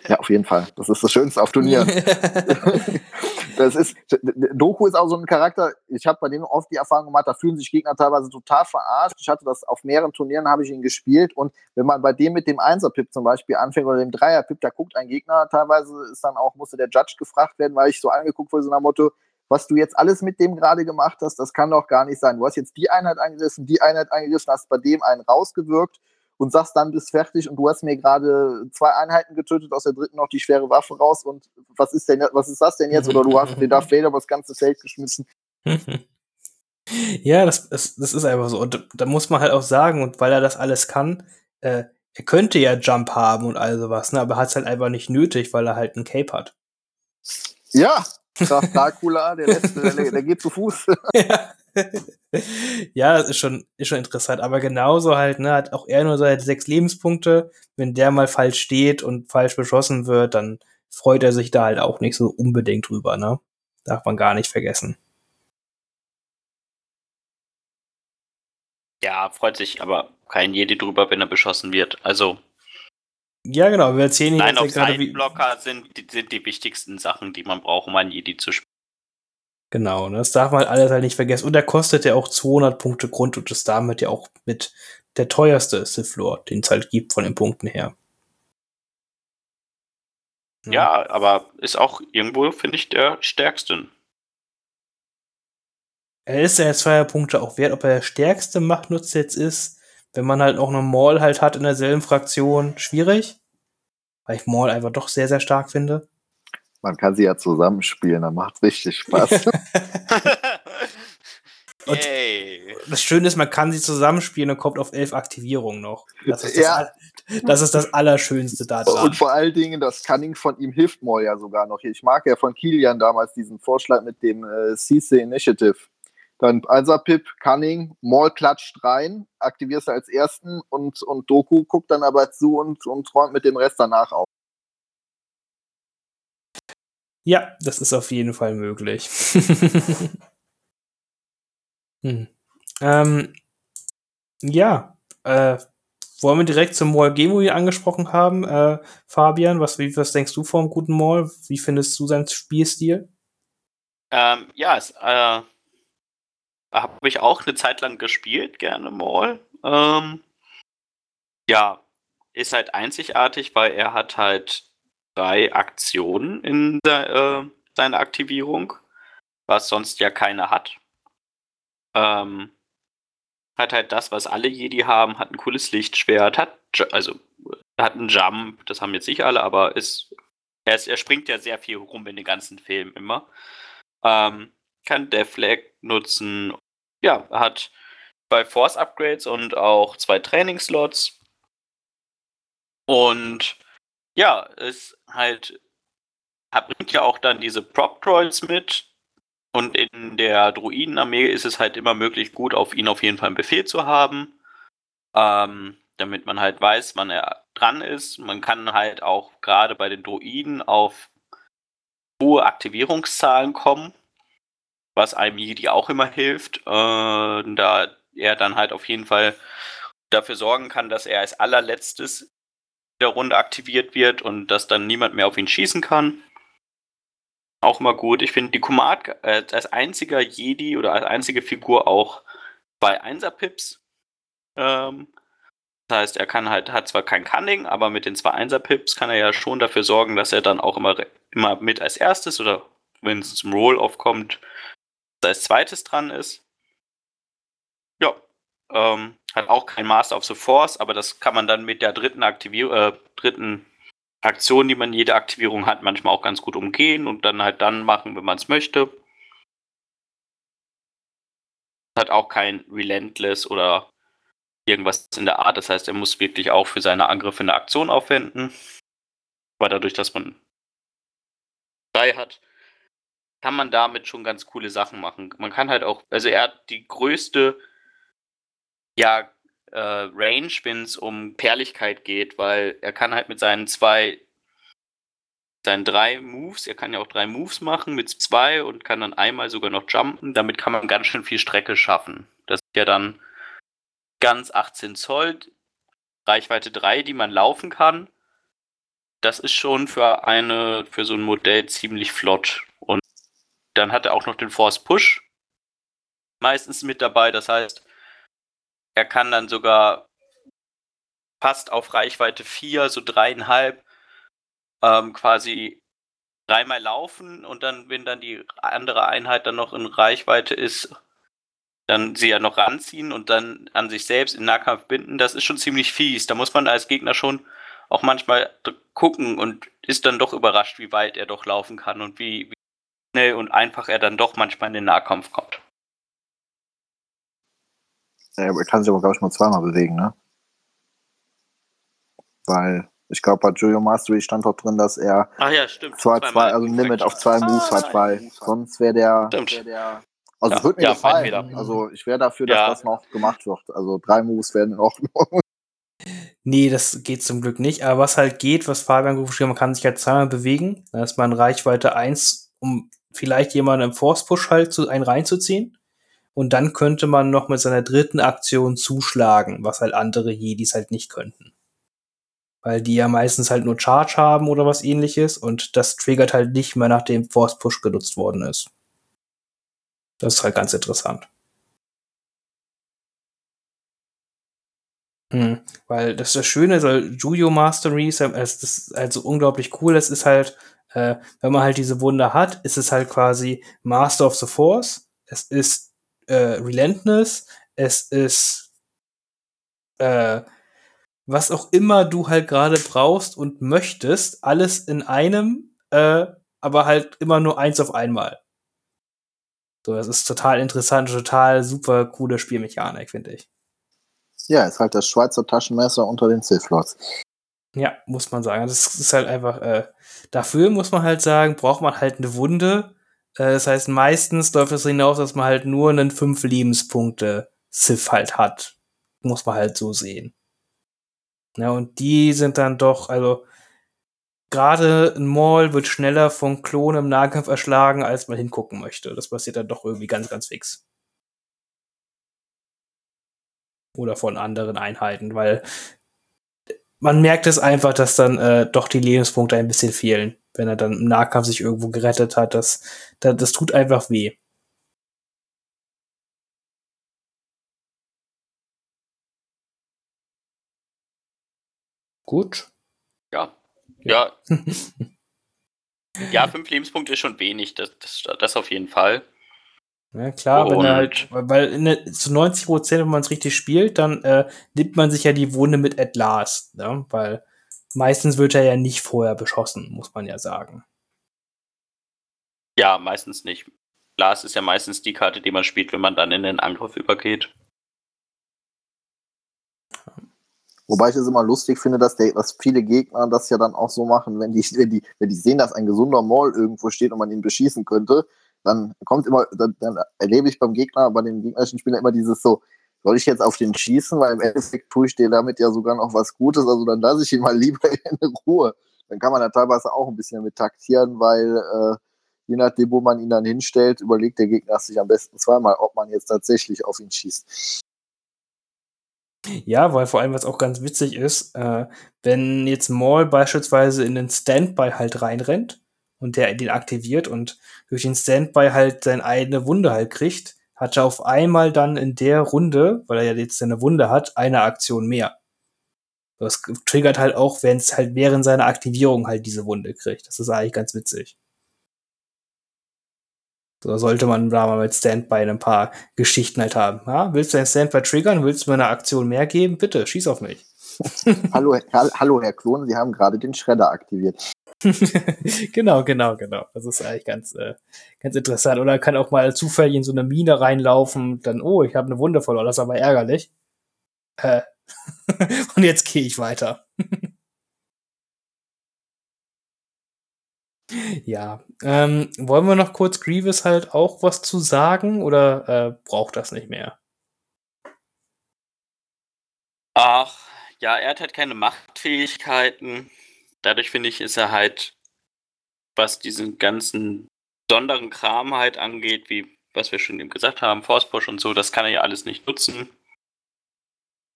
Ja, auf jeden Fall. Das ist das Schönste auf Turnieren. das ist, Doku ist auch so ein Charakter, ich habe bei dem oft die Erfahrung gemacht, da fühlen sich Gegner teilweise total verarscht. Ich hatte das auf mehreren Turnieren, habe ich ihn gespielt und wenn man bei dem mit dem Einser-Pip zum Beispiel anfängt oder dem Dreier-Pip, da guckt ein Gegner, teilweise ist dann auch, musste der Judge gefragt werden, weil ich so angeguckt wurde, so nach Motto, was du jetzt alles mit dem gerade gemacht hast, das kann doch gar nicht sein. Du hast jetzt die Einheit angegriffen, die Einheit angegriffen, hast bei dem einen rausgewirkt und sagst dann, bist fertig und du hast mir gerade zwei Einheiten getötet, aus der dritten noch die schwere Waffe raus und was ist denn, was ist das denn jetzt? Oder du hast den Darth Vader über das ganze Feld geschmissen. ja, das, das, das ist einfach so. Und da muss man halt auch sagen, und weil er das alles kann, äh, er könnte ja Jump haben und all sowas, ne, aber hat es halt einfach nicht nötig, weil er halt einen Cape hat. Ja, Dracula, der letzte, der, der geht zu Fuß. ja. ja, das ist schon, ist schon interessant. Aber genauso halt, ne, hat auch er nur seine sechs Lebenspunkte. Wenn der mal falsch steht und falsch beschossen wird, dann freut er sich da halt auch nicht so unbedingt drüber, ne? Darf man gar nicht vergessen. Ja, freut sich aber kein Jedi drüber, wenn er beschossen wird. Also. Ja, genau. Wir erzählen Nein, auf Blocker sind, sind die wichtigsten Sachen, die man braucht, um einen Jedi zu spielen. Genau, ne? das darf man alles halt nicht vergessen. Und er kostet ja auch 200 Punkte Grund und ist damit ja auch mit der teuerste Sith Lord, den es halt gibt von den Punkten her. Ja, ja aber ist auch irgendwo, finde ich, der stärkste. Er ist ja zwei Punkte auch wert, ob er der stärkste Machtnutzer jetzt ist, wenn man halt auch noch Maul halt hat in derselben Fraktion, schwierig. Weil ich Maul einfach doch sehr, sehr stark finde. Man kann sie ja zusammenspielen, dann macht es richtig Spaß. das Schöne ist, man kann sie zusammenspielen und kommt auf elf Aktivierungen noch. Das ist das, ja. das, ist das Allerschönste da dran. Und vor allen Dingen, das Cunning von ihm hilft Moll ja sogar noch. Ich mag ja von Kilian damals diesen Vorschlag mit dem äh, CC Initiative. Dann Pip, Cunning, Maul klatscht rein, aktivierst du als ersten und, und Doku guckt dann aber zu und, und räumt mit dem Rest danach auf. Ja, das ist auf jeden Fall möglich. hm. ähm, ja, äh, wollen wir direkt zum Mall Game Movie angesprochen haben, äh, Fabian, was, was denkst du vom guten Mall? Wie findest du seinen Spielstil? Ähm, ja, es, äh, habe ich auch eine Zeit lang gespielt, gerne Mall. Ähm, ja, ist halt einzigartig, weil er hat halt drei Aktionen in der, äh, seiner Aktivierung, was sonst ja keine hat. Ähm, hat halt das, was alle Jedi haben, hat ein cooles Lichtschwert, hat also hat einen Jump, das haben jetzt nicht alle, aber ist er, ist, er springt ja sehr viel rum in den ganzen Film immer. Ähm, kann Deflag nutzen. Ja, hat zwei Force Upgrades und auch zwei Trainingslots. Und ja, es halt bringt ja auch dann diese Prop-Droids mit. Und in der Druidenarmee ist es halt immer möglich, gut auf ihn auf jeden Fall einen Befehl zu haben. Ähm, damit man halt weiß, wann er dran ist. Man kann halt auch gerade bei den Druiden auf hohe Aktivierungszahlen kommen, was einem Jedi auch immer hilft, äh, da er dann halt auf jeden Fall dafür sorgen kann, dass er als allerletztes der Runde aktiviert wird und dass dann niemand mehr auf ihn schießen kann. Auch immer gut. Ich finde die Kumat äh, als einziger Jedi oder als einzige Figur auch bei Einser-Pips. Ähm, das heißt, er kann halt, hat zwar kein Cunning, aber mit den zwei Einser-Pips kann er ja schon dafür sorgen, dass er dann auch immer, immer mit als erstes oder wenn es zum Roll-Off kommt, als zweites dran ist. Ähm, hat auch kein Master of the Force, aber das kann man dann mit der dritten Aktivierung, äh, dritten Aktion, die man jede Aktivierung hat, manchmal auch ganz gut umgehen und dann halt dann machen, wenn man es möchte. Hat auch kein Relentless oder irgendwas in der Art. Das heißt, er muss wirklich auch für seine Angriffe eine Aktion aufwenden. Aber dadurch, dass man drei hat, kann man damit schon ganz coole Sachen machen. Man kann halt auch, also er hat die größte ja, äh, Range, wenn es um Perligkeit geht, weil er kann halt mit seinen zwei, seinen drei Moves, er kann ja auch drei Moves machen mit zwei und kann dann einmal sogar noch jumpen. Damit kann man ganz schön viel Strecke schaffen. Das ist ja dann ganz 18 Zoll, Reichweite 3, die man laufen kann. Das ist schon für eine, für so ein Modell ziemlich flott. Und dann hat er auch noch den Force Push meistens mit dabei. Das heißt, er kann dann sogar fast auf Reichweite 4, so dreieinhalb, ähm, quasi dreimal laufen und dann, wenn dann die andere Einheit dann noch in Reichweite ist, dann sie ja noch ranziehen und dann an sich selbst in Nahkampf binden, das ist schon ziemlich fies. Da muss man als Gegner schon auch manchmal gucken und ist dann doch überrascht, wie weit er doch laufen kann und wie, wie schnell und einfach er dann doch manchmal in den Nahkampf kommt. Er kann sich aber, glaube ich, nur zweimal bewegen, ne? Weil ich glaube, bei Julio Mastery stand doch drin, dass er Ach ja, stimmt. zwei, zwei, also ein Limit auf zwei Moves ah, hat, weil sonst wäre der, Stimmt. wär der. Also Ja, es würde mir ja, gefallen. Also ich wäre dafür, dass Ja. das noch gemacht wird. Also drei Moves werden in Ordnung. Nee, das geht zum Glück nicht. Aber was halt geht, was Fabian gerufen hat, man kann sich halt zweimal bewegen. Da ist man Reichweite 1, um vielleicht jemanden im Force Push halt zu, einen reinzuziehen. Und dann könnte man noch mit seiner dritten Aktion zuschlagen, was halt andere Jedis halt nicht könnten. Weil die ja meistens halt nur Charge haben oder was ähnliches und das triggert halt nicht mehr, nachdem Force Push genutzt worden ist. Das ist halt ganz interessant. Hm, weil das ist das Schöne, so Jujo Mastery ist, ja- es ist halt so unglaublich cool. Es ist halt, äh, wenn man halt diese Wunder hat, ist es halt quasi Master of the Force. Es ist äh, Relentless. Es ist äh, was auch immer du halt gerade brauchst und möchtest, alles in einem, äh, aber halt immer nur eins auf einmal. So, das ist total interessant, total super coole Spielmechanik, finde ich. Ja, ist halt das Schweizer Taschenmesser unter den Sith Lords. Ja, muss man sagen. Das ist halt einfach, äh, dafür muss man halt sagen, braucht man halt eine Wunde. Äh, das heißt, meistens läuft es hinaus, dass man halt nur einen fünf Lebenspunkte Sith halt hat. Muss man halt so sehen. Ja, und die sind dann doch, also, gerade ein Maul wird schneller von Klonen im Nahkampf erschlagen, als man hingucken möchte. Das passiert dann doch irgendwie ganz, ganz fix. Oder von anderen Einheiten, weil man merkt es einfach, dass dann äh, doch die Lebenspunkte ein bisschen fehlen, wenn er dann im Nahkampf sich irgendwo gerettet hat. Das, das, das tut einfach weh. Gut. Ja. Ja. ja, fünf Lebenspunkte ist schon wenig, das, das, das auf jeden Fall. Ja, klar, wenn er Und- halt, weil in der, zu 90 Prozent, wenn man es richtig spielt, dann äh, nimmt man sich ja die Wunde mit at last, ne? weil meistens wird er ja nicht vorher beschossen, muss man ja sagen. Ja, meistens nicht. Glas ist ja meistens die Karte, die man spielt, wenn man dann in den Angriff übergeht. Wobei ich es immer lustig finde, dass, der, dass viele Gegner das ja dann auch so machen, wenn die, wenn die, wenn die sehen, dass ein gesunder Maul irgendwo steht und man ihn beschießen könnte, dann kommt immer, dann, dann erlebe ich beim Gegner, bei den gegnerischen Spielern immer dieses so, soll ich jetzt auf den schießen, weil im Endeffekt tue ich dir damit ja sogar noch was Gutes, also dann lasse ich ihn mal lieber in Ruhe. Dann kann man da teilweise auch ein bisschen mit taktieren, weil äh, je nachdem, wo man ihn dann hinstellt, überlegt der Gegner sich am besten zweimal, ob man jetzt tatsächlich auf ihn schießt. Ja, weil vor allem, was auch ganz witzig ist, äh, wenn jetzt Maul beispielsweise in den Standby halt reinrennt und der den aktiviert und durch den Standby halt seine eigene Wunde halt kriegt, hat er auf einmal dann in der Runde, weil er ja jetzt seine Wunde hat, eine Aktion mehr. Das triggert halt auch, wenn es halt während seiner Aktivierung halt diese Wunde kriegt. Das ist eigentlich ganz witzig. So sollte man da mal mit Standby ein paar Geschichten halt haben. Ja, willst du ein Standby triggern? Willst du mir eine Aktion mehr geben? Bitte, schieß auf mich. hallo, Herr, hallo, Herr Klon, Sie haben gerade den Schredder aktiviert. genau, genau, genau. Das ist eigentlich ganz, äh, ganz interessant. Oder kann auch mal zufällig in so eine Mine reinlaufen, dann, oh, ich habe eine Wunde verloren, das ist aber ärgerlich. Äh. Und jetzt gehe ich weiter. ja, ähm, wollen wir noch kurz Grievous halt auch was zu sagen oder äh, braucht das nicht mehr? Ach, ja, er hat halt keine Machtfähigkeiten. Dadurch finde ich, ist er halt, was diesen ganzen besonderen Kram halt angeht, wie was wir schon eben gesagt haben, Force Push und so, das kann er ja alles nicht nutzen.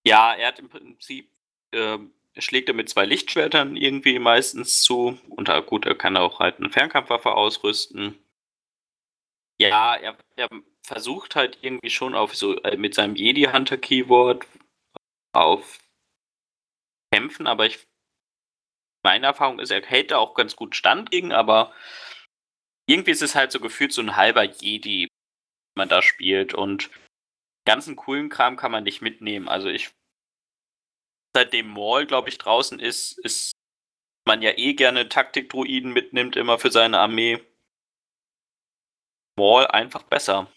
Ja, er hat im Prinzip, äh, schlägt er mit zwei Lichtschwertern irgendwie meistens zu. Und gut, er kann auch halt eine Fernkampfwaffe ausrüsten. Ja, er, er versucht halt irgendwie schon auf so äh, mit seinem Jedi-Hunter-Keyword auf kämpfen, aber ich meine Erfahrung ist, er hält da auch ganz gut Stand gegen, aber irgendwie ist es halt so gefühlt so ein halber Jedi, man da spielt und ganzen coolen Kram kann man nicht mitnehmen. Also ich seitdem Maul, glaube ich, draußen ist, ist man ja eh gerne Taktikdruiden mitnimmt, immer für seine Armee. Maul einfach besser.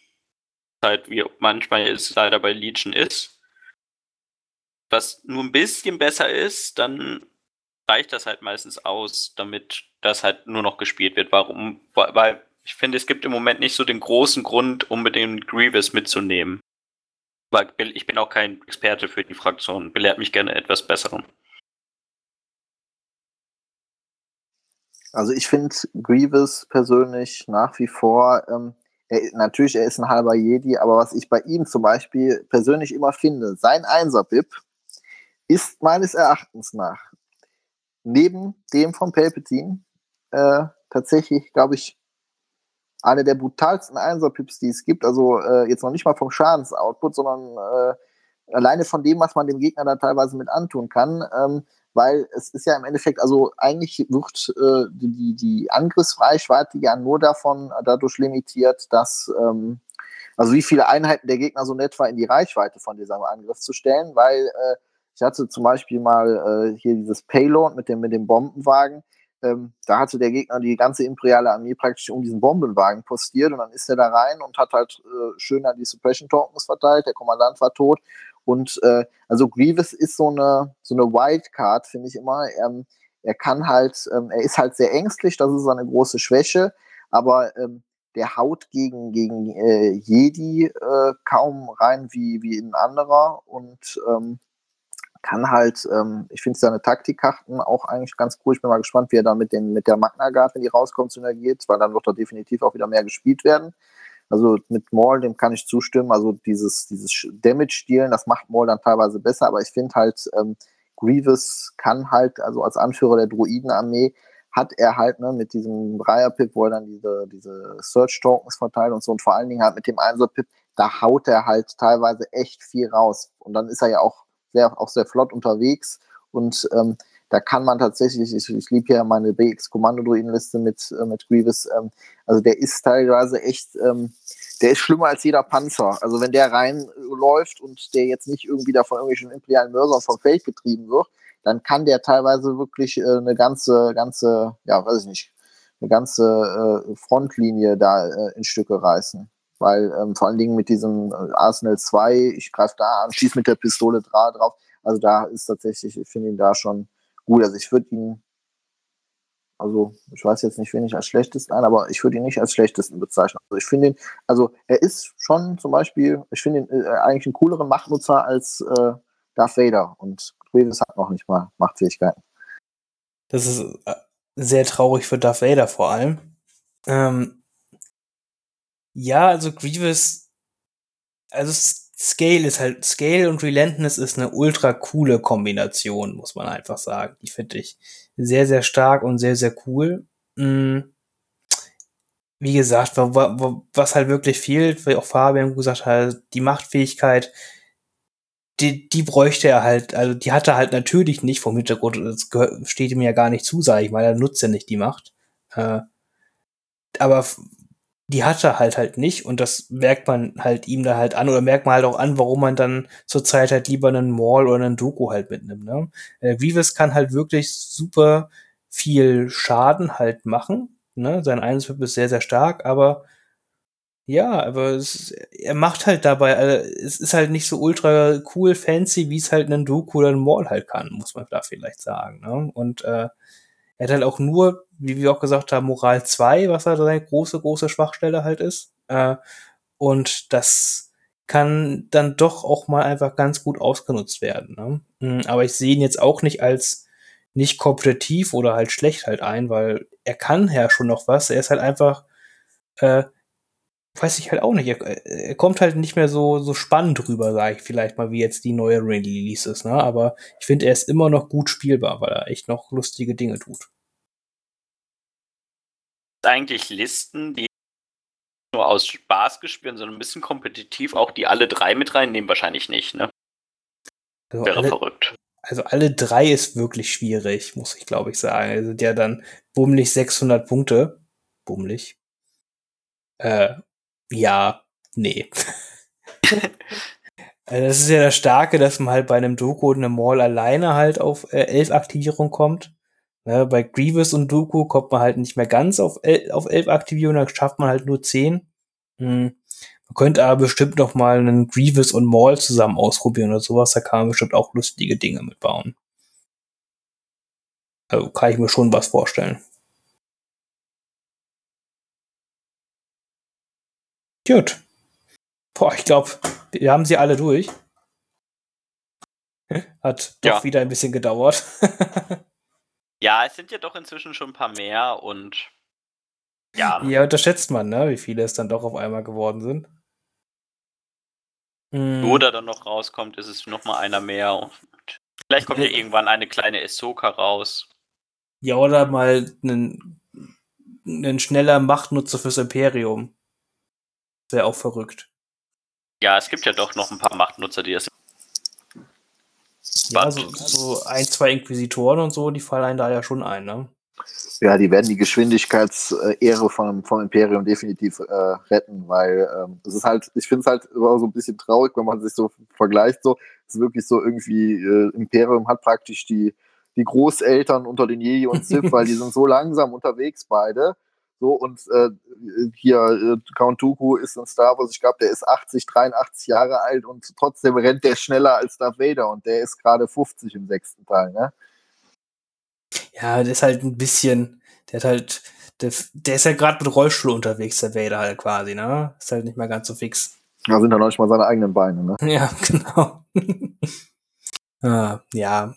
Halt, wie manchmal es leider bei Legion ist. Was nur ein bisschen besser ist, dann reicht das halt meistens aus, damit das halt nur noch gespielt wird. Warum? Weil ich finde, es gibt im Moment nicht so den großen Grund, unbedingt Grievous mitzunehmen. Weil ich bin auch kein Experte für die Fraktion. Belehrt mich gerne etwas Besserem. Also ich finde Grievous persönlich nach wie vor, ähm, er, natürlich, er ist ein halber Jedi, aber was ich bei ihm zum Beispiel persönlich immer finde, sein Einser-Bib ist meines Erachtens nach neben dem von Palpatine äh, tatsächlich, glaube ich, eine der brutalsten Einser-Pips, die es gibt. Also äh, jetzt noch nicht mal vom Schadensoutput, sondern äh, alleine von dem, was man dem Gegner da teilweise mit antun kann. Ähm, weil es ist ja im Endeffekt, also eigentlich wird äh, die, die Angriffsreichweite ja nur davon dadurch limitiert, dass ähm, also wie viele Einheiten der Gegner so etwa in die Reichweite von diesem Angriff zu stellen, weil äh, ich hatte zum Beispiel mal äh, hier dieses Payload mit dem, mit dem Bombenwagen. Ähm, da hatte der Gegner die ganze imperiale Armee praktisch um diesen Bombenwagen postiert und dann ist er da rein und hat halt äh, schön an die Suppression Tokens verteilt. Der Kommandant war tot. Und äh, also Grievous ist so eine, so eine Wildcard, finde ich immer. Ähm, er kann halt, ähm, er ist halt sehr ängstlich, das ist seine große Schwäche, aber ähm, der haut gegen, gegen äh, Jedi äh, kaum rein wie, wie ein anderer und ähm, kann halt, ähm, ich finde seine Taktikkarten auch eigentlich ganz cool. Ich bin mal gespannt, wie er dann mit, den, mit der Magna Guard, wenn die rauskommt, synergiert, weil dann wird er definitiv auch wieder mehr gespielt werden. Also mit Maul, dem kann ich zustimmen. Also dieses, dieses Damage-Stielen, das macht Maul dann teilweise besser, aber ich finde halt, ähm, Grievous kann halt, also als Anführer der Druidenarmee, hat er halt ne, mit diesem Dreier-Pip, wo er dann diese, diese Search-Tokens verteilt und so und vor allen Dingen halt mit dem Einser-Pip, da haut er halt teilweise echt viel raus. Und dann ist er ja auch sehr, auch sehr flott unterwegs und ähm, da kann man tatsächlich, ich, ich liebe ja meine BX-Kommando-Druidenliste mit, äh, mit Grievous, ähm, also der ist teilweise echt, ähm, der ist schlimmer als jeder Panzer. Also wenn der reinläuft und der jetzt nicht irgendwie da von irgendwelchen imperialen Mörsern vom Feld getrieben wird, dann kann der teilweise wirklich äh, eine ganze, ganze, ja, weiß ich nicht, eine ganze äh, Frontlinie da äh, in Stücke reißen weil ähm, vor allen Dingen mit diesem äh, Arsenal 2, ich greife da an, schieße mit der Pistole drauf. Also da ist tatsächlich, ich finde ihn da schon gut. Also ich würde ihn, also ich weiß jetzt nicht, wen ich als schlechtesten ein, aber ich würde ihn nicht als schlechtesten bezeichnen. Also ich finde ihn, also er ist schon zum Beispiel, ich finde ihn äh, eigentlich einen cooleren Machtnutzer als äh, Darth Vader und Grievous hat noch nicht mal Machtfähigkeiten. Das ist äh, sehr traurig für Darth Vader vor allem. Ähm, ja, also Grievous, also Scale ist halt, Scale und Relentless ist eine ultra coole Kombination, muss man einfach sagen. Die finde ich sehr, sehr stark und sehr, sehr cool. Mhm. Wie gesagt, was halt wirklich fehlt, wie auch Fabian gesagt hat, die Machtfähigkeit, die, die bräuchte er halt, also die hat er halt natürlich nicht vom Hintergrund, das steht ihm ja gar nicht zu, sage ich mal, er nutzt ja nicht die Macht. Äh, aber die hat er halt halt nicht und das merkt man halt ihm da halt an oder merkt man halt auch an, warum man dann zurzeit halt lieber einen Maul oder einen Doku halt mitnimmt. Ne? Äh, Grievous kann halt wirklich super viel Schaden halt machen. Ne? Sein Einswip ist sehr, sehr stark, aber ja, aber es, er macht halt dabei, also es ist halt nicht so ultra cool, fancy, wie es halt ein Doku oder ein Maul halt kann, muss man da vielleicht sagen. Ne? Und äh, er hat halt auch nur, wie wir auch gesagt haben, Moral 2, was halt seine große, große Schwachstelle halt ist. Äh, und das kann dann doch auch mal einfach ganz gut ausgenutzt werden. Ne? Hm, aber ich sehe ihn jetzt auch nicht als nicht kompetitiv oder halt schlecht halt ein, weil er kann ja schon noch was. Er ist halt einfach, äh, weiß ich halt auch nicht. Er, er kommt halt nicht mehr so, so spannend rüber, sage ich vielleicht mal, wie jetzt die neue Release ist. Ne? Aber ich finde, er ist immer noch gut spielbar, weil er echt noch lustige Dinge tut. Eigentlich Listen, die nur aus Spaß gespielt, sondern ein bisschen kompetitiv, auch die alle drei mit reinnehmen, wahrscheinlich nicht, ne? Also Wäre alle, verrückt. Also alle drei ist wirklich schwierig, muss ich glaube ich sagen. Also der dann bummelig 600 Punkte. Bummelig. Äh, ja, nee. also das ist ja das Starke, dass man halt bei einem Doku und einem Mall alleine halt auf äh, 11 Aktivierung kommt. Ne, bei Grievous und Doku kommt man halt nicht mehr ganz auf, el auf 11 Aktivierung, dann schafft man halt nur 10. Hm. Man könnte aber bestimmt noch mal einen Grievous und Maul zusammen ausprobieren oder sowas. Da kann man bestimmt auch lustige Dinge mitbauen. Also kann ich mir schon was vorstellen. Gut. Boah, ich glaube, wir haben sie alle durch. Hat doch Ja. wieder ein bisschen gedauert. Ja, es sind ja doch inzwischen schon ein paar mehr und ja, ja, unterschätzt man, ne, wie viele es dann doch auf einmal geworden sind. Hm. da dann noch rauskommt, ist es noch mal einer mehr. Und vielleicht kommt ja Äh, irgendwann eine kleine Ahsoka raus. Ja, oder mal einen schneller Machtnutzer fürs Imperium. Wäre auch verrückt. Ja, es gibt ja doch noch ein paar Machtnutzer, die das. Ja, so, so ein, zwei Inquisitoren und so, die fallen einem da ja schon ein, ne? Ja, die werden die Geschwindigkeitsehre vom, vom Imperium definitiv äh, retten, weil ähm, es ist halt, ich finde es halt immer so ein bisschen traurig, wenn man sich so vergleicht. So, es ist wirklich so irgendwie, äh, Imperium hat praktisch die, die Großeltern unter den Jedi und Sith, weil die sind so langsam unterwegs beide. So, und äh, hier, äh, Count Dooku ist in Star Wars, ich glaube, der ist 80, 83 Jahre alt und trotzdem rennt der schneller als Darth Vader und der ist gerade 50 im sechsten Teil, ne? Ja, der ist halt ein bisschen, der hat halt, der, der ist ja gerade mit Rollstuhl unterwegs, der Vader halt quasi, ne? Ist halt nicht mehr ganz so fix. Da sind dann noch nicht mal seine eigenen Beine, ne? Ja, genau. ah, ja.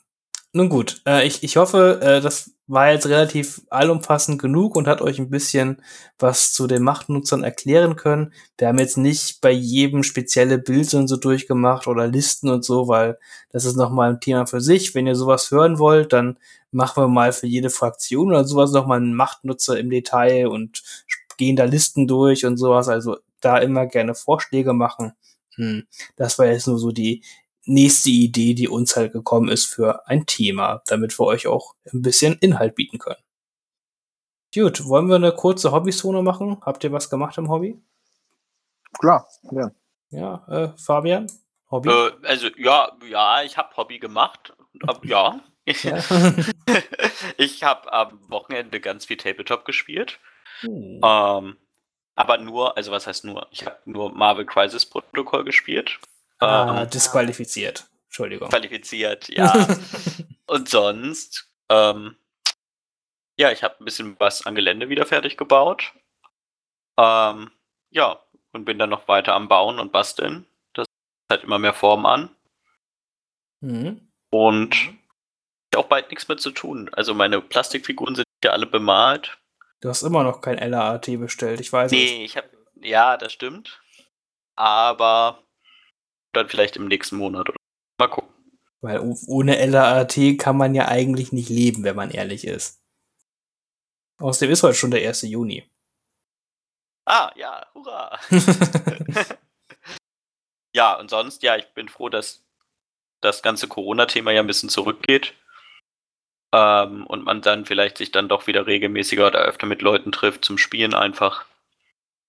Nun gut, äh, ich, ich hoffe, äh, das war jetzt relativ allumfassend genug und hat euch ein bisschen was zu den Machtnutzern erklären können. Wir haben jetzt nicht bei jedem spezielle Bilder und so durchgemacht oder Listen und so, weil das ist nochmal ein Thema für sich. Wenn ihr sowas hören wollt, dann machen wir mal für jede Fraktion oder sowas nochmal einen Machtnutzer im Detail und gehen da Listen durch und sowas. Also da immer gerne Vorschläge machen. Hm, das war jetzt nur so die nächste Idee, die uns halt gekommen ist für ein Thema, damit wir euch auch ein bisschen Inhalt bieten können. Gut, wollen wir eine kurze Hobbys-Zone machen? Habt ihr was gemacht im Hobby? Klar, ja. Ja, äh, Fabian? Hobby? Äh, also ja, ja, ich habe Hobby gemacht. Ab, ja. Ja. ich habe am Wochenende ganz viel Tabletop gespielt. Hm. Ähm, aber nur, also was heißt nur? Ich habe nur Marvel Crisis Protocol gespielt. Ah, Ähm, disqualifiziert. Entschuldigung. qualifiziert, ja. Und sonst, ähm, ja, ich habe ein bisschen was an Gelände wieder fertig gebaut. Ähm, ja, und bin dann noch weiter am Bauen und Basteln. Das hat immer mehr Form an. Mhm. Und auch bald nichts mehr zu tun. Also meine Plastikfiguren sind ja alle bemalt. Du hast immer noch kein LAAT bestellt, ich weiß es. Nee, ich habe, ja, das stimmt. Aber dann vielleicht im nächsten Monat. Oder mal gucken. Weil ohne LAAT kann man ja eigentlich nicht leben, wenn man ehrlich ist. Außerdem ist heute schon der 1. Juni. Ah, ja, hurra. ja, und sonst, ja, ich bin froh, dass das ganze Corona-Thema ja ein bisschen zurückgeht. Ähm, und man dann vielleicht sich dann doch wieder regelmäßiger oder öfter mit Leuten trifft zum Spielen einfach.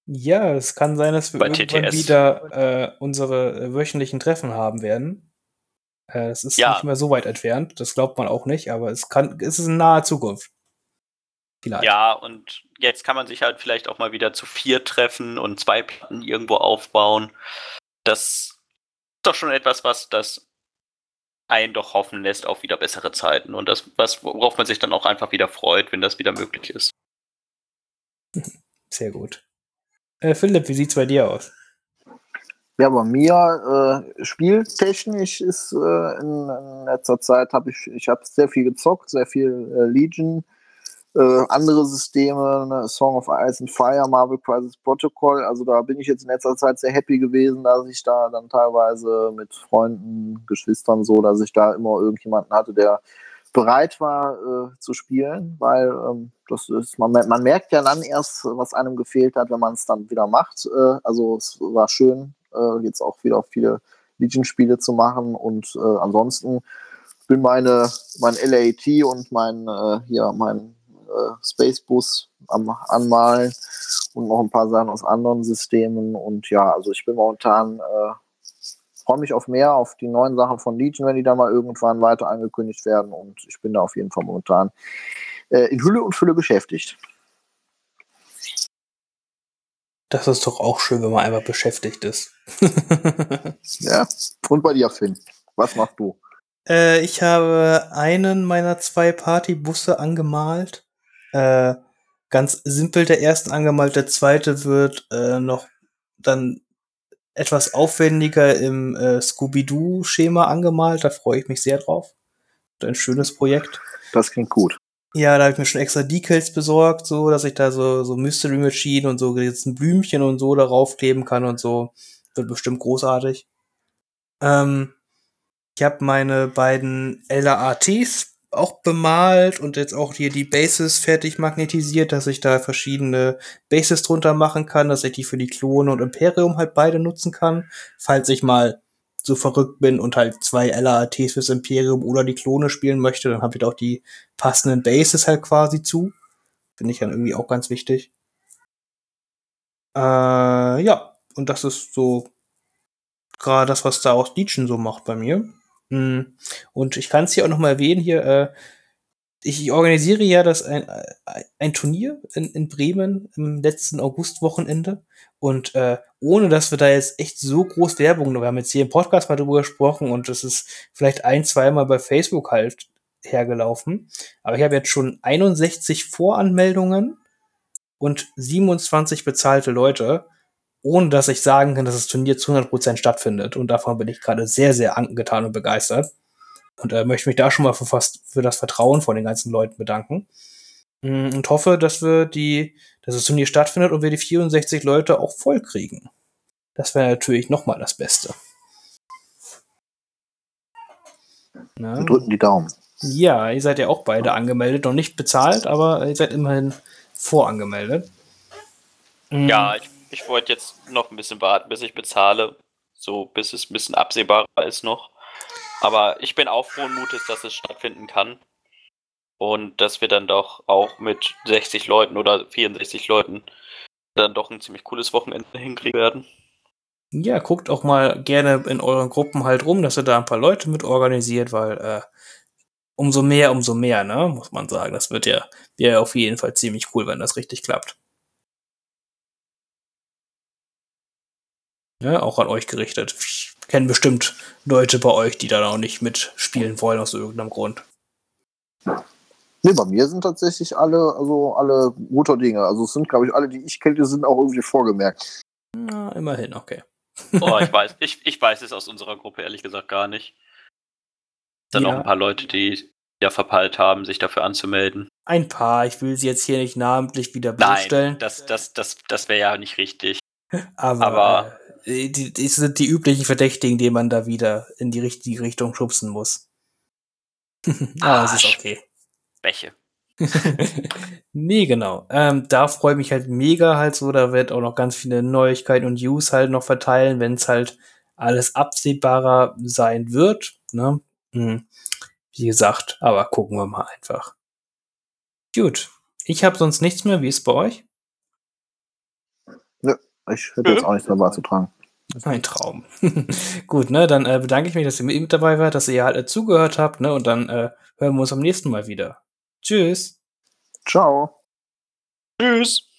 Ja, es kann sein, dass wir Bei irgendwann TTS. wieder äh, unsere äh, wöchentlichen Treffen haben werden. Äh, es ist Ja. nicht mehr so weit entfernt, das glaubt man auch nicht, aber es kann, es ist in naher Zukunft. Vielleicht. Ja, und jetzt kann man sich halt vielleicht auch mal wieder zu vier treffen und zwei Platten irgendwo aufbauen. Das ist doch schon etwas, was das einen doch hoffen lässt auf wieder bessere Zeiten. Und das, was, worauf man sich dann auch einfach wieder freut, wenn das wieder möglich ist. Sehr gut. Äh, Philipp, wie sieht's bei dir aus? Ja, bei mir äh, spieltechnisch ist äh, in, in, letzter Zeit habe ich ich habe sehr viel gezockt, sehr viel äh, Legion, äh, andere Systeme, ne, Song of Ice and Fire, Marvel Crisis Protocol. Also da bin ich jetzt in letzter Zeit sehr happy gewesen, dass ich da dann teilweise mit Freunden, Geschwistern so, dass ich da immer irgendjemanden hatte, der bereit war äh, zu spielen, weil ähm, das ist, man, man merkt ja dann erst, was einem gefehlt hat, wenn man es dann wieder macht. Äh, also es war schön, äh, jetzt auch wieder viele Legion-Spiele zu machen. Und äh, ansonsten bin meine, mein LAT und mein, äh, hier, mein äh, Spacebus am Anmalen und noch ein paar Sachen aus anderen Systemen. Und ja, also ich bin momentan, freue mich auf mehr, auf die neuen Sachen von Legion, wenn die da mal irgendwann weiter angekündigt werden. Und ich bin da auf jeden Fall momentan äh, in Hülle und Fülle beschäftigt. Das ist doch auch schön, wenn man einfach beschäftigt ist. ja, und bei dir, Finn. Was machst du? Äh, ich habe einen meiner zwei Partybusse angemalt. Äh, ganz simpel der erste angemalt, der zweite wird äh, noch dann etwas aufwendiger im äh, Scooby-Doo-Schema angemalt. Da freue ich mich sehr drauf. Ein schönes Projekt. Das klingt gut. Ja, da habe ich mir schon extra Decals besorgt, so, dass ich da so, so Mystery Machine und so jetzt ein Blümchen und so darauf kleben kann und so. Wird bestimmt großartig. Ähm, ich habe meine beiden LAATs auch bemalt und jetzt auch hier die Bases fertig magnetisiert, dass ich da verschiedene Bases drunter machen kann, dass ich die für die Klone und Imperium halt beide nutzen kann, falls ich mal so verrückt bin und halt zwei LAATs fürs Imperium oder die Klone spielen möchte, dann habe ich auch die passenden Bases halt quasi zu. Finde ich dann irgendwie auch ganz wichtig. Äh, ja, und das ist so gerade das, was da aus Legion so macht bei mir. Hm. Und ich kann es hier auch noch mal erwähnen, hier, äh, ich organisiere ja das ein, ein Turnier in, in Bremen im letzten Augustwochenende. Und äh, ohne dass wir da jetzt echt so groß Werbung, wir haben jetzt hier im Podcast mal drüber gesprochen und das ist vielleicht ein, zweimal bei Facebook halt hergelaufen. Aber ich habe jetzt schon 61 Voranmeldungen und 27 bezahlte Leute, ohne dass ich sagen kann, dass das Turnier zu 100% stattfindet. Und davon bin ich gerade sehr, sehr angetan und begeistert. Und äh, möchte mich da schon mal für, fast, für das Vertrauen von den ganzen Leuten bedanken. Mm, und hoffe, dass wir die, dass das Turnier stattfindet und wir die 64 Leute auch voll kriegen. Das wäre natürlich nochmal das Beste. Na? Wir drücken die Daumen. Ja, ihr seid ja auch beide angemeldet, noch nicht bezahlt, aber ihr seid immerhin vorangemeldet. Mhm. Ja, ich, ich wollte jetzt noch ein bisschen warten, bis ich bezahle. So, bis es ein bisschen absehbarer ist noch. Aber ich bin auch frohen Mutes, dass es stattfinden kann. Und dass wir dann doch auch mit 60 Leuten oder 64 Leuten dann doch ein ziemlich cooles Wochenende hinkriegen werden. Ja, guckt auch mal gerne in euren Gruppen halt rum, dass ihr da ein paar Leute mit organisiert, weil äh, umso mehr, umso mehr, ne, muss man sagen. Das wird ja, wäre auf jeden Fall ziemlich cool, wenn das richtig klappt. Ja, auch an euch gerichtet. Ich kenne bestimmt Leute bei euch, die da noch nicht mitspielen wollen aus irgendeinem Grund. Nee, bei mir sind tatsächlich alle, also alle guter Dinge. Also es sind, glaube ich, alle, die ich kenne, sind auch irgendwie vorgemerkt. Na, immerhin, okay. Oh, ich weiß, ich, ich weiß es aus unserer Gruppe ehrlich gesagt gar nicht. Dann ja. noch ein paar Leute, die ja verpeilt haben, sich dafür anzumelden. Ein paar, ich will sie jetzt hier nicht namentlich wieder bloßstellen. Nein, das, das, das, das wäre ja nicht richtig. Aber, Aber äh, die, die sind die üblichen Verdächtigen, die man da wieder in die richtige Richtung schubsen muss. ah, das ist okay. Bäche. nee, genau. Ähm, da freue ich mich halt mega halt so. Da wird auch noch ganz viele Neuigkeiten und News halt noch verteilen, wenn es halt alles absehbarer sein wird. Ne? Hm. Wie gesagt, aber gucken wir mal einfach. Gut. Ich habe sonst nichts mehr. Wie ist es bei euch? Ich hätte jetzt auch nichts mehr beizutragen. Ein Traum. Gut, ne, dann äh, bedanke ich mich, dass ihr mit dabei wart, dass ihr halt äh, zugehört habt, ne, und dann äh, hören wir uns am nächsten Mal wieder. Tschüss. Ciao. Tschüss.